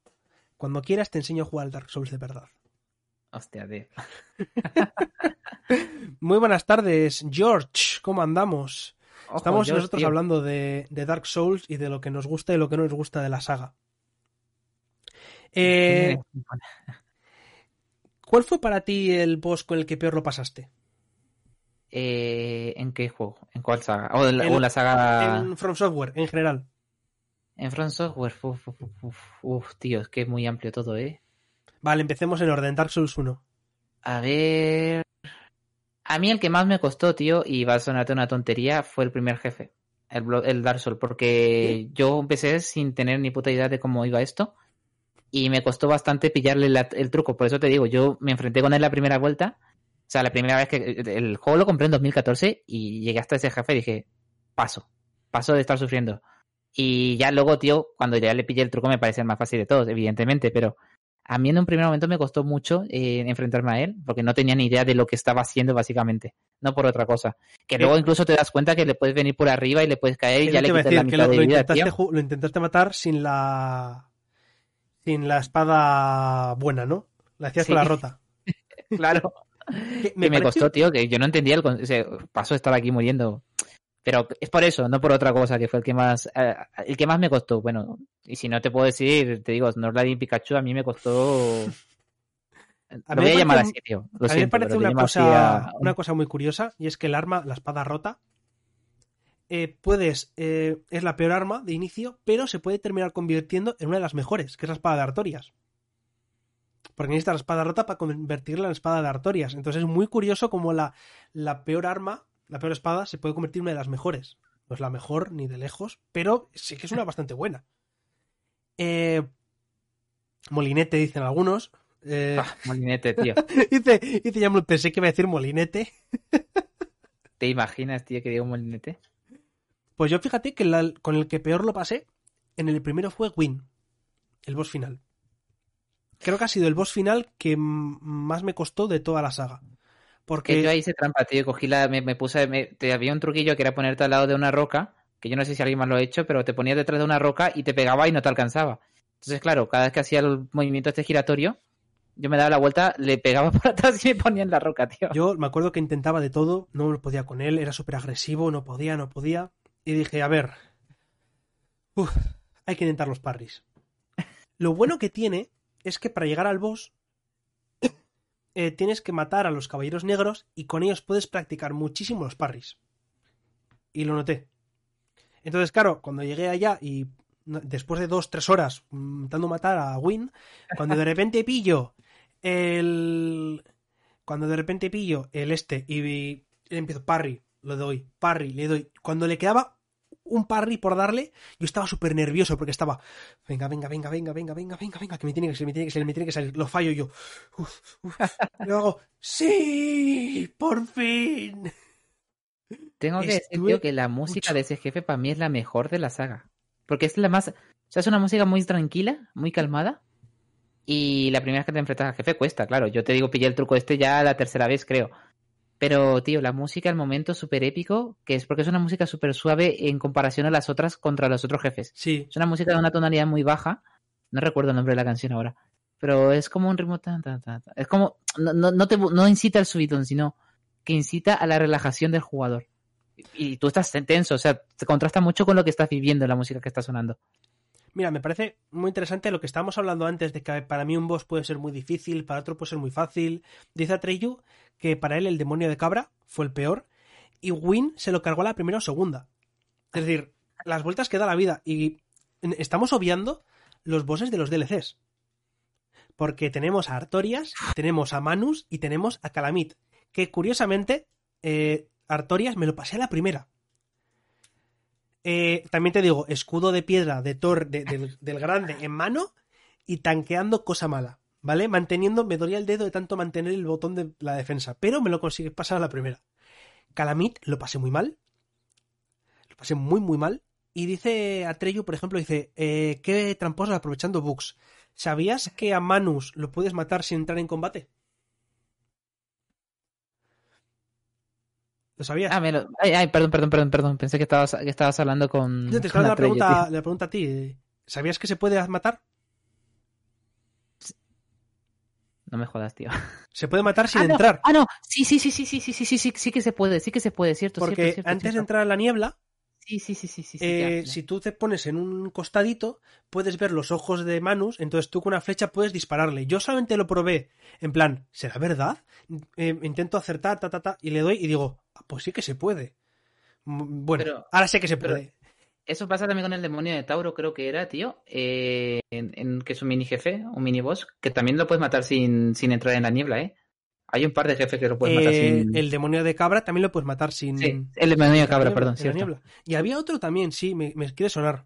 cuando quieras te enseño a jugar al Dark Souls de verdad. Hostia, tío. [LAUGHS] Muy buenas tardes, George. ¿Cómo andamos? Ojo, Estamos nosotros tío. hablando de, de Dark Souls y de lo que nos gusta y lo que no nos gusta de la saga. Eh, ¿Cuál fue para ti el boss con el que peor lo pasaste? Eh, ¿En qué juego? ¿En cuál saga? O en la, En- o en la saga... En From Software, en general. En Front Software. Uf, uf, uf, uf, uf, tío, es que es muy amplio todo, ¿eh? Vale, empecemos en orden. Dark Souls 1. A ver... A mí el que más me costó, tío, y va a sonarte una tontería, fue el primer jefe. El, el Dark Souls, porque yo empecé sin tener ni puta idea de cómo iba esto. Y me costó bastante pillarle la- el truco. Por eso te digo, yo me enfrenté con él la primera vuelta. O sea, la primera vez que el juego lo compré en 2014 y llegué hasta ese jefe y dije, paso, paso de estar sufriendo. Y ya luego, tío, cuando ya le pillé el truco me parece el más fácil de todos, evidentemente, pero a mí en un primer momento me costó mucho eh, enfrentarme a él, porque no tenía ni idea de lo que estaba haciendo básicamente, no por otra cosa. Que luego incluso te das cuenta que le puedes venir por arriba y le puedes caer y ya le quitas la decir, que mitad lo, de lo vida, intentaste, lo matar sin la. sin la espada buena, ¿no? La hacías Sí. con la rota. [LAUGHS] Claro. Que Me, costó, tío, que yo no entendía el o sea, paso de estar aquí muriendo. Pero es por eso, no por otra cosa, que fue el que más eh, el que más me costó. Bueno, y si no te puedo decir, te digo, Snorlax y Pikachu a mí me costó... [LAUGHS] A lo voy a llamar así, tío. Lo a mí me siento, parece una cosa, a- una cosa muy curiosa y es que el arma, la espada rota, eh, puedes, eh, es la peor arma de inicio, pero se puede terminar convirtiendo en una de las mejores, que es la espada de Artorias. Porque necesitas la espada rota para convertirla en espada de Artorias. Entonces es muy curioso como la, la peor arma, la peor espada, se puede convertir en una de las mejores. No es la mejor ni de lejos, pero sí que es una bastante buena. Eh, molinete, dicen algunos. Eh, Ah, molinete, [LAUGHS] tío. Dice, dice ya me pensé que iba a decir molinete. ¿Te imaginas, tío, que digo molinete? Pues yo fíjate que la- con el que peor lo pasé, en el primero fue Win, el boss final. Creo que ha sido el boss final que más me costó de toda la saga. Que yo Porque ahí hice trampa, tío. Cogí la, me, me puse, me- te había un truquillo que era ponerte al lado de una roca, que yo no sé si alguien más lo ha hecho, pero te ponías detrás de una roca y te pegaba y no te alcanzaba. Entonces, claro, cada vez que hacía el movimiento este giratorio, yo me daba la vuelta, le pegaba [LAUGHS] por atrás y me ponía en la roca, tío. yo me acuerdo que intentaba de todo, no me podía con él, era súper agresivo, no podía, no podía. Y dije, a ver, uf, hay que intentar los parries. [LAUGHS] Lo bueno que tiene es que para llegar al boss eh, tienes que matar a los caballeros negros y con ellos puedes practicar muchísimo los parries. Y lo noté. Entonces, claro, cuando llegué allá y después de dos, tres horas mm, intentando matar a Win, cuando de repente pillo el... Cuando de repente pillo el este y vi- empiezo parry, lo doy, parry, le doy. Cuando le quedaba un parry por darle, yo estaba súper nervioso porque estaba, venga, venga, venga, venga, venga, venga, venga, venga, que me tiene que salir, me tiene que salir, me tiene que salir. Lo fallo yo. Uf, uf. Luego hago, sí, por fin. Tengo que decir, estuve tío, que la música mucho. de ese jefe para mí es la mejor de la saga. Porque es la más. O sea, es una música muy tranquila, muy calmada. Y la primera vez que te enfrentas al jefe cuesta, claro. Yo te digo, pillé el truco este ya la tercera vez, creo. Pero, tío, la música, el momento súper épico, que es porque es una música súper suave en comparación a las otras contra los otros jefes. Sí, Es una música de una tonalidad muy baja. No recuerdo el nombre de la canción ahora. Pero es como un ritmo tan, tan, tan. tan. Es como. No, no, no te, no incita al subidón, sino que incita a la relajación del jugador. Y tú estás tenso, o sea, te contrasta mucho con lo que estás viviendo en la música que está sonando. Mira, me parece muy interesante lo que estábamos hablando antes de que para mí un boss puede ser muy difícil, para otro puede ser muy fácil. Dice Atreyu que para él el demonio de cabra fue el peor. Y Win se lo cargó a la primera o segunda. Es decir, las vueltas que da la vida. Y estamos obviando los bosses de los DLCs. Porque tenemos a Artorias, tenemos a Manus y tenemos a Calamit. Que curiosamente, eh, Artorias me lo pasé a la primera. Eh, también te digo, escudo de piedra de Thor del, grande en mano y tanqueando cosa mala. ¿Vale? Manteniendo, me dolía el dedo de tanto mantener el botón de la defensa, pero me lo conseguí pasar a la primera. Calamit lo pasé muy mal. Lo pasé muy, muy mal. Y dice Atreyu, por ejemplo, dice, eh, qué tramposo aprovechando bugs. ¿Sabías que a Manus lo puedes matar sin entrar en combate? ¿Lo sabías? Ah, me lo... ay, perdón, perdón, perdón, perdón. Pensé que estabas, que estabas hablando con. te la, pregunta, la pregunta a ti. ¿Sabías que se puede matar? No me jodas, tío. Se puede matar sin entrar. Ah, no. Sí, sí, sí, sí, sí, sí, sí, sí, sí, sí que se puede, sí que se puede, cierto. Porque antes de entrar a la niebla, Sí, sí, sí, sí. sí, eh, si tú te pones en un costadito, puedes ver los ojos de Manus, entonces tú con una flecha puedes dispararle. Yo solamente lo probé, en plan, ¿será verdad? Eh, intento acertar, ta, ta, ta, y le doy y digo, ah, pues sí que se puede. Bueno, ahora sé que se puede. Eso pasa también con el demonio de Tauro, creo que era, tío, eh, en, que es un mini jefe, un mini boss, que también lo puedes matar sin, sin entrar en la niebla, ¿eh? Hay un par de jefes que lo puedes matar eh, sin. El demonio de cabra también lo puedes matar sin. Sí, el demonio de cabra, perdón, cierto. Y había otro también, sí, me, quiere sonar.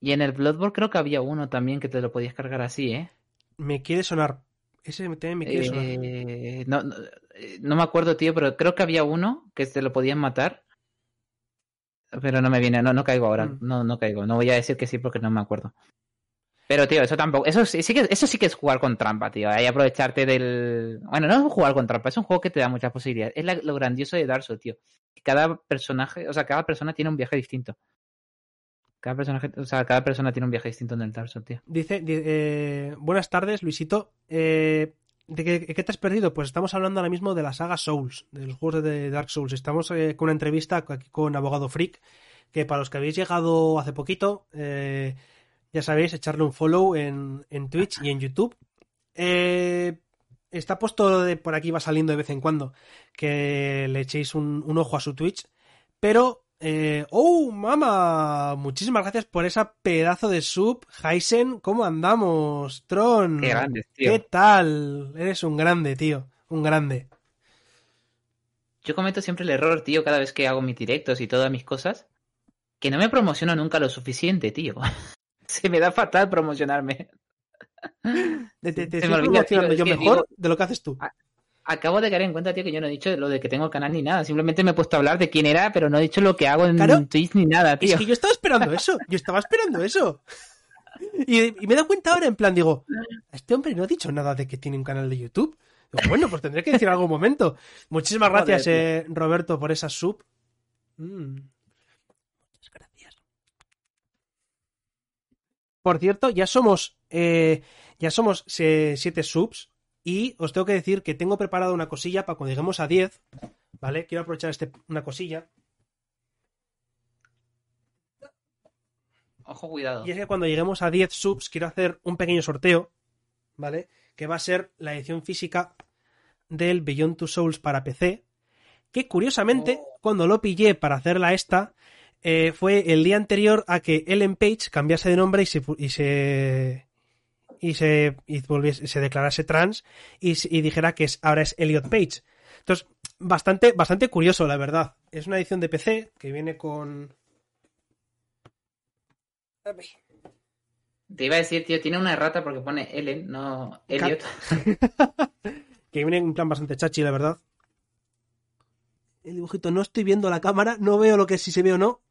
Y en el Bloodborne creo que había uno también que te lo podías cargar así, ¿eh? Me quiere sonar. Ese también me quiere sonar. Eh, no, no, me acuerdo, tío, pero creo que había uno que te lo podían matar. Pero no me viene, no, no caigo ahora. Mm. No, no caigo. No voy a decir que sí porque no me acuerdo. Pero, tío, eso tampoco. Eso sí, que, eso sí que es jugar con trampa, tío. Ahí aprovecharte del. Bueno, no es jugar con trampa, es un juego que te da muchas posibilidades. Es lo grandioso de Dark Souls, tío. Cada personaje, o sea, cada persona tiene un viaje distinto. Cada personaje, o sea, cada persona tiene un viaje distinto en el Dark Souls, tío. Dice, eh, buenas tardes, Luisito. Eh, ¿De qué, te has perdido? Pues estamos hablando ahora mismo de la saga Souls, de los juegos de Dark Souls. Estamos eh, con una entrevista aquí con Abogado Freak, que para los que habéis llegado hace poquito, eh, ya sabéis, echarle un follow en, Twitch y en YouTube. Eh, está puesto de, por aquí, va saliendo de vez en cuando, que le echéis un, ojo a su Twitch. Pero, eh, ¡oh, mama! Muchísimas gracias por esa pedazo de sub. Heisen, ¿cómo andamos? Tron. Qué grande, tío. ¿Qué tal? Eres un grande, tío. Un grande. Yo cometo siempre el error, tío, cada vez que hago mis directos y todas mis cosas, que no me promociono nunca lo suficiente, tío. [LAUGHS] se me da fatal promocionarme. Te, estoy promocionando yo mejor de lo que haces tú. Acabo de caer en cuenta, tío, que yo no he dicho lo de que tengo el canal ni nada. Simplemente me he puesto a hablar de quién era, pero no he dicho lo que hago en Twitch ni nada, tío. Es que yo estaba esperando eso. Yo estaba esperando eso. Y, me he dado cuenta ahora, en plan, digo, este hombre no ha dicho nada de que tiene un canal de YouTube. bueno, pues tendré que decir algo un momento. Muchísimas gracias, eh, Roberto, por esa sub. Mm. Por cierto, ya somos, eh, ya somos eh, siete subs y os tengo que decir que tengo preparado una cosilla para cuando lleguemos a 10, ¿vale? Quiero aprovechar este, una cosilla. Ojo, cuidado. Y es que cuando lleguemos a 10 subs quiero hacer un pequeño sorteo, ¿vale? Que va a ser la edición física del Beyond Two Souls para PC, que curiosamente, oh. cuando lo pillé para hacerla esta, eh, fue el día anterior a que Ellen Page cambiase de nombre y se y se y se, y volviese, se declarase trans y, y, dijera que es, ahora es Elliot Page. Entonces, bastante, bastante curioso, la verdad. Es una edición de PC que viene con. Te iba a decir, tío, tiene una errata porque pone Ellen, no Elliot. [LAUGHS] que viene en plan bastante chachi, la verdad. El dibujito, no estoy viendo la cámara, no veo lo que si se ve o no.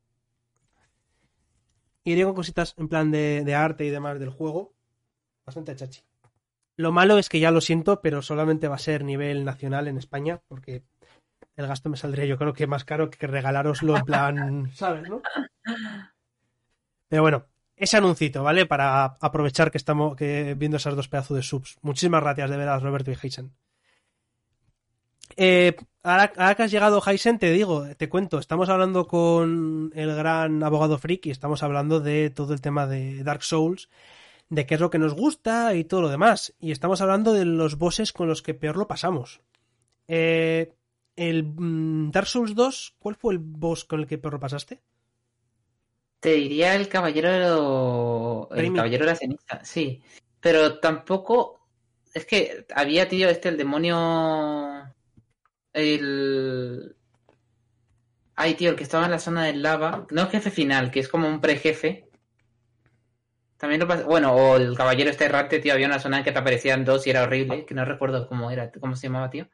Y iría con cositas en plan de, arte y demás del juego. Bastante chachi. Lo malo es que ya lo siento, pero solamente va a ser nivel nacional en España, porque el gasto me saldría yo creo que más caro que regalaroslo en plan, [LAUGHS] ¿sabes, no? Pero bueno, ese anuncito, ¿vale? Para aprovechar que estamos que viendo esas dos pedazos de subs. Muchísimas gracias de veras, Roberto y Heisen. Eh, ahora, que has llegado, Heisen, te digo, te cuento, estamos hablando con el gran abogado freak y estamos hablando de todo el tema de Dark Souls, de qué es lo que nos gusta y todo lo demás. Y estamos hablando de los bosses con los que peor lo pasamos. Eh, El mm, Dark Souls 2, ¿cuál fue el boss con el que pasaste? Te diría el caballero el caballero de la ceniza, sí. Pero tampoco es que había, tío, este el demonio el Ay, tío, el que estaba en la zona del lava, no el jefe final, que es como un prejefe. También lo pas- bueno, o el caballero este errante, tío, había una zona en que te aparecían dos y era horrible, que no recuerdo cómo era, cómo se llamaba, tío.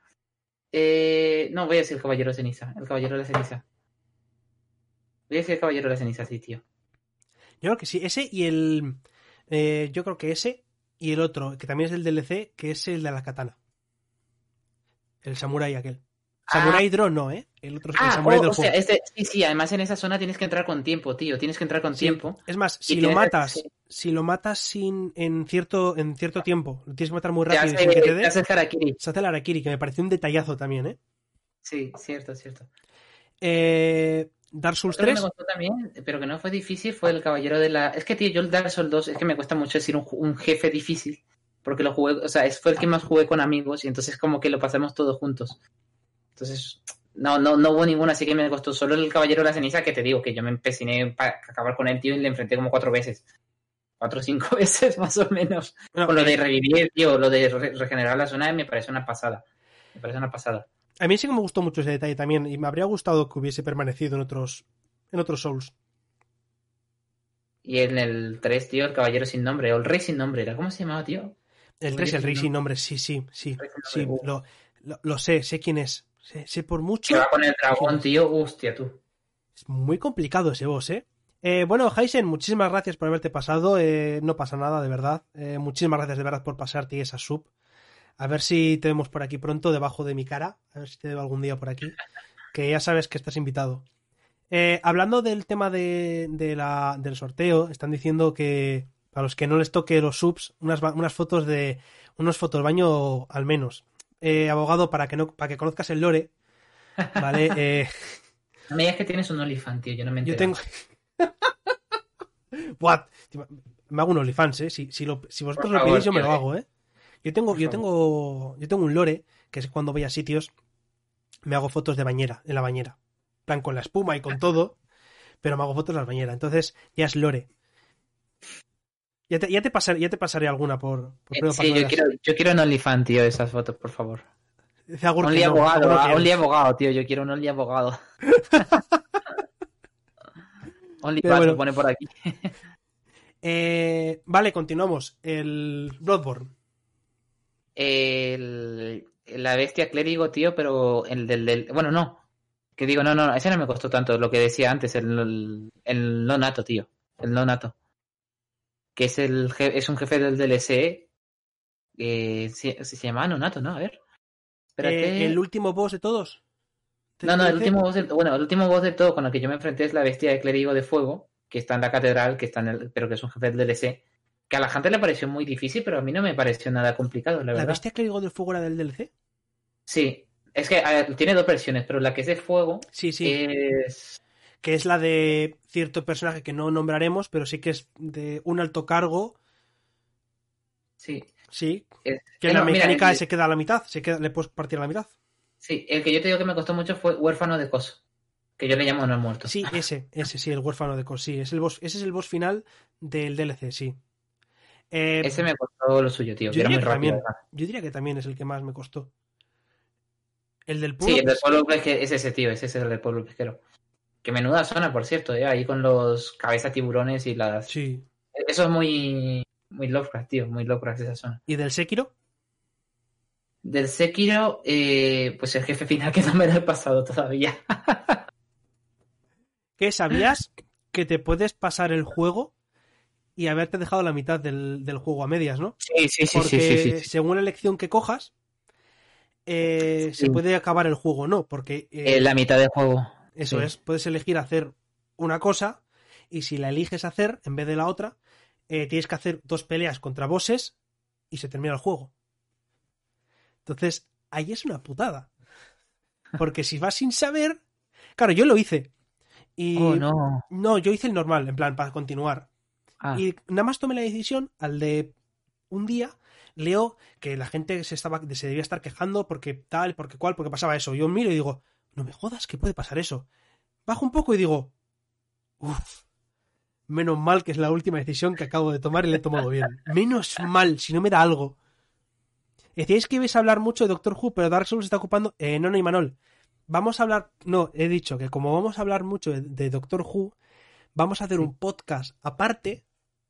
Eh, no, voy a decir el caballero de ceniza, el caballero de la ceniza. Voy a decir el caballero de la ceniza, sí, tío. Yo creo que sí, ese y el. eh, yo creo que ese y el otro, que también es el DLC, que es el de la katana. El samurai aquel. Samurai Draw no, ¿eh? El otro el Ah, samurai oh, o sea, este, sí, sí, además en esa zona tienes que entrar con tiempo, tío. Tienes que entrar con Sí. tiempo. Es más, si lo matas, si lo matas sin en cierto en cierto tiempo, lo tienes que matar muy Te rápido hace, sin que te te dé, harakiri. se hace el Arakiri, que me pareció un detallazo también, ¿eh? Sí, cierto, cierto. Eh, Dark Souls Otro que 3, me gustó también, pero que no fue difícil, fue el caballero de la... Es que, tío, yo el Dark Souls 2, es que me cuesta mucho decir un, un jefe difícil, porque lo jugué, o sea, fue el que más jugué con amigos y entonces como que lo pasamos todos juntos. Entonces, no, no, no hubo ninguno, así que me costó solo el caballero de la ceniza, que te digo, que yo me empeciné para acabar con él, tío, y le enfrenté como cuatro veces. Cuatro o cinco [LAUGHS] veces, más o menos. bueno, Con lo de revivir, tío, lo de re- regenerar la zona me parece una pasada. Me parece una pasada. a mí sí que me gustó mucho ese detalle también y me habría gustado que hubiese permanecido en otros en otros Souls. Y en el 3, tío, el caballero sin nombre, o el rey sin nombre, ¿era? ¿Cómo se llamaba, tío? El 3, el rey sin nombre, sí, sí, sí, sí, lo, lo sé, sé quién es. Sé por mucho. Que va con el dragón, tío, hostia, tú. Es muy complicado ese boss, ¿eh? Eh, bueno, Heisen, muchísimas gracias por haberte pasado. eh, no pasa nada, de verdad. Eh, muchísimas gracias de verdad por pasarte esa sub. A ver si te vemos por aquí pronto, debajo de mi cara. A ver si te veo algún día por aquí. Que ya sabes que estás invitado. Hablando del tema de, de la, del sorteo, están diciendo que para los que no les toque los subs, unas, unas fotos de. unos fotos baño al menos. Eh, abogado, para que no, para que conozcas el lore, ¿vale? [LAUGHS] Eh, No me digas que tienes un OnlyFans, tío, yo no me yo entero. tengo. [LAUGHS] What? Me hago un OnlyFans, ¿eh? Si, si, lo- si vosotros lo pedís, yo me lo tío, hago, ¿eh? Yo tengo, Por yo favor. tengo, yo tengo un lore, que es cuando voy a sitios, me hago fotos de bañera, en la bañera. En plan, con la espuma y con todo, pero me hago fotos en la bañera. Entonces, ya es lore. Ya te, ya te, pasaré, ya te pasaré alguna por, por Eh, Sí, yo quiero, yo quiero un OnlyFans, tío, esas fotos, por favor. Dice Only no, abogado, no only abogado, tío, yo quiero un only abogado. [LAUGHS] only Pero fans bueno. lo pone por aquí. [LAUGHS] Eh, vale, continuamos. El Bloodborne. El, la bestia clérigo, tío, pero el del, del- Bueno, no. Que digo, no, no, ese no me costó tanto. Lo que decía antes, el, el, el no nato, tío. El no nato. Que es, el, je- es un jefe del DLC. Eh, se llama no nato, ¿no? A ver. Espérate. Eh, el último boss de todos. No, no, el ¿Te- último boss del, bueno, el último boss de todo con el que yo me enfrenté es la bestia de clérigo de fuego, que está en la catedral, que está en el, pero que es un jefe del DLC, que a la gente le pareció muy difícil, pero a mí no me pareció nada complicado, la ¿La verdad. bestia clérigo del fuego era del DLC? Sí, es que ver, tiene dos versiones, pero la que es de fuego Sí, sí. es que es la de cierto personaje que no nombraremos, pero sí que es de un alto cargo, sí, sí, es- que eh, la no, mira, mecánica el- se queda a la mitad, se queda, le puedes partir a la mitad. sí, el que yo te digo que me costó mucho fue huérfano de cos, que yo le llamo no muerto. Sí, ese, ese sí, el huérfano de Cos, sí, es el boss, ese es el boss final del DLC, sí. Eh, Ese me costó lo suyo, tío, yo que era muy que rápido. también. yo diría que también es el que más me costó. El del puro. Sí, el del pueblo pesquero es ese, tío, ese es el del pueblo pesquero. Que menuda zona, por cierto, eh, ahí con los cabezas tiburones y las Sí. Eso es muy, muy Lovecraft, tío, muy Lovecraft esa zona. ¿Y del Sekiro? Del Sekiro, eh, pues el jefe final que no me lo he pasado todavía. [LAUGHS] ¿Qué sabías que te puedes pasar el juego y haberte dejado la mitad del, del juego a medias, ¿no? Sí, sí, Porque según la elección que cojas, eh, se Sí. puede acabar el juego o no, porque eh, la mitad del juego. Eso sí. es, puedes elegir hacer una cosa y si la eliges hacer en vez de la otra, eh, tienes que hacer dos peleas contra bosses y se termina el juego. Entonces, ahí es una putada. Porque si vas sin saber, claro, yo lo hice. Y Oh, no. no, yo hice el normal, en plan, para continuar. Ah, Y nada más tomé la decisión al de un día leo que la gente se, estaba, se debía estar quejando porque tal, porque cual, porque pasaba eso. Yo miro y digo, no me jodas, que puede pasar eso. Bajo un poco y digo, uff, menos mal que es la última decisión que acabo de tomar y la he tomado bien. Menos mal, si no me da algo. Decíais que ibais a hablar mucho de Doctor Who, pero Dark Souls está ocupando. Eh, no, no, Imanol. Vamos a hablar. No, he dicho que como vamos a hablar mucho de, de Doctor Who, vamos a hacer un podcast aparte,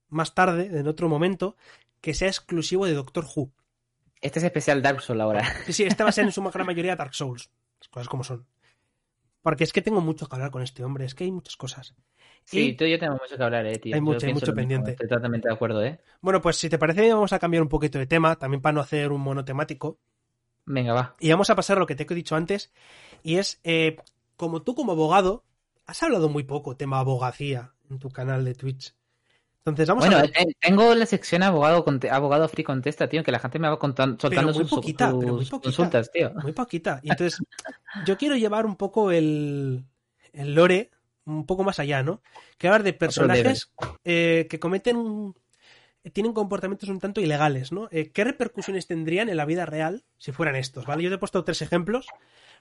más tarde, en otro momento, que sea exclusivo de Doctor Who. Este es especial Dark Souls ahora. Sí, sí, este va a ser en su [LAUGHS] gran mayoría Dark Souls. Cosas como son. Porque es que tengo mucho que hablar con este hombre, es que hay muchas cosas. Sí, Y- tú y yo tenemos mucho que hablar, eh, tío. Hay mucho- hay mucho mismo, pendiente. Estoy totalmente de acuerdo, eh. Bueno, pues si te parece, vamos a cambiar un poquito de tema, también para no hacer un monotemático. Venga, va. Y vamos a pasar a lo que te he dicho antes, y es, eh, como tú como abogado, has hablado muy poco tema abogacía en tu canal de Twitch. Entonces vamos Bueno, a ver, eh, tengo la sección abogado abogado free contesta, tío, que la gente me va contan- soltando muy sus, poquita, sus pero muy poquita. consultas, tío. muy poquita. [LAUGHS] Y entonces yo quiero llevar un poco el, el lore un poco más allá, ¿no? Quiero hablar de personajes eh, que cometen, tienen comportamientos un tanto ilegales, ¿no? Eh, ¿Qué repercusiones tendrían en la vida real si fueran estos, ¿vale? Yo te he puesto tres ejemplos.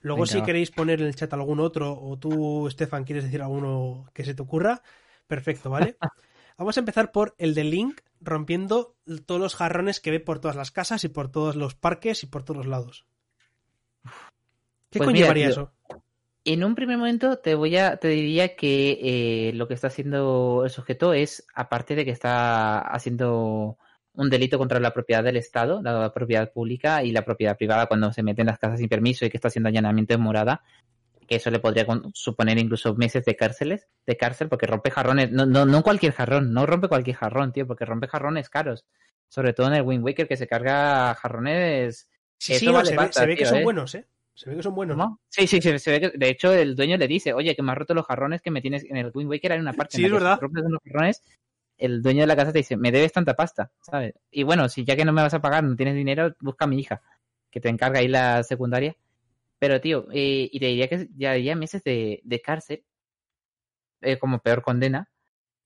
Luego, Venga, si va. queréis poner en el chat algún otro, o tú, Stefan, quieres decir alguno que se te ocurra, perfecto, ¿vale? [LAUGHS] Vamos a empezar por el de Link rompiendo todos los jarrones que ve por todas las casas y por todos los parques y por todos los lados. ¿Qué Pues mira, conllevaría tío, eso? En un primer momento te voy a, te diría que eh, lo que está haciendo el sujeto es, aparte de que está haciendo un delito contra la propiedad del Estado, la propiedad pública y la propiedad privada cuando se mete en las casas sin permiso y que está haciendo allanamiento en morada, que eso le podría suponer incluso meses de cárceles, de cárcel, porque rompe jarrones, no, no, no cualquier jarrón, no rompe cualquier jarrón, tío, porque rompe jarrones caros. Sobre todo en el Wind Waker que se carga jarrones Sí, sí, no, vale se, ve, pasta, se ve que son ¿eh? buenos, ¿eh? Se ve que son buenos. ¿No? Sí, sí, sí, se ve que, de hecho, el dueño le dice, oye, que me has roto los jarrones que me tienes en el Wind Waker, hay una parte Sí, en la es que verdad. rompes unos jarrones, el dueño de la casa te dice, me debes tanta pasta, ¿sabes? Y bueno, si ya que no me vas a pagar, no tienes dinero, busca a mi hija, que te encarga ahí la secundaria. Pero, tío, eh, y te diría que ya haría meses de, de cárcel, eh, como peor condena.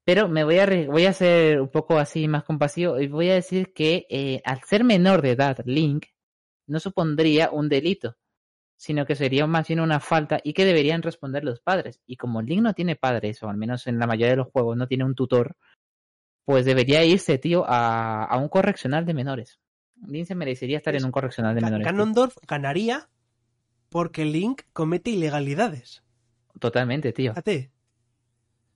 Pero me voy a, voy a ser un poco así más compasivo y voy a decir que eh, al ser menor de edad, Link no supondría un delito, sino que sería más bien una falta y que deberían responder los padres. Y como Link no tiene padres, o al menos en la mayoría de los juegos no tiene un tutor, pues debería irse, tío, a, a un correccional de menores. Link se merecería estar Es- en un correccional de menores. Ganondorf ganaría porque Link comete ilegalidades. Totalmente, tío. Fíjate.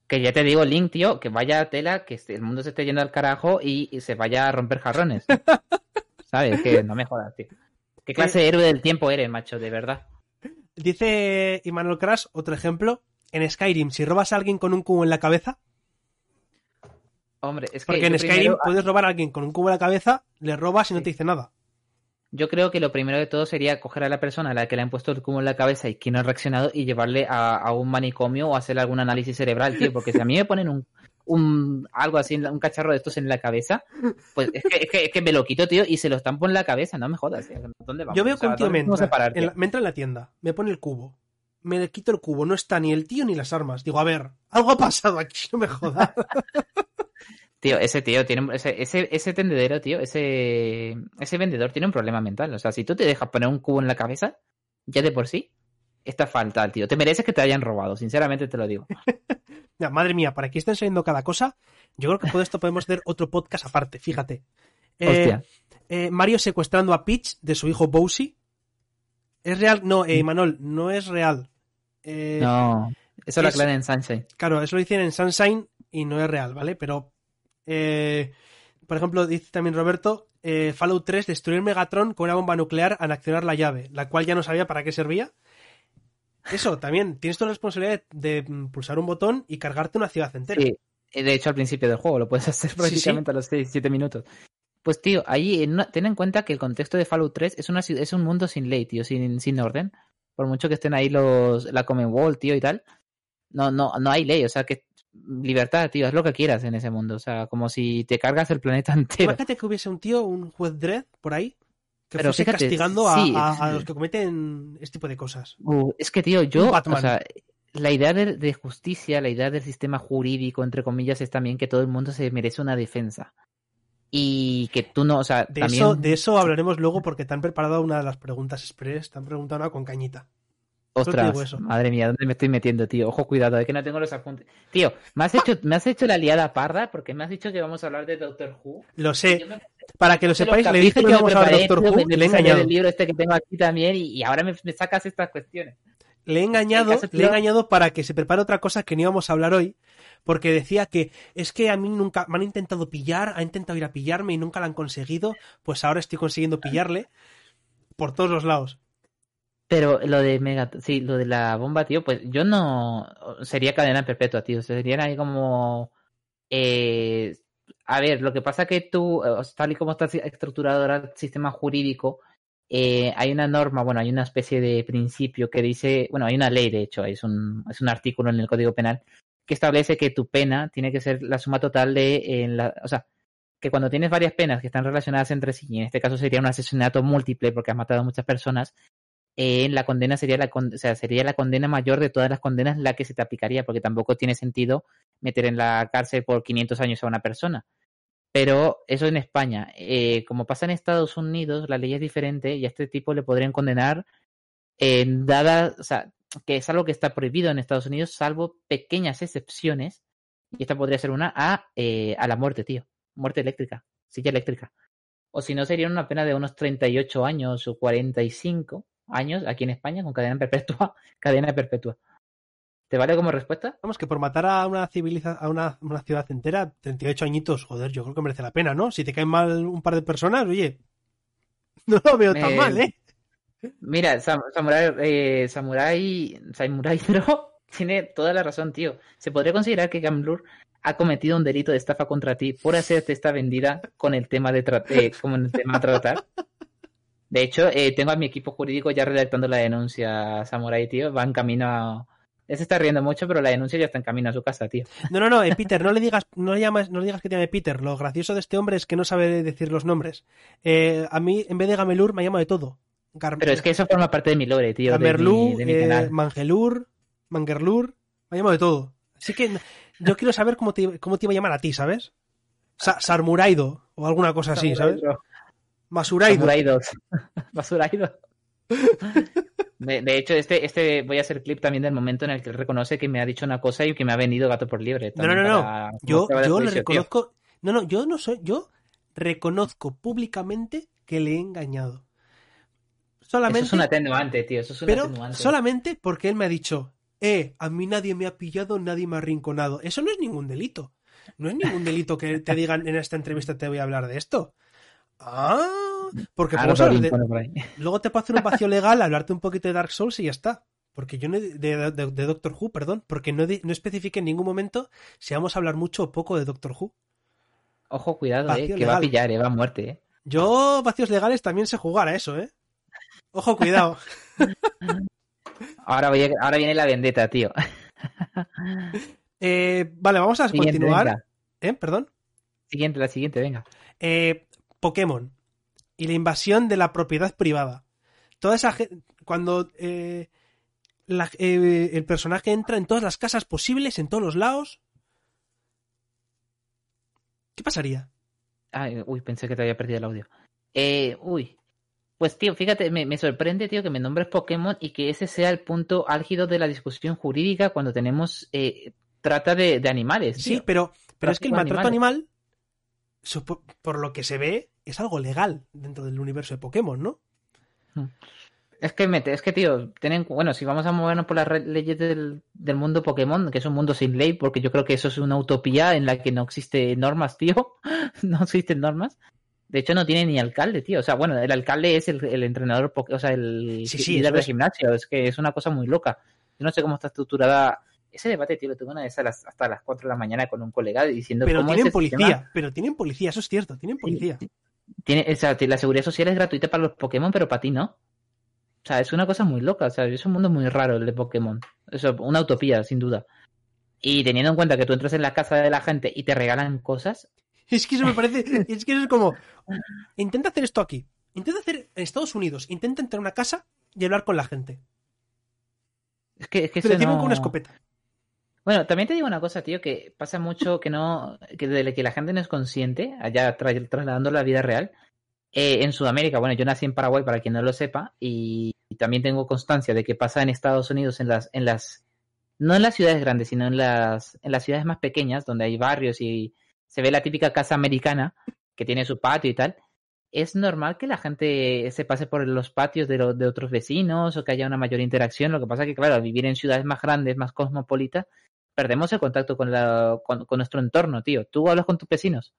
Que ya te digo, Link, tío, que vaya a tela, que este- el mundo se esté yendo al carajo y, y se vaya a romper jarrones. [LAUGHS] ¿Sabes? Que no me jodas, tío. ¿Qué clase de héroe del tiempo eres, macho? De verdad. Dice Immanuel Crash, otro ejemplo. En Skyrim, si robas a alguien con un cubo en la cabeza, Hombre, es que porque en Skyrim primero- puedes robar a alguien con un cubo en la cabeza, le robas y no te dice nada. Yo creo que lo primero de todo sería coger a la persona a la que le han puesto el cubo en la cabeza y que no ha reaccionado y llevarle a, a un manicomio o hacerle algún análisis cerebral, tío. Porque si a mí me ponen un, un algo así, un cacharro de estos en la cabeza, pues es que, es que, es que me lo quito, tío, y se lo estampo en la cabeza, no me jodas. tío. ¿Dónde vamos? Yo veo que un tío ¿dónde me entra, parar, en la- tío? me entra en la tienda, me pone el cubo, me le quito el cubo, no está ni el tío ni las armas. Digo, a ver, algo ha pasado aquí, [LAUGHS] no me jodas. Tío, ese tío tiene ese, ese, ese tendedero, tío, ese, ese vendedor tiene un problema mental. O sea, si tú te dejas poner un cubo en la cabeza, ya de por sí, está fatal, tío. Te mereces que te hayan robado, sinceramente te lo digo. [LAUGHS] Mira, madre mía, para aquí están saliendo cada cosa. Yo creo que por esto podemos hacer otro podcast aparte, fíjate. Eh, Hostia. eh, Mario secuestrando a Peach de su hijo Bowsy. ¿Es real? No, eh, Manol, no es real. Eh, No, eso lo aclaran en Sunshine. Claro, eso lo dicen en Sunshine y no es real, ¿vale? Pero, eh, por ejemplo, dice también Roberto, eh, Fallout 3, destruir Megatron con una bomba nuclear al accionar la llave, la cual ya no sabía para qué servía. Eso, también, tienes tu responsabilidad de, de, mm, pulsar un botón y cargarte una ciudad entera. Sí, eh, de hecho al principio del juego lo puedes [LAUGHS] hacer sí. prácticamente a los 6-7 minutos. Pues tío, ahí en una- ten en cuenta que el contexto de Fallout 3 es, una, es un mundo sin ley, tío, sin, sin orden. Por mucho que estén ahí los la Commonwealth, tío, y tal. No, no, no hay ley, o sea que libertad, tío, haz lo que quieras en ese mundo. O sea, como si te cargas el planeta [LAUGHS] entero. Imagínate que hubiese un tío, un juez Dredd por ahí, que Pero fuese fíjate, castigando a, sí, a- a sí. los que cometen este tipo de cosas. Uh, es que, tío, yo, o sea, la idea de, de justicia, la idea del sistema jurídico, entre comillas, es también que todo el mundo se merece una defensa. y que tú no, o sea, De, también... eso, de eso hablaremos luego porque te han preparado una de las preguntas express, te han preguntado una con cañita. Ostras, madre mía, ¿dónde me estoy metiendo, tío? Ojo, cuidado, es que no tengo los apuntes. Tío, me has hecho, me has hecho la liada parda porque me has dicho que vamos a hablar de Doctor Who. Lo sé, me- para que lo sepáis, le dije que me a hablar de Doctor Who y le he engañado. el libro este que tengo aquí también y, y ahora me, me sacas estas cuestiones. Le he engañado, En caso, le he engañado para que se prepare otra cosa que no íbamos a hablar hoy, porque decía que es que a mí nunca me han intentado pillar, ha intentado ir a pillarme y nunca la han conseguido, pues ahora estoy consiguiendo pillarle por todos los lados. Pero lo de Mega, sí, lo de la bomba, tío, pues yo no sería cadena perpetua, tío. Serían ahí como eh, a ver, lo que pasa que tú, eh, tal y como está estructurado ahora el sistema jurídico, eh, hay una norma, bueno, hay una especie de principio que dice, bueno, hay una ley, de hecho, es un, es un artículo en el Código Penal que establece que tu pena tiene que ser la suma total de, en la, o sea, que cuando tienes varias penas que están relacionadas entre sí, y en este caso sería un asesinato múltiple porque has matado a muchas personas, eh, la condena sería la, condena mayor de todas las condenas la que se te aplicaría, porque tampoco tiene sentido meter en la cárcel por 500 años a una persona. Pero eso en España. Eh, como pasa en Estados Unidos, la ley es diferente y a este tipo le podrían condenar en dada, que es algo que está prohibido en Estados Unidos, salvo pequeñas excepciones. Y esta podría ser una a, eh, a la muerte, tío. Muerte eléctrica, silla eléctrica. O si no, sería una pena de unos 38 años o 45 años aquí en España con cadena perpetua. [LAUGHS] Cadena perpetua. ¿Te vale como respuesta? Vamos, que por matar a una civiliza a una, una ciudad entera, 38 añitos, joder, yo creo que merece la pena, ¿no? Si te caen mal un par de personas, oye, [LAUGHS] no lo veo tan Eh, mal, ¿eh? Mira, Sam- Samurai, eh, Samurai, Samurai [LAUGHS] tiene toda la razón, tío. Se podría considerar que Gamblur ha cometido un delito de estafa contra ti por hacerte esta vendida con el tema de eh, como el tema a tratar. De hecho, eh, tengo a mi equipo jurídico ya redactando la denuncia, Samurai, tío. Va en camino a... Él se está riendo mucho, pero la denuncia ya está en camino a su casa, tío. No, no, no, eh, Peter, no le digas, no le llamas, no le digas que te llame Peter. Lo gracioso de este hombre es que no sabe decir los nombres. Eh, a mí, en vez de Gamelur, me llama de todo. Gar- Pero es que eso forma parte de mi lore, tío. De Gamerlú, mi, de mi eh, canal. Mangelur, Mangerlur, me llama de todo. Así que yo quiero saber cómo te, cómo te iba a llamar a ti, ¿sabes? Sa- Sarmuraido o alguna cosa así, ¿sabes? Masuraido. Basuraidos. Basuraidos. [LAUGHS] De, de hecho, este, este voy a hacer clip también del momento en el que él reconoce que me ha dicho una cosa y que me ha venido gato por liebre. No, no, no, Yo, yo le tío. reconozco. No, no, yo no soy. Yo reconozco públicamente que le he engañado. Solamente. Eso es un atenuante, tío. Eso es un pero atenuante. solamente porque él me ha dicho, eh, a mí nadie me ha pillado, nadie me ha arrinconado. Eso no es ningún delito. No es ningún delito que te digan en esta entrevista te voy a hablar de esto. Ah, porque podemos hablar de- [LAUGHS] luego te puedo hacer un vacío legal, hablarte un poquito de Dark Souls y ya está. Porque yo no de, de- de Doctor Who, perdón, porque no, no especifique en ningún momento si vamos a hablar mucho o poco de Doctor Who. Ojo, cuidado, eh, que va a pillar, eh, va a muerte, eh. Yo, vacíos legales, también sé jugar a eso, ¿eh? Ojo, cuidado. [LAUGHS] Ahora, voy a- ahora viene la vendetta, tío. Eh, vale, vamos a Siguiente, continuar. venga. ¿Eh? Perdón. Siguiente, la siguiente, venga. Eh, Pokémon y la invasión de la propiedad privada. Toda esa gente, cuando eh, la- eh, el personaje entra en todas las casas posibles, en todos los lados, ¿qué pasaría? Ay, uy, pensé que te había perdido el audio. Eh, uy. Pues tío, fíjate, me, me sorprende, tío, que me nombres Pokémon y que ese sea el punto álgido de la discusión jurídica cuando tenemos eh, trata de, de animales. Sí, tío. pero, pero es que el maltrato animal, por lo que se ve, es algo legal dentro del universo de Pokémon, ¿no? Es que, mete, es que, tío, tienen, bueno, si vamos a movernos por las leyes del, del mundo Pokémon, que es un mundo sin ley, porque yo creo que eso es una utopía en la que no existe normas, tío. [LAUGHS] no existen normas. De hecho, no tiene ni alcalde, tío. O sea, bueno, el alcalde es el, el entrenador, o sea, el Sí, sí, líder es. gimnasio. Es que es una cosa muy loca. Yo no sé cómo está estructurada. Ese debate, tío, lo tuve una vez a las, hasta las 4 de la mañana con un colega diciendo Pero cómo tienen ese policía, sistema pero tienen policía, eso es cierto, tienen policía. Tiene, o sea, la seguridad social es gratuita para los Pokémon, pero para ti no. O sea, es una cosa muy loca. O sea, es un mundo muy raro el de Pokémon. Eso, una utopía, sin duda. Y teniendo en cuenta que tú entras en la casa de la gente y te regalan cosas, [LAUGHS] Es que eso me parece, [LAUGHS] es que eso es como, intenta hacer esto aquí, intenta hacer en Estados Unidos, intenta entrar a una casa y hablar con la gente. es que, es que Pero eso no- con una escopeta. Bueno, también te digo una cosa, tío, que pasa mucho que no, que de que la gente no es consciente, allá trasladando la vida real. Eh, en Sudamérica, bueno, yo nací en Paraguay para quien no lo sepa, y, también tengo constancia de que pasa en Estados Unidos, en las, en las, no en las ciudades grandes, sino en las, en las ciudades más pequeñas, donde hay barrios y se ve la típica casa americana que tiene su patio y tal. Es normal que la gente se pase por los patios de, de otros vecinos o que haya una mayor interacción. Lo que pasa que, claro, al vivir en ciudades más grandes, más cosmopolitas, perdemos el contacto con, la, con, nuestro entorno, tío. Tú hablas con tus vecinos.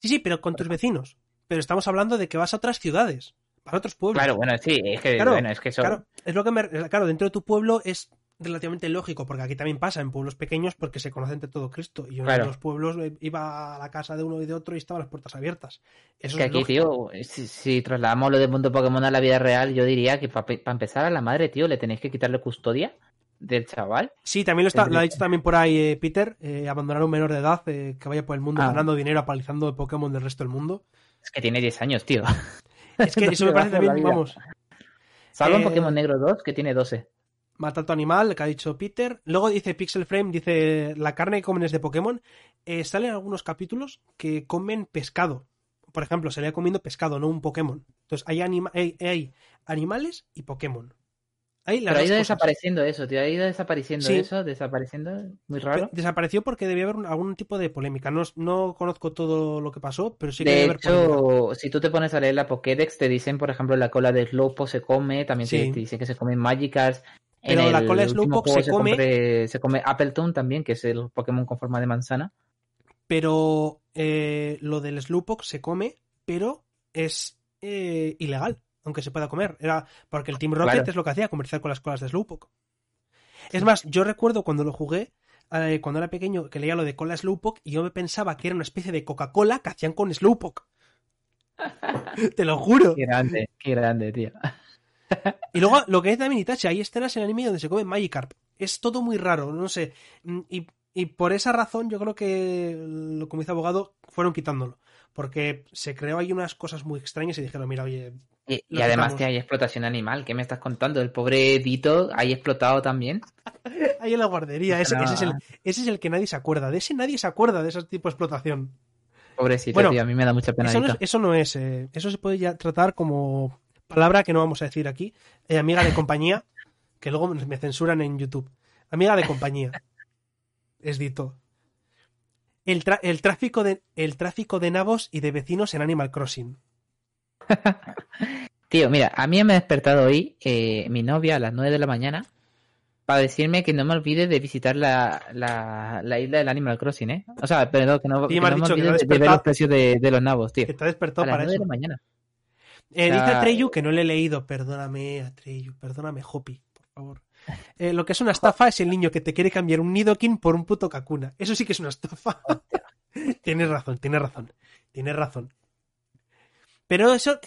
Sí, sí, pero con tus vecinos. Pero estamos hablando de que vas a otras ciudades, para otros pueblos. Claro, bueno, sí, es que, claro, bueno, es que eso... Claro, es lo que me... Claro, dentro de tu pueblo es relativamente lógico, porque aquí también pasa en pueblos pequeños porque se conocen de todo Cristo. Y yo en los pueblos eh, iba a la casa de uno y de otro y estaban las puertas abiertas. Eso que aquí, tío, si, trasladamos lo de mundo Pokémon a la vida real, yo diría que para empezar a la madre, tío, le tenéis que quitarle custodia del chaval. Sí, también lo, está, lo ha dicho también por ahí eh, Peter, eh, abandonar a un menor de edad eh, que vaya por el mundo ah. ganando dinero apalizando de Pokémon del resto del mundo. Es que tiene 10 años, tío. [LAUGHS] Es que eso me [LAUGHS] parece también, vamos. Salvo en Pokémon Negro 2, que tiene 12. Mata tu animal, que ha dicho Peter. Luego dice Pixel Frame, dice, la carne que comen es de Pokémon. salen algunos capítulos que comen pescado. Por ejemplo, se le ha comiendo pescado, no un Pokémon. Entonces hay, hay animales y Pokémon. Pero ha ido desapareciendo eso, tío. Ha ido desapareciendo eso, desapareciendo. Muy raro. desapareció porque debía haber algún tipo de polémica. No, no conozco todo lo que pasó, pero sí que de haber hecho, si tú te pones a leer la Pokédex, te dicen, por ejemplo, la cola de Slowpoke se come. También te, dicen que se comen Magikarps. Pero la cola de Slowpoke se, come. se come Appleton también, que es el Pokémon con forma de manzana. Pero eh, lo del Slowpoke se come, pero es eh, ilegal aunque se pueda comer. Era porque el Team Rocket es lo que hacía, comerciar con las colas de Slowpoke. Es más, yo recuerdo cuando lo jugué, eh, cuando era pequeño, que leía lo de cola Slowpoke y yo me pensaba que era una especie de Coca-Cola que hacían con Slowpoke. [LAUGHS] Te lo juro. Qué grande, qué grande, tío. [LAUGHS] y luego, lo que es también Itachi, hay escenas en el anime donde se come Magikarp. Es todo muy raro, no sé. Y, y por esa razón, yo creo que, como dice abogado, fueron quitándolo. Porque se creó ahí unas cosas muy extrañas y dijeron, mira, oye, y, además que hay explotación animal. ¿Qué me estás contando? El pobre Dito hay explotado también. [LAUGHS] ahí en la guardería. Ese, es el, ese, es el, que nadie se acuerda. De ese nadie se acuerda de ese tipo de explotación. Pobrecito, tío. A mí me da mucha pena. Eso no es. Eso, no es eh, eso se puede ya tratar como palabra que no vamos a decir aquí. Eh, amiga de compañía. que luego me censuran en YouTube. Amiga de compañía. es Dito. El, el, tráfico de, el tráfico de nabos y de vecinos en Animal Crossing. [LAUGHS] Tío, mira, a mí me ha despertado hoy eh, mi novia a las 9 de la mañana para decirme que no me olvide de visitar la, la, isla del Animal Crossing, ¿eh? O sea, perdón, que no, que no me olvide de, ver los precios de, los nabos, tío. Que te ha despertado para eso. De la mañana. Eh, dice Atreyu que no le he leído. Perdóname, Atreyu, perdóname, Hopi, por favor. Eh, lo que es una estafa es el niño que te quiere cambiar un Nidoking por un puto Kakuna. Eso sí que es una estafa. [LAUGHS] tienes razón, tienes razón. Tienes razón. Pero eso,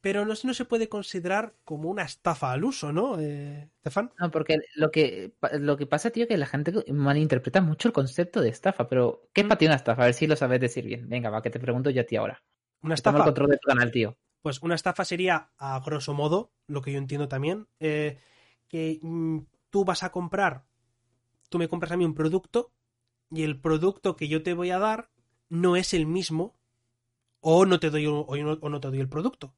pero no, no, se puede considerar como una estafa al uso, ¿no, eh, Stefan? No, porque lo que, lo que pasa, tío, es que la gente malinterpreta mucho el concepto de estafa. Pero, ¿qué es para ti una estafa? A ver si lo sabes decir bien. Venga, va, que te pregunto yo a ti ahora. Una estafa. el control de tu canal, tío. Pues una estafa sería, a grosso modo, lo que yo entiendo también, eh, que mm, tú vas a comprar, tú me compras a mí un producto y el producto que yo te voy a dar no es el mismo o no te doy, o no, te doy el producto.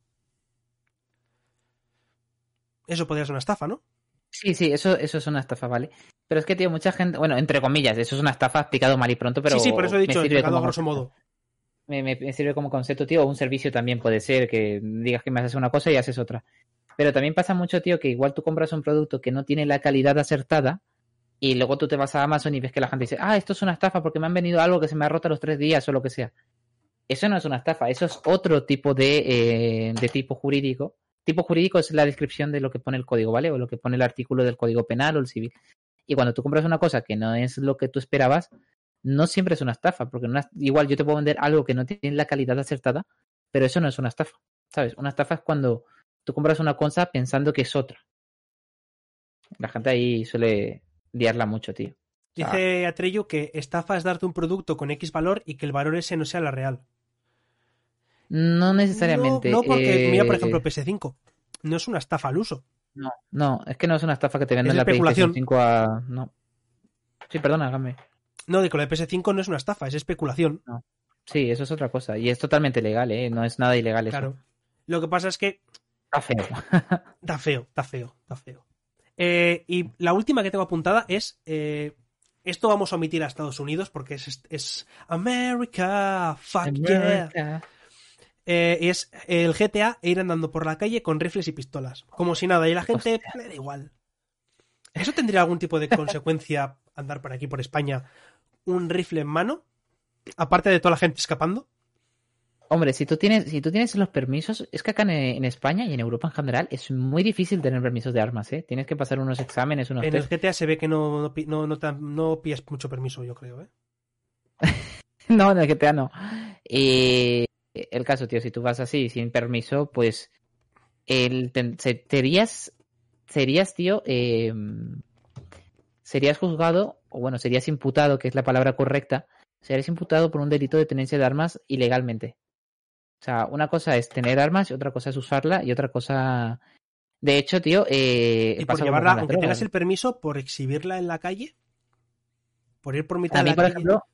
Eso podría ser una estafa, ¿no? Sí, sí, eso, eso es una estafa, ¿vale? Pero es que, tío, mucha gente, bueno, entre comillas, eso es una estafa explicado mal y pronto, pero... Sí, sí, por eso he dicho, explicado a grosso modo. Me, me, sirve como concepto, tío, o un servicio también puede ser, que digas que me haces una cosa y haces otra. Pero también pasa mucho, tío, que igual tú compras un producto que no tiene la calidad acertada y luego tú te vas a Amazon y ves que la gente dice, ah, esto es una estafa porque me han venido algo que se me ha roto los tres días o lo que sea. Eso no es una estafa, eso es otro tipo de, eh, de tipo jurídico. Tipo jurídico es la descripción de lo que pone el código, ¿vale? O lo que pone el artículo del código penal o el civil. Y cuando tú compras una cosa que no es lo que tú esperabas, no siempre es una estafa, porque igual yo te puedo vender algo que no tiene la calidad acertada, pero eso no es una estafa, ¿sabes? Una estafa es cuando tú compras una cosa pensando que es otra. La gente ahí suele liarla mucho, tío. Dice Atreyu que estafa es darte un producto con X valor y que el valor ese no sea la real. No necesariamente. No, porque, mira, por eh, ejemplo, PS5. No es una estafa al uso. No, no, es que no es una estafa que te venden la PlayStation 5 a. No. Sí, perdona, hágame. No, de que lo de PS5 no es una estafa, es especulación. No. Sí, eso es otra cosa. Y es totalmente legal, ¿eh? No es nada ilegal eso. Claro. Lo que pasa es que Está feo. [LAUGHS] da feo, da feo, da feo. Eh, y la última que tengo apuntada es. eh, esto vamos a omitir a Estados Unidos porque es, es America, fuck yeah. Eh, es el GTA e ir andando por la calle con rifles y pistolas. Como si nada, y la gente Hostia. le da igual. ¿Eso tendría algún tipo de [LAUGHS] consecuencia andar por aquí, por España, un rifle en mano? Aparte de toda la gente escapando. Hombre, si tú tienes, si tú tienes los permisos, es que acá en, en España y en Europa en general es muy difícil tener permisos de armas, ¿eh? Tienes que pasar unos exámenes, unos En el. GTA se ve que no, no, no, no, te- no pillas mucho permiso, yo creo, ¿eh? [LAUGHS] No, en el GTA no. Eh, el caso, tío, si tú vas así, sin permiso, pues el, se- serías, serías, tío, eh, serías juzgado, o bueno, serías imputado, que es la palabra correcta, serías imputado por un delito de tenencia de armas ilegalmente. O sea, una cosa es tener armas y otra cosa es usarla y otra cosa... De hecho, tío, eh, Y por llevarla, aunque tengas el permiso, por exhibirla en la calle, por ir por mitad A de mí, la por calle, ejemplo,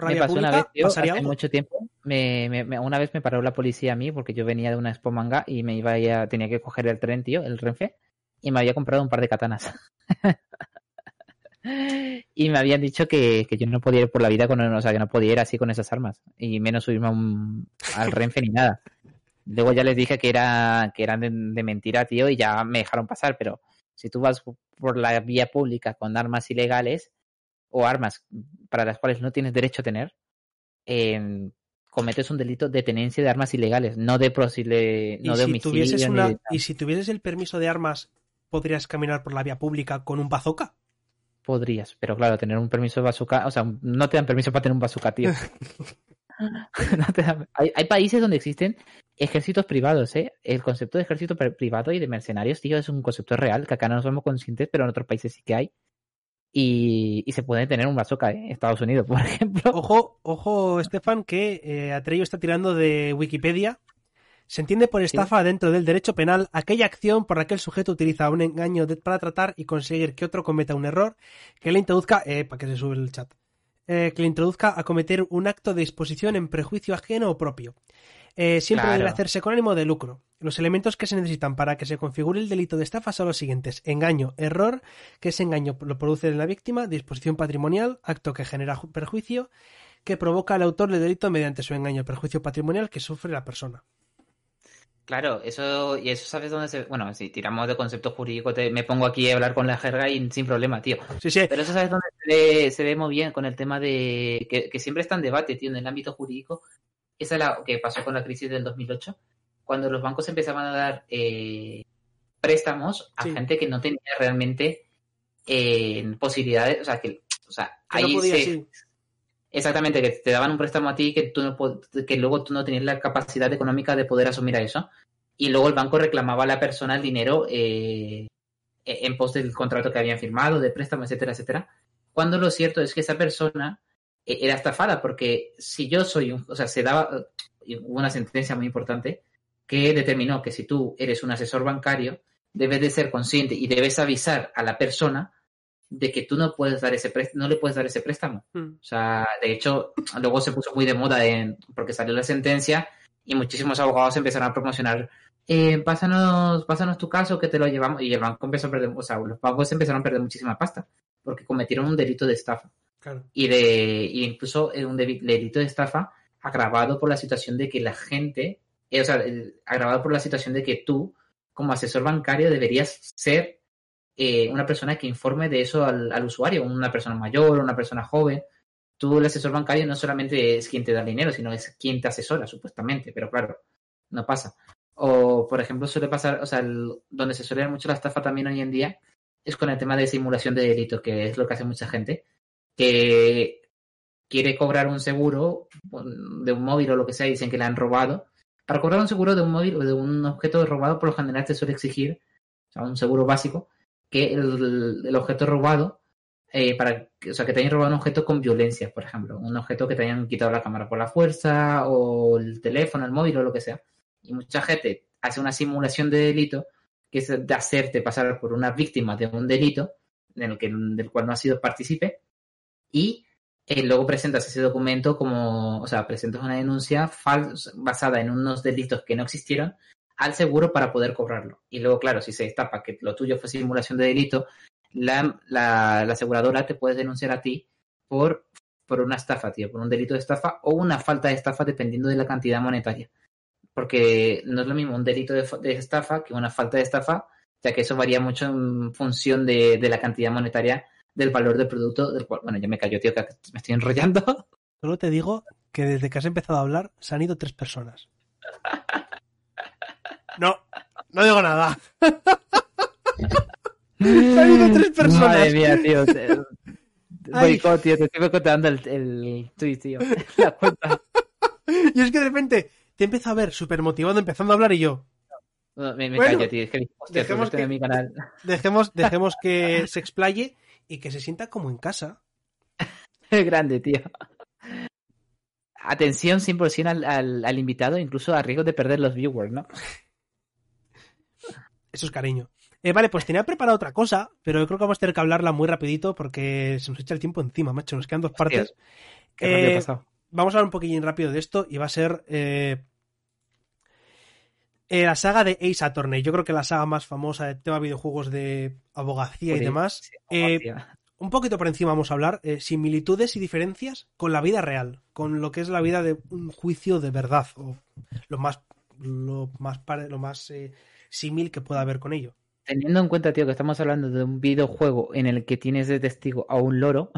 por me pasó una vez, tío, ¿pasaría hace algo? mucho tiempo. Me, me- me- una vez me paró la policía a mí porque yo venía de una expo manga y me iba a, tenía que coger el tren, tío, el Renfe, y me había comprado un par de katanas. [LAUGHS] y me habían dicho que, que yo no podía ir por la vida con, o sea, que no podía ir así con esas armas, y menos subirme a un- al Renfe ni nada. Luego ya les dije que era que eran de, de mentira, tío, y ya me dejaron pasar, pero si tú vas por la vía pública con armas ilegales o armas para las cuales no tienes derecho a tener, eh, cometes un delito de tenencia de armas ilegales, no de prosile, no y, de si homicidio. tuvieses una, de- y si tuvieses el permiso de armas, ¿podrías caminar por la vía pública con un bazooka? Podrías, pero claro, tener un permiso de bazooka, o sea, no te dan permiso para tener un bazooka, tío. [LAUGHS] [LAUGHS] No te dan- hay, hay países donde existen ejércitos privados, ¿eh? El concepto de ejército pri- privado y de mercenarios, tío, es un concepto real, que acá no somos conscientes, pero en otros países sí que hay. Y, y se puede tener un bazooka, ¿eh? Estados Unidos, [LAUGHS] por ejemplo. Ojo, ojo, Estefan, que eh, Atreyo está tirando de Wikipedia. Se entiende por estafa dentro del derecho penal aquella acción por la que el sujeto utiliza un engaño de- para tratar y conseguir que otro cometa un error que le introduzca, eh, para que se sube el chat, eh, que le introduzca a cometer un acto de disposición en prejuicio ajeno o propio. Eh, siempre Claro. debe hacerse con ánimo de lucro. Los elementos que se necesitan para que se configure el delito de estafa son los siguientes: engaño, error, que ese engaño lo produce en la víctima, disposición patrimonial, acto que genera ju- perjuicio, que provoca al autor del delito mediante su engaño, perjuicio patrimonial que sufre la persona. Claro, eso, y eso sabes dónde se... Bueno, si tiramos de concepto jurídico, te- me pongo aquí a hablar con la jerga y sin problema, tío. Sí, sí, Pero eso sabes dónde se ve, se ve muy bien con el tema de... Que, que siempre está en debate, tío, en el ámbito jurídico. Esa es la que pasó con la crisis del 2008, cuando los bancos empezaban a dar eh, préstamos a Sí. gente que no tenía realmente eh, posibilidades, o sea, que... O sea, que no ahí podía, se, sí. Exactamente, que te daban un préstamo a ti que tú no que luego tú no tenías la capacidad económica de poder asumir a eso. Y luego el banco reclamaba a la persona el dinero eh, en pos del contrato que habían firmado, de préstamo, etcétera, etcétera. Cuando lo cierto es que esa persona eh, era estafada, porque si yo soy un, o sea, se daba eh, una sentencia muy importante que determinó que si tú eres un asesor bancario, debes de ser consciente y debes avisar a la persona de que tú no puedes dar ese préstamo, no le puedes dar ese préstamo. Mm. O sea, de hecho, luego se puso muy de moda en, porque salió la sentencia y muchísimos abogados empezaron a promocionar. Eh, pásanos, pásanos tu caso que te lo llevamos. Y el banco empezó a perder, o sea, los bancos empezaron a perder muchísima pasta porque cometieron un delito de estafa. Claro. Y de, y incluso eh, un delito de estafa agravado por la situación de que la gente, o sea, agravado por la situación de que tú, como asesor bancario, deberías ser eh, una persona que informe de eso al, al usuario, una persona mayor, una persona joven. Tú, el asesor bancario, no solamente es quien te da el dinero, sino es quien te asesora, supuestamente, pero claro, no pasa. O, por ejemplo, suele pasar, o sea, el- donde se suele ver mucho la estafa también hoy en día es con el tema de simulación de delito, que es lo que hace mucha gente, que quiere cobrar un seguro de un móvil o lo que sea dicen que le han robado. Para cobrar un seguro de un móvil o de un objeto robado, por lo general te suele exigir, o sea, un seguro básico, que el, objeto robado, eh, para, o sea, que te hayan robado un objeto con violencia, por ejemplo, un objeto que te hayan quitado la cámara por la fuerza o el teléfono, el móvil o lo que sea. Y mucha gente hace una simulación de delito, que es de hacerte pasar por una víctima de un delito que, del cual no ha sido partícipe, y eh, luego presentas ese documento como, o sea, presentas una denuncia basada en unos delitos que no existieron al seguro para poder cobrarlo. Y luego, claro, si se destapa que lo tuyo fue simulación de delito, la, la, aseguradora te puede denunciar a ti por, por una estafa, tío, por un delito de estafa o una falta de estafa dependiendo de la cantidad monetaria. Porque no es lo mismo un delito de, de estafa que una falta de estafa, ya que eso varía mucho en función de, de la cantidad monetaria del valor del producto del cual, bueno, ya me cayó, tío, que me estoy enrollando. [LAUGHS] Solo te digo que desde que has empezado a hablar se han ido tres personas. [LAUGHS] No, no digo nada. [LAUGHS] se han ido tres personas. Madre mía, tío. Boicot, tío, te estoy contando el, el tweet, tío. La cuenta. Y es que de repente te empiezo a ver súper motivado empezando a hablar y yo. No, me, me callo, tío. Es que, hostia, dejemos, que, mi canal. Dejemos, dejemos que se explaye y que se sienta como en casa. [LAUGHS] Es grande, tío. Atención 100% al, al, al invitado, incluso a riesgo de perder los viewers, ¿no? [LAUGHS] Eso es cariño. Eh, vale, pues tenía preparado otra cosa, pero yo creo que vamos a tener que hablarla muy rapidito porque se nos echa el tiempo encima, macho. Nos quedan dos partes. Eh, vamos a hablar un poquillín rápido de esto y va a ser eh, eh, la saga de Ace Attorney. Yo creo que la saga más famosa de tema videojuegos de abogacía y demás. un poquito por encima vamos a hablar similitudes y diferencias con la vida real, con lo que es la vida de un juicio de verdad o lo más lo más lo más símil que pueda haber con ello. Teniendo en cuenta, tío, que estamos hablando de un videojuego en el que tienes de testigo a un loro.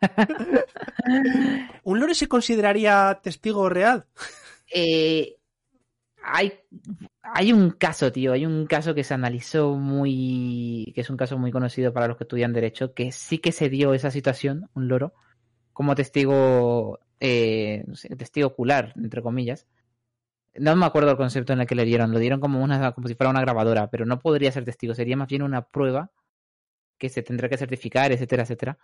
[LAUGHS] ¿Un loro se consideraría testigo real? Eh, hay, hay un caso, tío, hay un caso que se analizó muy, que es un caso muy conocido para los que estudian derecho, que sí que se dio esa situación, un loro, como testigo, eh, testigo ocular, entre comillas, no me acuerdo el concepto en el que le dieron. Lo dieron como, una, como si fuera una grabadora, pero no podría ser testigo. Sería más bien una prueba que se tendrá que certificar, etcétera, etcétera.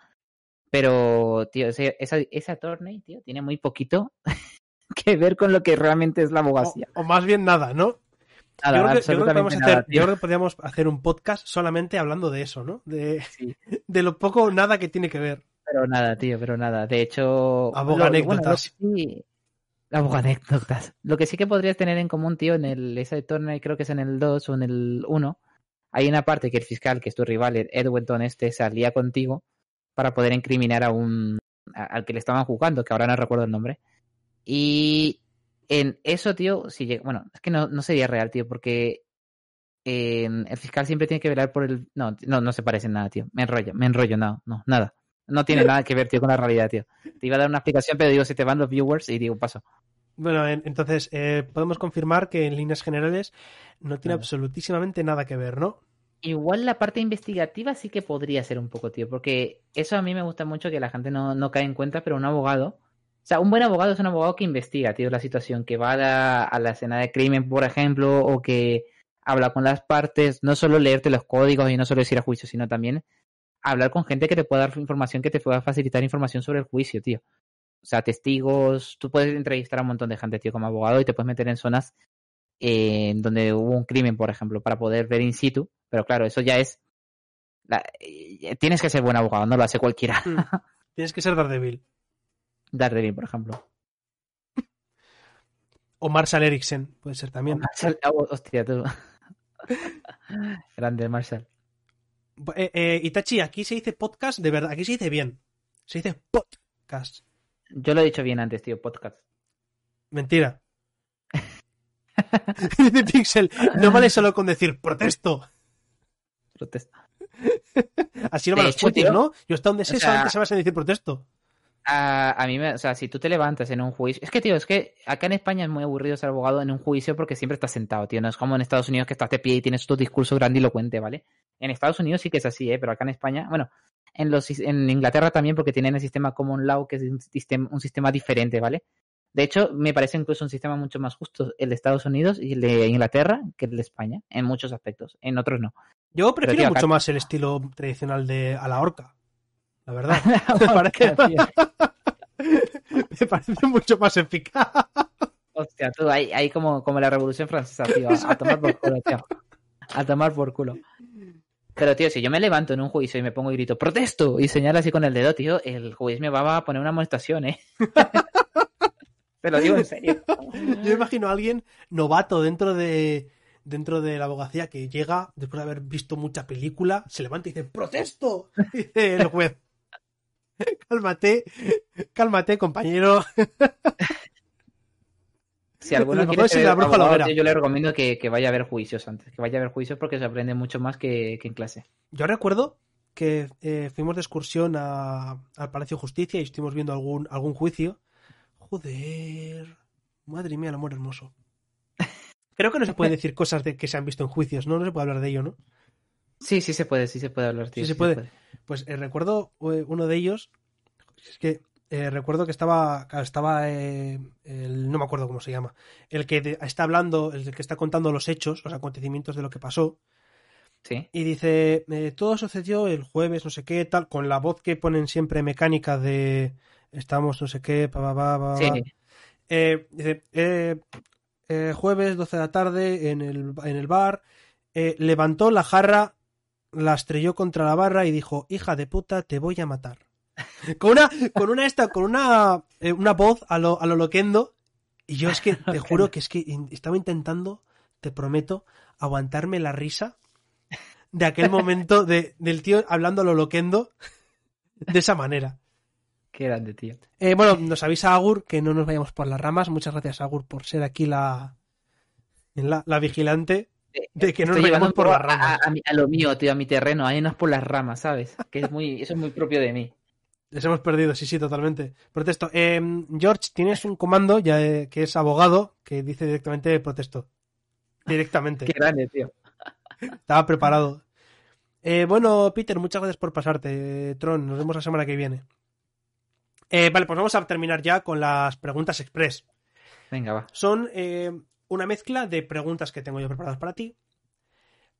Pero, tío, esa, esa Torney, tío, tiene muy poquito [LAUGHS] que ver con lo que realmente es la abogacía. O, más bien nada, ¿no? Nada, yo, creo que, hacer, yo creo que podríamos hacer un podcast solamente hablando de eso, ¿no? De, [LAUGHS] de lo poco o nada que tiene que ver. Pero nada, tío, pero nada. De hecho... Aboganécdotas. anécdotas. Lo que sí que podrías tener en común, tío, en el ese torneo, creo que es en el 2 o en el 1, hay una parte que el fiscal, que es tu rival, Edwinton este, salía contigo para poder incriminar a un al que le estaban jugando, que ahora no recuerdo el nombre. Y en eso, tío, si llega, bueno, es que no, no sería real, tío, porque el fiscal siempre tiene que velar por el... No, no, no se parece en nada, tío. Me enrollo, me enrollo, no, no, nada. No tiene [LAUGHS] nada que ver, tío, con la realidad, tío. Te iba a dar una explicación, pero digo, si te van los viewers y digo, paso. Bueno, entonces, eh, podemos confirmar que en líneas generales no tiene absolutísimamente nada que ver, ¿no? Igual la parte investigativa sí que podría ser un poco, tío, porque eso a mí me gusta mucho que la gente no, no cae en cuenta, pero un abogado, o sea, un buen abogado es un abogado que investiga, tío, la situación, que va a la, a la escena de crimen, por ejemplo, o que habla con las partes, no solo leerte los códigos y no solo decir a juicio, sino también hablar con gente que te pueda dar información, que te pueda facilitar información sobre el juicio, tío. O sea, testigos, tú puedes entrevistar a un montón de gente, tío, como abogado y te puedes meter en zonas en donde hubo un crimen, por ejemplo, para poder ver in situ. Pero claro, eso ya es... Eh, tienes que ser buen abogado, no lo hace cualquiera. Hmm. [LAUGHS] Tienes que ser Daredevil. Daredevil, por ejemplo. O Marshall Eriksen, puede ser también. Marshall, oh, hostia, tú. Grande, Marshall. Eh, eh, Itachi, aquí se dice podcast de verdad, aquí se dice bien. Se dice podcast. Yo lo he dicho bien antes, tío, podcast. Mentira. [LAUGHS] dice Pixel, no vale solo con decir protesto. Protesto. Así no van los puentes, ¿no? Yo hasta donde sé, solamente se vas a decir protesto. A, a, mí, me, o sea, si tú te levantas en un juicio. Es que, tío, es que acá en España es muy aburrido ser abogado en un juicio porque siempre estás sentado, tío. No es como en Estados Unidos que estás de pie y tienes tu discurso grandilocuente, ¿vale? En Estados Unidos sí que es así, ¿eh? Pero acá en España, bueno, en, los, en Inglaterra también porque tienen el sistema Common Law, que es un sistema, un sistema diferente, ¿vale? De hecho, me parece incluso un sistema mucho más justo el de Estados Unidos y el de Inglaterra que el de España, en muchos aspectos. En otros no. Yo prefiero mucho más el estilo tradicional de a la horca. La verdad. [LAUGHS] me, parece, mucho más eficaz. Hostia, tú, ahí, como, como la Revolución Francesa, tío. A [LAUGHS] tomar por culo, tío. A tomar por culo. Pero, tío, si yo me levanto en un juicio y me pongo y grito, protesto, y señalo así con el dedo, tío, el juez me va a poner una amonestación, ¿eh? [LAUGHS] Te lo digo en serio. Yo imagino a alguien novato dentro de dentro de la abogacía que llega después de haber visto mucha película, se levanta y dice ¡Protesto! Dice el juez. [LAUGHS] Cálmate, cálmate, compañero. Si alguno Lo quiere ser la bruja abogado, yo le recomiendo que, que vaya a ver juicios antes, que vaya a ver juicios porque se aprende mucho más que, que en clase. Yo recuerdo que eh, fuimos de excursión a- al Palacio de Justicia y estuvimos viendo algún, algún juicio. Joder. Madre mía, el amor hermoso. [LAUGHS] Creo que no se puede decir cosas de que se han visto en juicios, ¿no? No se puede hablar de ello, ¿no? Sí, sí se puede, sí se puede hablar, tío. Sí se puede. Pues eh, recuerdo eh, uno de ellos. Es que eh, recuerdo que estaba. Estaba. eh, el- no me acuerdo cómo se llama. El que de- está hablando, el que está contando los hechos, los acontecimientos de lo que pasó. Sí. Y dice: eh, Todo sucedió el jueves, no sé qué, tal, con la voz que ponen siempre mecánica de. Estamos, no sé qué, pa, pa, pa, pa, Sí. pa". Eh, dice, jueves, 12 de la tarde, en el, en el bar, levantó la jarra, la estrelló contra la barra y dijo, hija de puta, te voy a matar. [LAUGHS] Con una, con una esta, con una, eh, una voz a lo, a lo loquendo. Y yo es que, te [LAUGHS] juro que es que estaba intentando, te prometo, aguantarme la risa de aquel momento de, del tío hablando a lo loquendo de esa manera. Qué grande, tío. Eh, bueno, nos avisa Agur que no nos vayamos por las ramas. Muchas gracias, Agur, por ser aquí la, la, la vigilante de que no nos Estoy un por las ramas. a, a a lo mío, tío, a mi terreno, ahí no es por las ramas, ¿sabes? Que es muy, eso es muy propio de mí. Les hemos perdido, sí, sí, totalmente. Protesto. Eh, George, tienes un comando ya eh, que es abogado que dice directamente protesto. Directamente. [LAUGHS] Qué grande, tío. Estaba preparado. Eh, bueno, Peter, muchas gracias por pasarte. Tron, nos vemos la semana que viene. Vale, pues vamos a terminar ya con las preguntas express. Venga, va. Son una mezcla de preguntas que tengo yo preparadas para ti,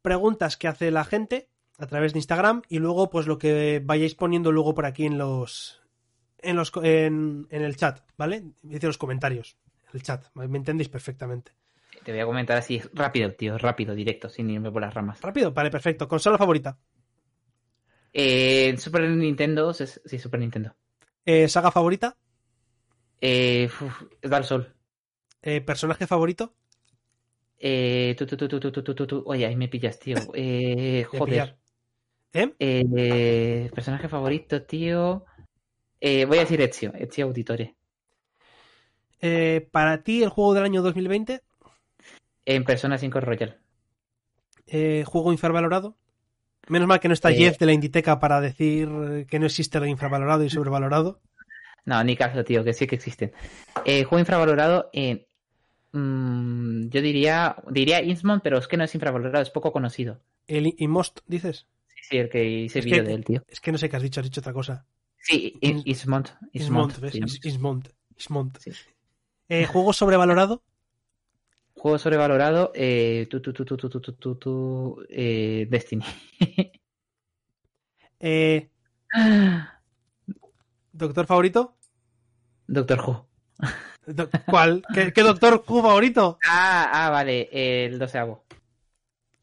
preguntas que hace la gente a través de Instagram y luego pues lo que vayáis poniendo luego por aquí en los en los en, en el chat, ¿vale? Dice los comentarios, el chat, me entendéis perfectamente. Te voy a comentar así rápido, tío, rápido, directo, sin irme por las ramas. Rápido, vale, perfecto. Consola favorita, Eh, Super Nintendo, sí, Super Nintendo. Eh, saga favorita, Eh, uf, Dark Souls. Eh, ¿Personaje favorito? Eh, Oye, ahí me pillas, tío. [LAUGHS] Eh, joder. ¿Eh? ¿Eh? personaje favorito, tío. Eh, voy a decir Ezio, Ezio Auditore. Eh. Para ti, el juego del año 2020. En Persona 5 Royal. juego infravalorado. Menos mal que no está Jeff de la Inditeca para decir que no existe lo infravalorado y [LAUGHS] sobrevalorado. No, ni caso, tío, que sí que existen. juego infravalorado en Mm, yo diría, diría Inmos, pero es que no es infravalorado, es poco conocido. ¿El Inmost, dices? Sí, sí, el que hice es vídeo de él, tío. Es que no sé qué has dicho, has dicho otra cosa. Sí, Inmont. Inmont, ¿ves? Inmont. Eh, ¿Juego sobrevalorado? Juego sobrevalorado, eh, tu, tu, tu, tu eh, Destiny. [LAUGHS] eh, [GASPS] ¿Doctor favorito? Doctor Who. ¿Cuál? ¿Qué, qué doctor Who favorito? Ah, ah, vale, el doceavo.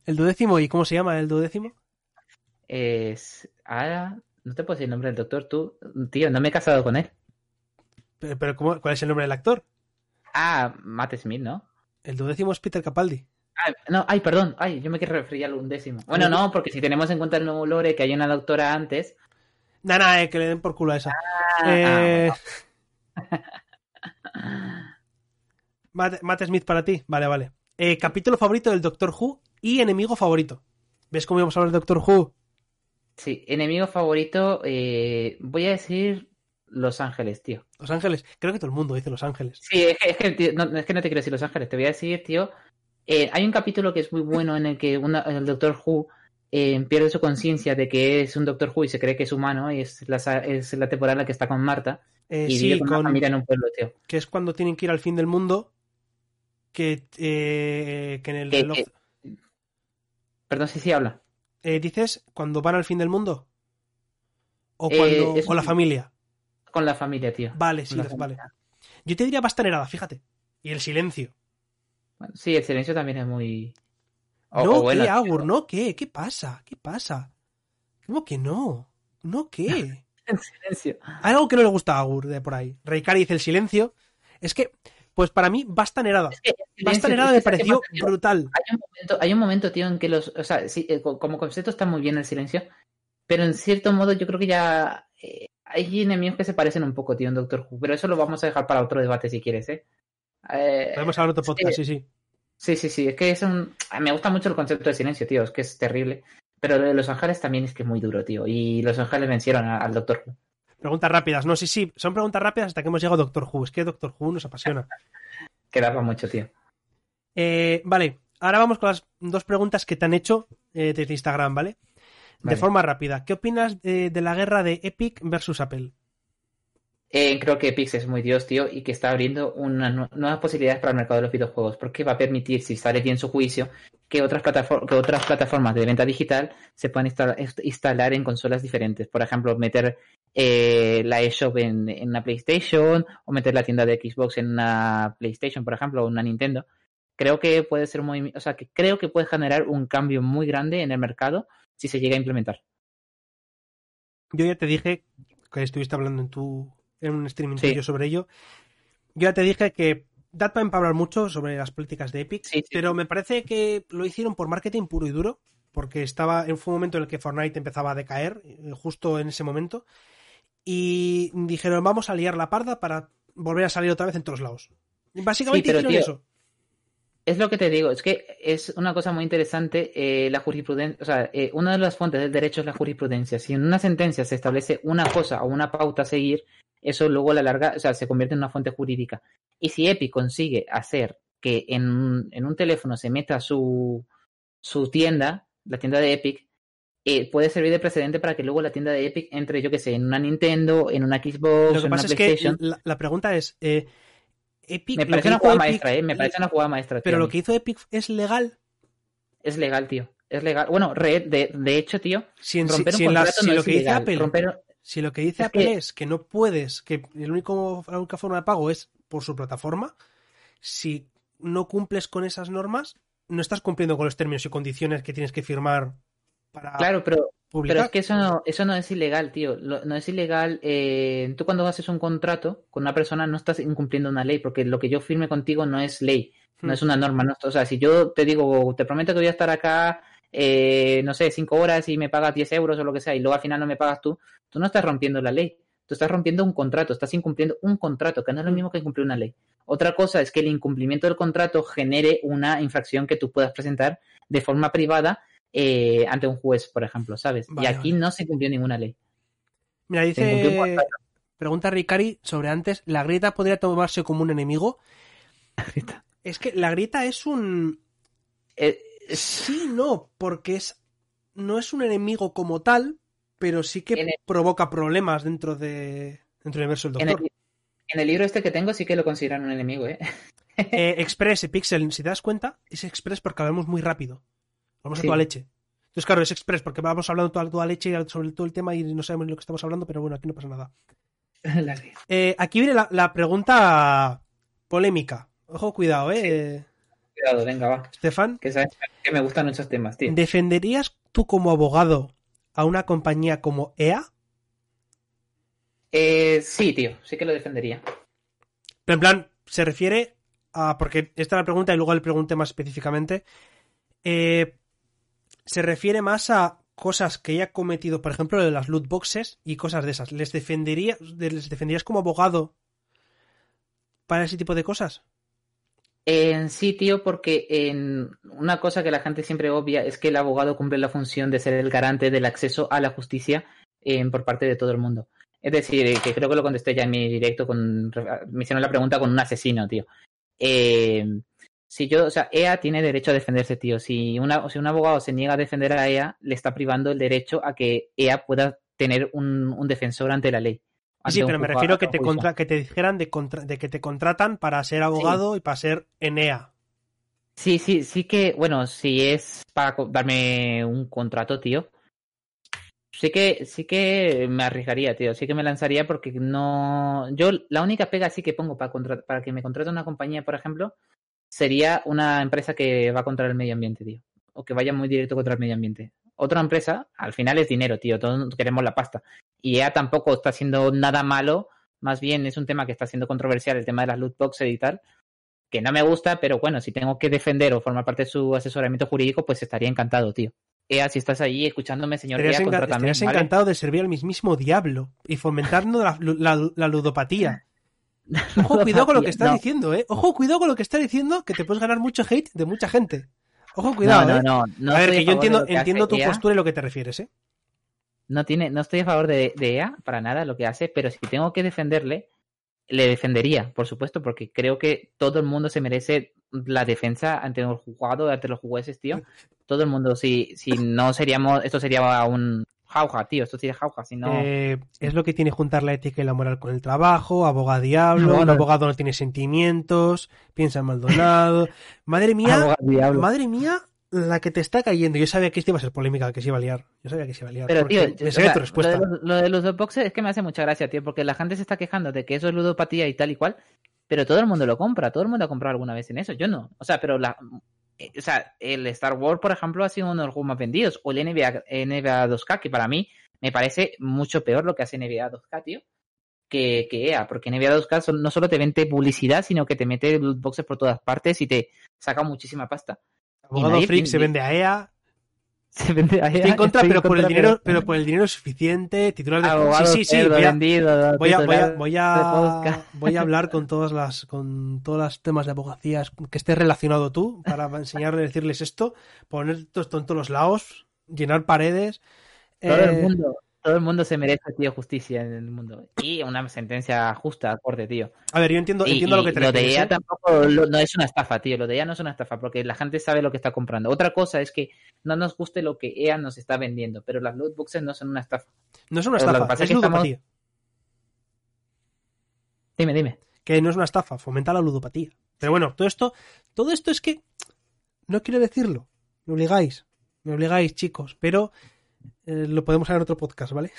¿El duodécimo? ¿Y cómo se llama el duodécimo? Es. Ah, no te puedo decir el nombre del doctor, tú. Tío, no me he casado con él. Pero, pero ¿cómo- ¿cuál es el nombre del actor? Ah, Matt Smith, ¿no? El duodécimo es Peter Capaldi. Ah, no, ay, perdón, ay, yo me quiero referir al undécimo. Bueno, no, porque si tenemos en cuenta el nuevo lore que hay una doctora antes. Nah, nah, eh, que le den por culo a esa. Ah, Eh, ah, [LAUGHS] Matt, Matt Smith para ti. Vale, vale. Eh, capítulo favorito del Doctor Who y enemigo favorito. ¿Ves cómo íbamos a hablar de Doctor Who? Sí, enemigo favorito, eh, voy a decir Los Ángeles, tío. Los Ángeles. Creo que todo el mundo dice Los Ángeles. Sí, es que, es que, tío, no, es que no te quiero decir Los Ángeles, te voy a decir, tío. eh, hay un capítulo que es muy bueno en el que una- el Doctor Who eh, pierde su conciencia de que es un Doctor Who y se cree que es humano, y es la, es la temporada en la que está con Marta, Eh, y sí, con, una familia en un pueblo, tío. que es cuando tienen que ir al fin del mundo. Que, eh, que en el Que- reloj. que- Perdón si sí habla. Eh, ¿Dices cuando van al fin del mundo? ¿O, Eh, cuando, es o la familia? Con la familia, tío. Vale, sí, las- vale. Yo te diría bastanerada, fíjate. Y el silencio. Bueno, sí, el silencio también es muy... no, ¿qué, Agur? ¿No qué? ¿Qué pasa? ¿Qué pasa? ¿Cómo que no? ¿No qué? [LAUGHS] en silencio. Hay algo que no le gusta a Agur de por ahí. Reikari dice el silencio. Es que, pues para mí, Basta Nerada. Es que Basta Nerada me pareció brutal. Hay un, momento, hay un momento, tío, en que los. O sea, sí, eh, como concepto está muy bien el silencio. Pero en cierto modo, yo creo que ya. Eh, hay enemigos que se parecen un poco, tío, en Doctor Who. Pero eso lo vamos a dejar para otro debate si quieres, ¿eh? eh Podemos hablar otro podcast, sí, sí. Sí, sí, sí. Es que es un. Me gusta mucho el concepto de silencio, tío. Es que es terrible. Pero lo de Los Ángeles también es que es muy duro, tío. Y Los Ángeles vencieron al Doctor Who. Preguntas rápidas. No, sí, sí. Son preguntas rápidas hasta que hemos llegado a Doctor Who. Es que Doctor Who nos apasiona. [LAUGHS] Quedaba mucho, tío. Eh, vale. Ahora vamos con las dos preguntas que te han hecho eh, desde Instagram, ¿vale? De forma rápida. ¿Qué opinas de, de la guerra de Epic versus Apple? Eh, creo que Pix es muy Dios, tío, y que está abriendo unas nuevas posibilidades para el mercado de los videojuegos, porque va a permitir, si sale bien su juicio, que otras, plataformas de venta digital se puedan instalar, en consolas diferentes. Por ejemplo, meter eh, la eShop en, en, una PlayStation o meter la tienda de Xbox en una PlayStation, por ejemplo, o una Nintendo. Creo que puede ser muy, o sea, que creo que puede generar un cambio muy grande en el mercado si se llega a implementar. Yo ya te dije que estuviste hablando en tu en un streaming sobre ello. Yo ya te dije que da para hablar mucho sobre las políticas de Epic, pero me parece que lo hicieron por marketing puro y duro, porque estaba en un momento en el que Fortnite empezaba a decaer, eh, justo en ese momento, y dijeron vamos a liar la parda para volver a salir otra vez en todos lados. Básicamente hicieron eso. Es lo que te digo, es que es una cosa muy interesante eh, la jurisprudencia, o sea, eh, una de las fuentes del derecho es la jurisprudencia. Si en una sentencia se establece una cosa o una pauta a seguir, eso luego a la larga, o sea, se convierte en una fuente jurídica. Y si Epic consigue hacer que en, un teléfono se meta su, su tienda, la tienda de Epic, eh, puede servir de precedente para que luego la tienda de Epic entre, yo que sé, en una Nintendo, en una Xbox, en una PlayStation. Es que la, pregunta es, eh, Epic... Me parece una jugada maestra, ¿eh? Me parece una jugada maestra. Pero lo que hizo Epic es legal. Es legal, tío. Es legal. Bueno, de, de hecho, tío, si, romper un contrato no lo que dice Apple, si lo que dice Apple es que no puedes, que el único, la única forma de pago es por su plataforma, si no cumples con esas normas, no estás cumpliendo con los términos y condiciones que tienes que firmar para. Claro, pero, pero es que eso no, eso no es ilegal, tío. no es ilegal. Eh, tú cuando haces un contrato con una persona no estás incumpliendo una ley, porque lo que yo firme contigo no es ley, no hmm. es una norma. No, o sea, si yo te digo, te prometo que voy a estar acá eh, no sé, cinco horas y me pagas 10 euros o lo que sea, y luego al final no me pagas tú, tú no estás rompiendo la ley. Tú estás rompiendo un contrato, estás incumpliendo un contrato, que no es lo mismo que incumplir una ley. Otra cosa es que el incumplimiento del contrato genere una infracción que tú puedas presentar de forma privada eh, ante un juez, por ejemplo, ¿sabes? y aquí no se cumplió ninguna ley. Mira, dice. Pregunta Ricari sobre antes: ¿la grieta podría tomarse como un enemigo? [LAUGHS] Es que la grieta es un. Eh, Sí, no, porque es no es un enemigo como tal, pero sí que provoca problemas dentro de dentro del universo del Doctor. En el, libro este que tengo sí que lo consideran un enemigo, ¿eh? [LAUGHS] eh Express, Pixel, si te das cuenta, es Express porque hablamos muy rápido. Vamos a toda leche. Entonces, claro, es Express porque vamos hablando toda, toda leche sobre todo el tema y no sabemos lo que estamos hablando, pero bueno, aquí no pasa nada. [LAUGHS] eh, aquí viene la, la, pregunta polémica. Ojo, cuidado, eh venga, va. Estefan. Que sabes que me gustan muchos temas, tío. ¿Defenderías tú como abogado a una compañía como EA? Eh, sí, tío, sí que lo defendería. Pero en plan, se refiere a. Porque esta es la pregunta y luego le pregunté más específicamente. Eh, se refiere más a cosas que ella ha cometido, por ejemplo, de las loot boxes y cosas de esas. ¿Les, defendería, ¿Les defenderías como abogado para ese tipo de cosas? En sí, tío, porque en una cosa que la gente siempre obvia es que el abogado cumple la función de ser el garante del acceso a la justicia por parte de todo el mundo. Es decir, eh, que creo que lo contesté ya en mi directo con me hicieron la pregunta con un asesino, tío. Eh, si yo, o sea, EA tiene derecho a defenderse, tío. Si, una, si un abogado se niega a defender a EA, le está privando el derecho a que EA pueda tener un defensor ante la ley. Sí, pero me refiero a que te, contra, que te dijeran de, de, que te contratan para ser abogado y para ser Enea. Sí, sí, sí que, bueno, si es para darme un contrato, tío, sí que, sí que me arriesgaría, tío, sí que me lanzaría porque no, yo la única pega sí que pongo para, para que me contrate una compañía, por ejemplo, sería una empresa que va contra el medio ambiente, tío. o que vaya muy directo contra el medio ambiente. Otra empresa, al final es dinero, tío, todos queremos la pasta. Y EA tampoco está haciendo nada malo, más bien es un tema que está siendo controversial, el tema de las loot boxes y tal, que no me gusta, pero bueno, si tengo que defender o formar parte de su asesoramiento jurídico, pues estaría encantado, tío. Ea, si estás ahí escuchándome, señor Ea, enca- contrátame, estarías ¿vale? encantado de servir al mismísimo diablo y fomentando la, la- la ludopatía. [LAUGHS] Ojo, cuidado con lo que estás No. diciendo, ¿eh? Ojo, cuidado con lo que estás diciendo, que te puedes ganar mucho hate de mucha gente. Ojo, cuidado, no, ¿eh? no, no, no a ver, que yo entiendo, que tu EA. postura y lo que te refieres, ¿eh? No, tiene, no estoy a favor de, de EA para nada lo que hace, pero si tengo que defenderle, le defendería, por supuesto, porque creo que todo el mundo se merece la defensa ante los jugados, ante los jueces, tío. Todo el mundo, si, si no seríamos, esto sería un jauja, tío, esto sería jauja, si no... Eh, es lo que tiene juntar la ética y la moral con el trabajo, abogado diablo, No, un no. abogado no tiene sentimientos, piensa en Maldonado. [LAUGHS] Madre mía, madre mía, la que te está cayendo. Yo sabía que esto iba a ser polémica, que se iba a liar. Yo sabía que se iba a liar. Pero, tío, me o sabía sea, tu respuesta. Lo de, los, lo de los boxes es que me hace mucha gracia, tío, porque la gente se está quejando de que eso es ludopatía y tal y cual, pero todo el mundo lo compra, todo el mundo ha comprado alguna vez en eso, yo no. O sea, pero la. Eh, O sea, el Star Wars, por ejemplo, ha sido uno de los juegos más vendidos, o el NBA, NBA 2K, que para mí me parece mucho peor lo que hace NBA 2K, tío, que, que EA, porque NBA 2K son- no solo te vende publicidad, sino que te mete loot boxes por todas partes y te saca muchísima pasta. abogado freak Se vende a EA, Estoy en contra, pero por el dinero, pero por el dinero suficiente. Titular de Abogado sí, sí, sí. Voy a, voy a, voy a, [LAUGHS] voy hablar con todas las, con todos los temas de abogacías que estés relacionado tú para enseñarles, decirles esto, poner esto en todos los lados, llenar paredes. Todo eh, el mundo, todo el mundo se merece, tío, justicia en el mundo. Y una sentencia justa, acorde, tío. A ver, yo entiendo, Y, entiendo lo que te lo de EA ¿eh? tampoco lo- no es una estafa, tío. Lo de EA no es una estafa, porque la gente sabe lo que está comprando. Otra cosa es que no nos guste lo que EA nos está vendiendo, pero las loot boxes no son una estafa. No es una estafa, pasa es que estamos- ludopatía. Dime, dime. Que no es una estafa, fomenta la ludopatía. Pero bueno, todo esto, todo esto es que no quiero decirlo. Me obligáis, me obligáis, chicos, pero eh, lo podemos hacer en otro podcast, ¿vale?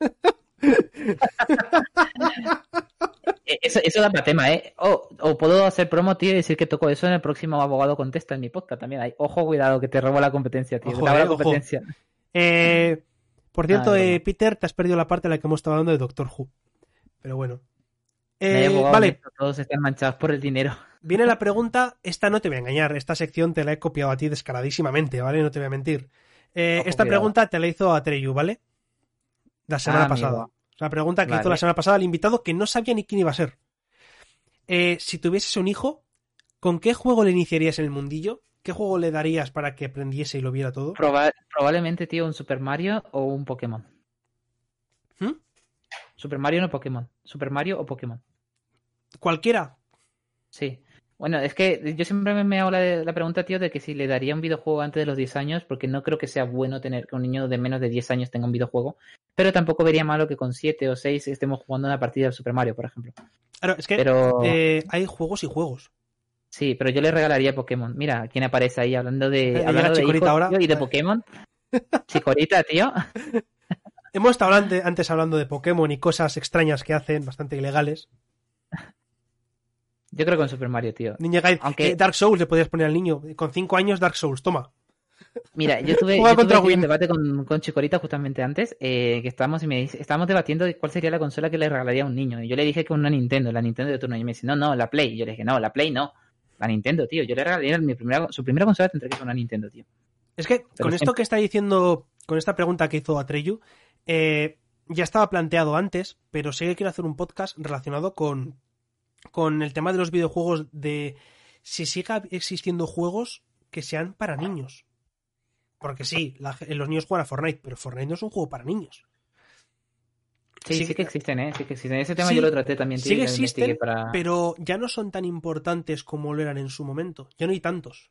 [LAUGHS] Eh, Eso, eso da para tema, ¿eh? O, o puedo hacer promo, tío, y decir que toco eso en el próximo abogado contesta en mi podcast también. Hay, ojo, cuidado, que te robo la competencia, tío. Ojo, eh, la ojo. competencia. Eh, por cierto, Ah, eh. Peter, te has perdido la parte en la que hemos estado hablando de Doctor Who. Pero bueno. Eh, abogado vale, Todos están manchados por el dinero. [LAUGHS] viene la pregunta. Esta no te voy a engañar. Esta sección te la he copiado a ti descaradísimamente, ¿vale? No te voy a mentir. Eh, esta cuidado. pregunta te la hizo a Treyu, ¿vale? La semana Ah, pasada. amigo. La pregunta que hizo la semana pasada al invitado que no sabía ni quién iba a ser. Eh, si tuvieses un hijo, ¿con qué juego le iniciarías en el mundillo? ¿Qué juego le darías para que aprendiese y lo viera todo? Proba- probablemente, tío, un Super Mario o un Pokémon. ¿Mm? Super Mario no Pokémon. Super Mario o Pokémon. Cualquiera. Sí. Bueno, es que yo siempre me- hago la, la pregunta, tío, de que si le daría un videojuego antes de los 10 años, porque no creo que sea bueno tener que un niño de menos de 10 años tenga un videojuego, pero tampoco vería malo que con 7 o 6 estemos jugando una partida de Super Mario, por ejemplo. Claro, es que Pero eh, hay juegos y juegos. sí, pero yo le regalaría Pokémon. Mira, quién aparece ahí hablando de, llega hablando de hijos, ahora. tío, y de Pokémon. [LAUGHS] Chicorita, tío. Hemos estado hablando- antes hablando de Pokémon y cosas extrañas que hacen, bastante ilegales. Yo creo que con Super Mario, tío. Niña Guide, Aunque- eh, Dark Souls le podías poner al niño. Con 5 años, Dark Souls, toma. Mira, yo tuve, [LAUGHS] yo tuve un debate con, con Chicorita justamente antes, eh, que estábamos y me dice, estábamos debatiendo de cuál sería la consola que le regalaría a un niño. Y yo le dije que una Nintendo, la Nintendo de turno. Y me dice, no, no, la Play. Y yo le dije, no, la Play no. La Nintendo, tío. Yo le regalaría mi primera, su primera consola tendría que ser una Nintendo, tío. Es que con esto que está diciendo, con esta pregunta que hizo Atreyu, eh, ya estaba planteado antes, pero sé que quiero hacer un podcast relacionado con, con el tema de los videojuegos de si siga existiendo juegos que sean para niños. Porque sí, la- los niños juegan a Fortnite, pero Fortnite no es un juego para niños. Sí, Sí sí, que- existen, ¿eh? Sí que existen. Ese tema Sí, yo lo traté también, sí que existen, para... Pero ya no son tan importantes como lo eran en su momento. Ya no hay tantos.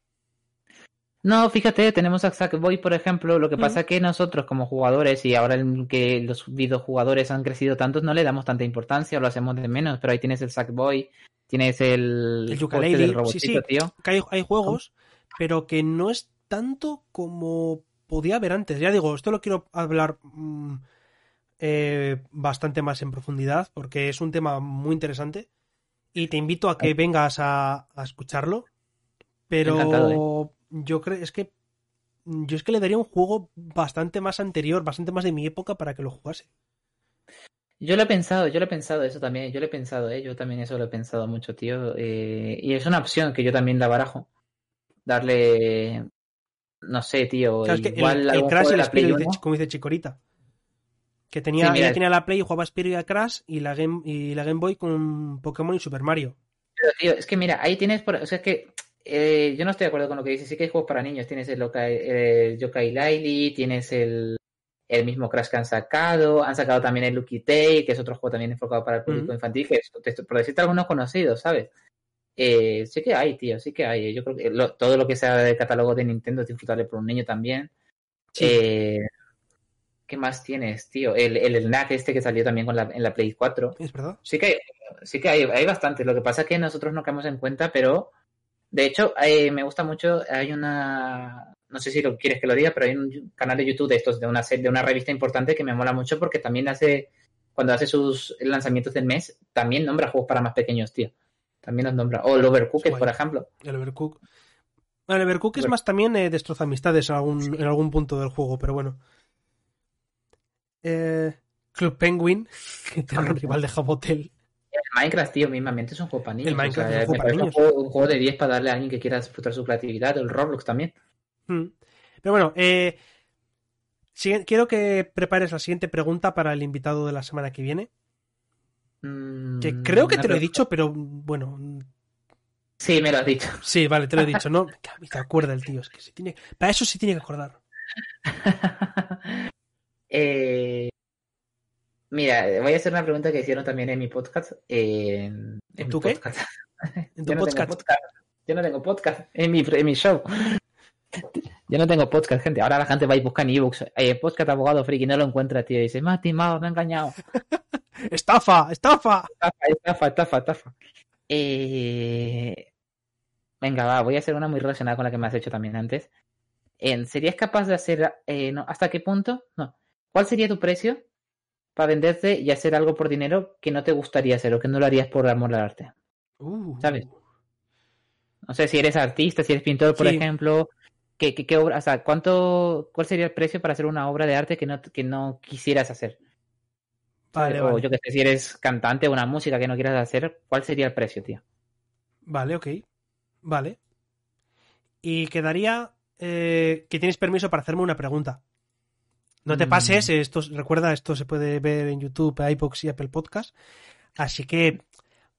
No, fíjate, tenemos a Sackboy, por ejemplo. Lo que Mm. pasa es que nosotros, como jugadores, y ahora que los videojugadores han crecido tantos, no le damos tanta importancia, lo hacemos de menos. Pero ahí tienes el Sackboy, tienes el, El del robotito, sí. tío. que hay, hay juegos, pero que no es tanto como podía haber antes. Ya digo, esto lo quiero hablar mm, eh, bastante más en profundidad porque es un tema muy interesante y te invito a que vengas a, a escucharlo. Pero yo creo, es que yo es que le daría un juego bastante más anterior, bastante más de mi época para que lo jugase. Yo lo he pensado, yo lo he pensado eso también, yo lo he pensado, ¿eh? yo también eso lo he pensado mucho, tío. Eh, y es una opción que yo también la barajo. Darle, no sé, tío. Claro, que el, el Crash y el Spirit, como dice Chicorita. Que tenía, sí, tenía la Play y jugaba Spirit y a Crash y la Game, y la Game Boy con Pokémon y Super Mario. Pero, tío, es que mira, ahí tienes, por, o sea, es que eh, yo no estoy de acuerdo con lo que dices. Sí que hay juegos para niños. Tienes el, el Yokai Laili, tienes el, el mismo Crash que han sacado. Han sacado también el Lucky Tay, que es otro juego también enfocado para el público infantil, que es, por decirte algunos conocidos, ¿sabes? Eh, sí que hay, tío, sí que hay. Yo creo que todo lo que sea del catálogo de Nintendo es disfrutable por un niño también. Eh, ¿Qué más tienes, tío? El, el snack este que salió también con la, en la Play 4. Es verdad. Sí que hay, sí que hay, hay bastante. Lo que pasa es que nosotros no caemos en cuenta, pero de hecho, eh, me gusta mucho, hay una, no sé si lo quieres que lo diga, pero hay un canal de YouTube de estos, de una, de una revista importante que me mola mucho porque también hace, cuando hace sus lanzamientos del mes, también nombra juegos para más pequeños, tío. También los nombra. O el Overcooked, por ejemplo. El Overcooked. Bueno, el Overcooked es más también eh, destroza amistades en algún, en algún punto del juego, pero bueno. Eh, Club Penguin, [LAUGHS] que tiene un rival de Jabotel. Minecraft, tío, mismamente es un juego para niños. El Minecraft es un juego para niños. Un juego, de 10 para darle a alguien que quiera disfrutar su creatividad, el Roblox también. Hmm. Pero bueno, eh, quiero que prepares la siguiente pregunta para el invitado de la semana que viene. Mm, que creo que te lo he dicho, pero bueno. Sí, me lo has dicho. [LAUGHS] Sí, vale, te lo he dicho, ¿no? [LAUGHS] te acuerda el tío, es que se tiene... Para eso sí tiene que acordar. [LAUGHS] eh, Mira, voy a hacer una pregunta que hicieron también en mi podcast. ¿En, tu qué? Podcast. ¿En [LAUGHS] tu yo podcast? No podcast? Yo no tengo podcast en mi, en mi show. [LAUGHS] Yo no tengo podcast, gente. Ahora la gente va y busca en ebooks. Eh, podcast abogado friki, no lo encuentra, tío. Y dice, me ha timado, me ha engañado. [LAUGHS] estafa, estafa. Estafa, estafa, estafa, Eh... Venga, va, voy a hacer una muy relacionada con la que me has hecho también antes. ¿Serías capaz de hacer, eh, no, hasta qué punto? No. ¿Cuál sería tu precio para venderte y hacer algo por dinero que no te gustaría hacer o que no lo harías por amor al arte. Uh. ¿Sabes? No sé si eres artista, si eres pintor, por Sí. ejemplo. ¿qué, qué, qué obra, o sea, ¿cuánto, ¿Cuál sería el precio para hacer una obra de arte que no, que no quisieras hacer? Vale, o vale. yo que sé, si eres cantante o una música que no quieras hacer, ¿cuál sería el precio, tío? Vale, ok. Vale. Y quedaría eh, que tienes permiso para hacerme una pregunta. No te Mm. pases, esto, recuerda, esto se puede ver en YouTube, iBox y Apple Podcast. Así que,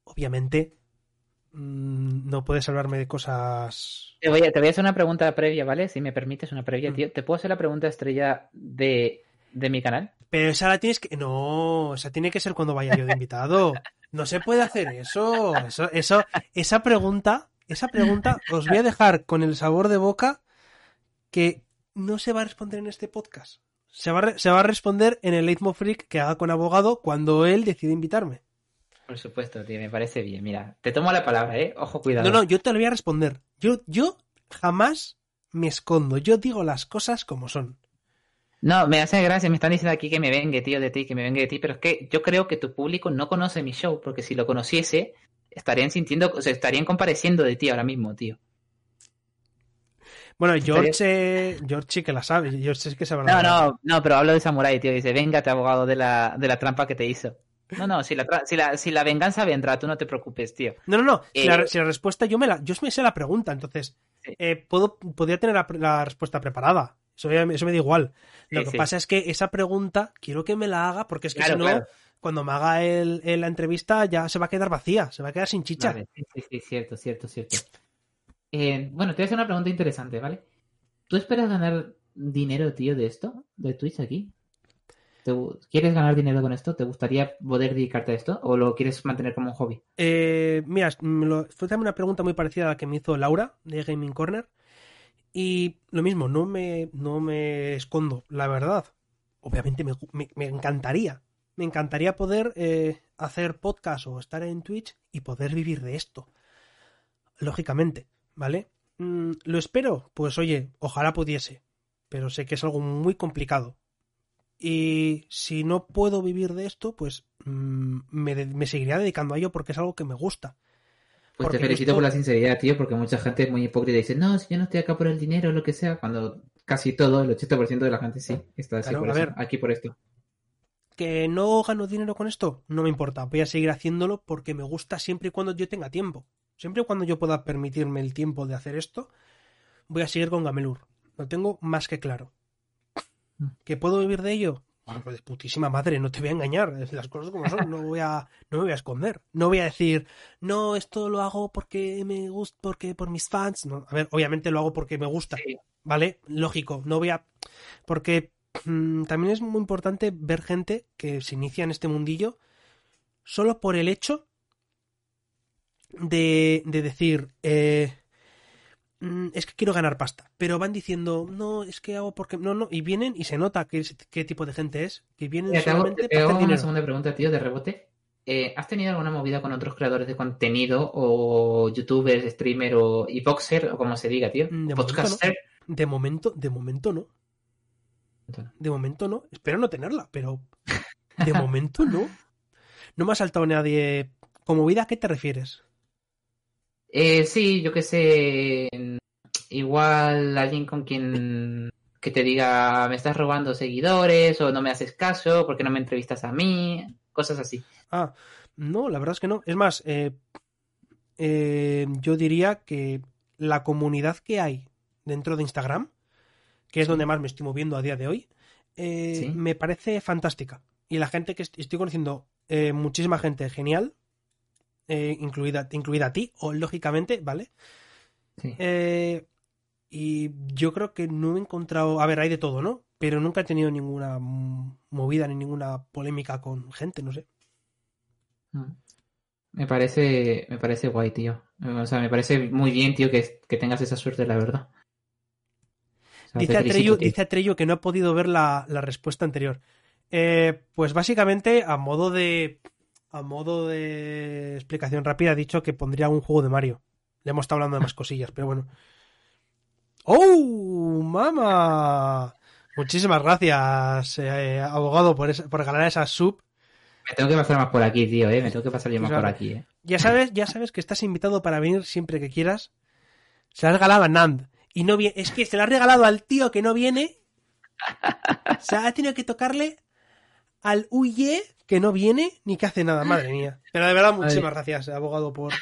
obviamente, mm, no puedes hablarme de cosas. Te voy, a, te voy a hacer una pregunta previa, ¿vale? Si me permites una previa, Mm. tío. ¿Te puedo hacer la pregunta estrella de, de mi canal? Pero esa la tienes que. No, esa tiene que ser cuando vaya yo de invitado. No se puede hacer eso. Eso, eso, esa pregunta, esa pregunta os voy a dejar con el sabor de boca que no se va a responder en este podcast. Se va a, se va a responder en el Leitmo Freak que haga con abogado cuando él decide invitarme. Por supuesto, tío, me parece bien. Mira, te tomo la palabra, ¿eh? Ojo, cuidado. No, no, yo te lo voy a responder. Yo, yo jamás me escondo. Yo digo las cosas como son. No, me hace gracia, me están diciendo aquí que me vengue, tío, de ti, que me vengue de ti, pero es que yo creo que tu público no conoce mi show, porque si lo conociese, estarían sintiendo, o sea, estarían compareciendo de ti ahora mismo, tío. Bueno, George, eh, George sí que la sabe. George sí que sabe la No, no, no, pero hablo de Samurai, tío, dice, véngate, abogado de la, de la trampa que te hizo. No, no, si la, tra- si la, si la venganza vendrá, tú no te preocupes, tío. No, no, no. Si, Eh, la, si la respuesta yo me la, yo me sé la pregunta, entonces Sí. eh, puedo, podría tener la, la respuesta preparada. Eso, eso me da igual. Lo Sí, que sí. pasa es que esa pregunta quiero que me la haga porque es que Claro, si no, claro. cuando me haga el, el- la entrevista ya se va a quedar vacía, se va a quedar sin chicha. Vale, sí, sí, sí, cierto, cierto, cierto. Eh, bueno, te voy a hacer una pregunta interesante, ¿vale? ¿Tú esperas ganar dinero, tío, de esto? ¿De Twitch aquí? ¿Te gu- ¿Quieres ganar dinero con esto? ¿Te gustaría poder dedicarte a esto? ¿O lo quieres mantener como un hobby? Eh, mira, fue también una pregunta muy parecida a la que me hizo Laura de Gaming Corner. Y lo mismo, no me, no me escondo, la verdad. Obviamente me, me- me encantaría. Me encantaría poder eh, hacer podcast o estar en Twitch y poder vivir de esto. Lógicamente, ¿vale? Mm, ¿Lo espero? Pues oye, ojalá pudiese. Pero sé que es algo muy complicado. Y si no puedo vivir de esto, pues mm, me, me seguiría dedicando a ello porque es algo que me gusta. Pues Porque te felicito esto- por la sinceridad, tío, porque mucha gente es muy hipócrita y dice, no, si yo no estoy acá por el dinero o lo que sea, cuando casi todo, el 80% de la gente sí, está así Claro, por a ver. aquí por esto. ¿Que no gano dinero con esto? No me importa. Voy a seguir haciéndolo porque me gusta siempre y cuando yo tenga tiempo. Siempre y cuando yo pueda permitirme el tiempo de hacer esto, voy a seguir con Gamelur. Lo tengo más que claro. Mm. ¿Que puedo vivir de ello? Bueno, pues de putísima madre, no te voy a engañar. Las cosas como son, no voy a, no me voy a esconder. No voy a decir, no, esto lo hago porque me gusta, porque por mis fans. No, a ver, obviamente lo hago porque me gusta. Sí. ¿Vale? Lógico, no voy a. Porque mm, también es muy importante ver gente que se inicia en este mundillo solo por el hecho de, de decir, eh, mm, es que quiero ganar pasta, pero van diciendo, no, es que hago porque, no, no, y vienen y se nota qué, qué tipo de gente es, que vienen te hago, solamente te para hago hacer una dinero. segunda pregunta, tío, de rebote. Eh, ¿Has tenido alguna movida con otros creadores de contenido o youtubers, streamer o y boxer o como se diga, tío? Mm, de Podcaster. De momento, de momento no, de momento no, espero no tenerla, pero de momento no. [LAUGHS] No me ha saltado nadie. ¿Como vida a qué te refieres? Eh, sí, yo qué sé. Igual alguien con quien que te diga me estás robando seguidores o no me haces caso porque no me entrevistas a mí, cosas así. Ah, no, la verdad es que no. Es más, eh, eh, yo diría que la comunidad que hay dentro de Instagram, que es Sí. donde más me estoy moviendo a día de hoy, eh, Sí. me parece fantástica. Y la gente que est- estoy conociendo, eh, muchísima gente genial, eh, incluida, incluida a ti, o lógicamente, ¿vale? Sí. Eh, y yo creo que no he encontrado. A ver, hay de todo, ¿no? Pero nunca he tenido ninguna movida ni ninguna polémica con gente, no sé. Mm. Me parece, me parece guay, tío. O sea, me parece muy bien, tío, que, que tengas esa suerte, la verdad. O sea, Dice Atreyu, dice Atreyu que no ha podido ver la, la respuesta anterior. Eh, pues básicamente, a modo de. A modo de explicación rápida, ha dicho que pondría un juego de Mario. Le hemos estado hablando de más cosillas, pero bueno. ¡Oh! ¡Mama! Muchísimas gracias, eh, abogado, por, esa- por ganar esa sub. Me tengo que pasar más por aquí, tío, eh. Me tengo que pasar yo más por aquí, eh. Ya sabes, ya sabes que estás invitado para venir siempre que quieras. Se la has regalado a Nand. Y no viene. Es que se la has regalado al tío que no viene. O sea, ha tenido que tocarle al Uye que no viene ni que hace nada, madre mía. Pero de verdad, muchísimas gracias, abogado, por,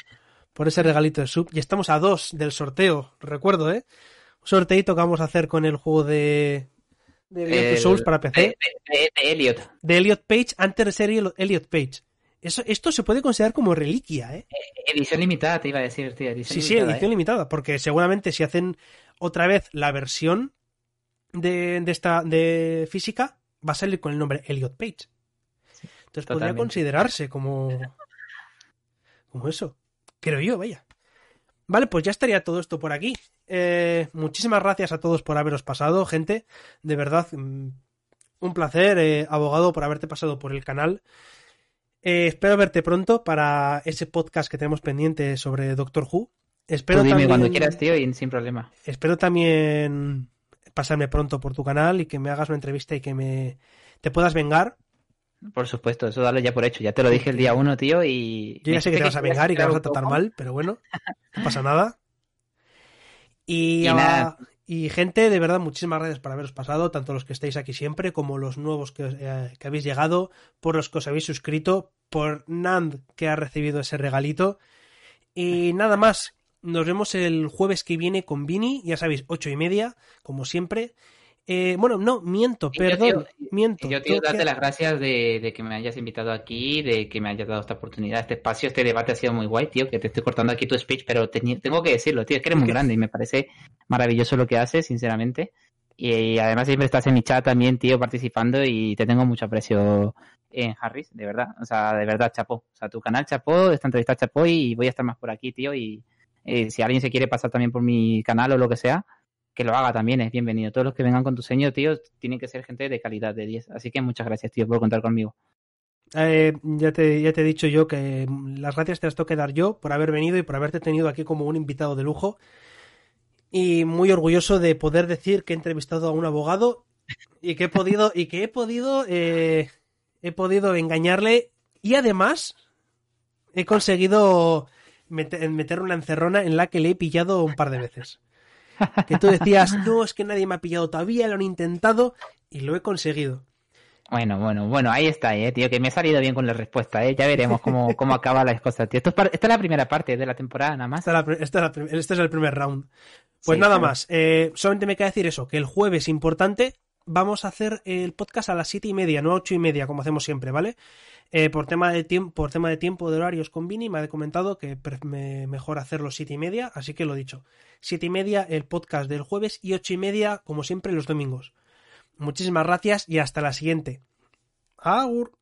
por ese regalito de sub. Y estamos a dos del sorteo, recuerdo, ¿eh? Un sorteito que vamos a hacer con el juego de. De El- Souls para PC. De, de- de Elliot. De Elliot Page, antes de ser Elliot Page. Eso, esto se puede considerar como reliquia, ¿eh? Edición limitada, te iba a decir, tío. Edición Sí, sí, edición eh. limitada, porque seguramente si hacen otra vez la versión de, de esta de física, va a salir con el nombre Elliot Page. Entonces podría considerarse como como eso. Creo yo, vaya. Vale, pues ya estaría todo esto por aquí. Eh, muchísimas gracias a todos por haberos pasado, gente. De verdad, mm, un placer, eh, abogado, por haberte pasado por el canal. Eh, espero verte pronto para ese podcast que tenemos pendiente sobre Doctor Who. Espero Tú dime también, cuando quieras, tío, y sin problema. espero también pasarme pronto por tu canal y que me hagas una entrevista y que me te puedas vengar. Por supuesto, eso dalo ya por hecho. Ya te lo dije el día uno, tío, y... Yo ya sé que te [LAUGHS] vas a vengar y que vas a tratar mal, pero bueno, no pasa nada. Y, [LAUGHS] Y a- y gente, de verdad, muchísimas gracias por haberos pasado, tanto los que estáis aquí siempre como los nuevos que, eh, que habéis llegado, por los que os habéis suscrito, por Nand que ha recibido ese regalito. Y nada más, nos vemos el jueves que viene con Vini, ya sabéis, ocho y media, como siempre. Eh, bueno, no, miento, Y yo, perdón, tío, miento. Y yo, que- darte las gracias de, de que me hayas invitado aquí, de que me hayas dado esta oportunidad, este espacio, este debate ha sido muy guay, tío, que te estoy cortando aquí tu speech, pero teni- tengo que decirlo, tío, es que eres muy ¿Qué? grande y me parece maravilloso lo que haces, sinceramente. Y, además siempre estás en mi chat también, tío, participando y te tengo mucho aprecio en Harris, de verdad. O sea, de verdad, chapó. O sea, tu canal chapó, esta entrevista chapó y voy a estar más por aquí, tío. Y eh, si alguien se quiere pasar también por mi canal o lo que sea, que lo haga también, es bienvenido. Todos los que vengan con tu seño, tío, tienen que ser gente de calidad de 10. Así que muchas gracias, tío, por contar conmigo. Eh, ya, te, ya te he dicho yo que mm, las gracias te las tengo dar yo por haber venido y por haberte tenido aquí como un invitado de lujo. Y muy orgulloso de poder decir que he entrevistado a un abogado y que he podido, y que he podido, eh, he podido engañarle y además he conseguido meter, meter una encerrona en la que le he pillado un par de veces. Que tú decías, no, es que nadie me ha pillado todavía, lo han intentado y lo he conseguido. Bueno, bueno, bueno, ahí está, eh, tío, que me ha salido bien con la respuesta, eh. Ya veremos cómo, [LAUGHS] cómo acaban las cosas, tío. Esto es esta es la primera parte de la temporada, nada más. Esta es esta es este es el primer round. Pues nada más, eh, solamente me queda decir eso, que el jueves importante vamos a hacer el podcast a las siete y media, no a ocho y media, como hacemos siempre, ¿vale? Eh, por, tema de tiempo, por tema de tiempo de horarios con Vini, me ha comentado que me mejor hacerlo siete y media, así que lo dicho. Siete y media el podcast del jueves y ocho y media, como siempre, los domingos. Muchísimas gracias y hasta la siguiente. Agur.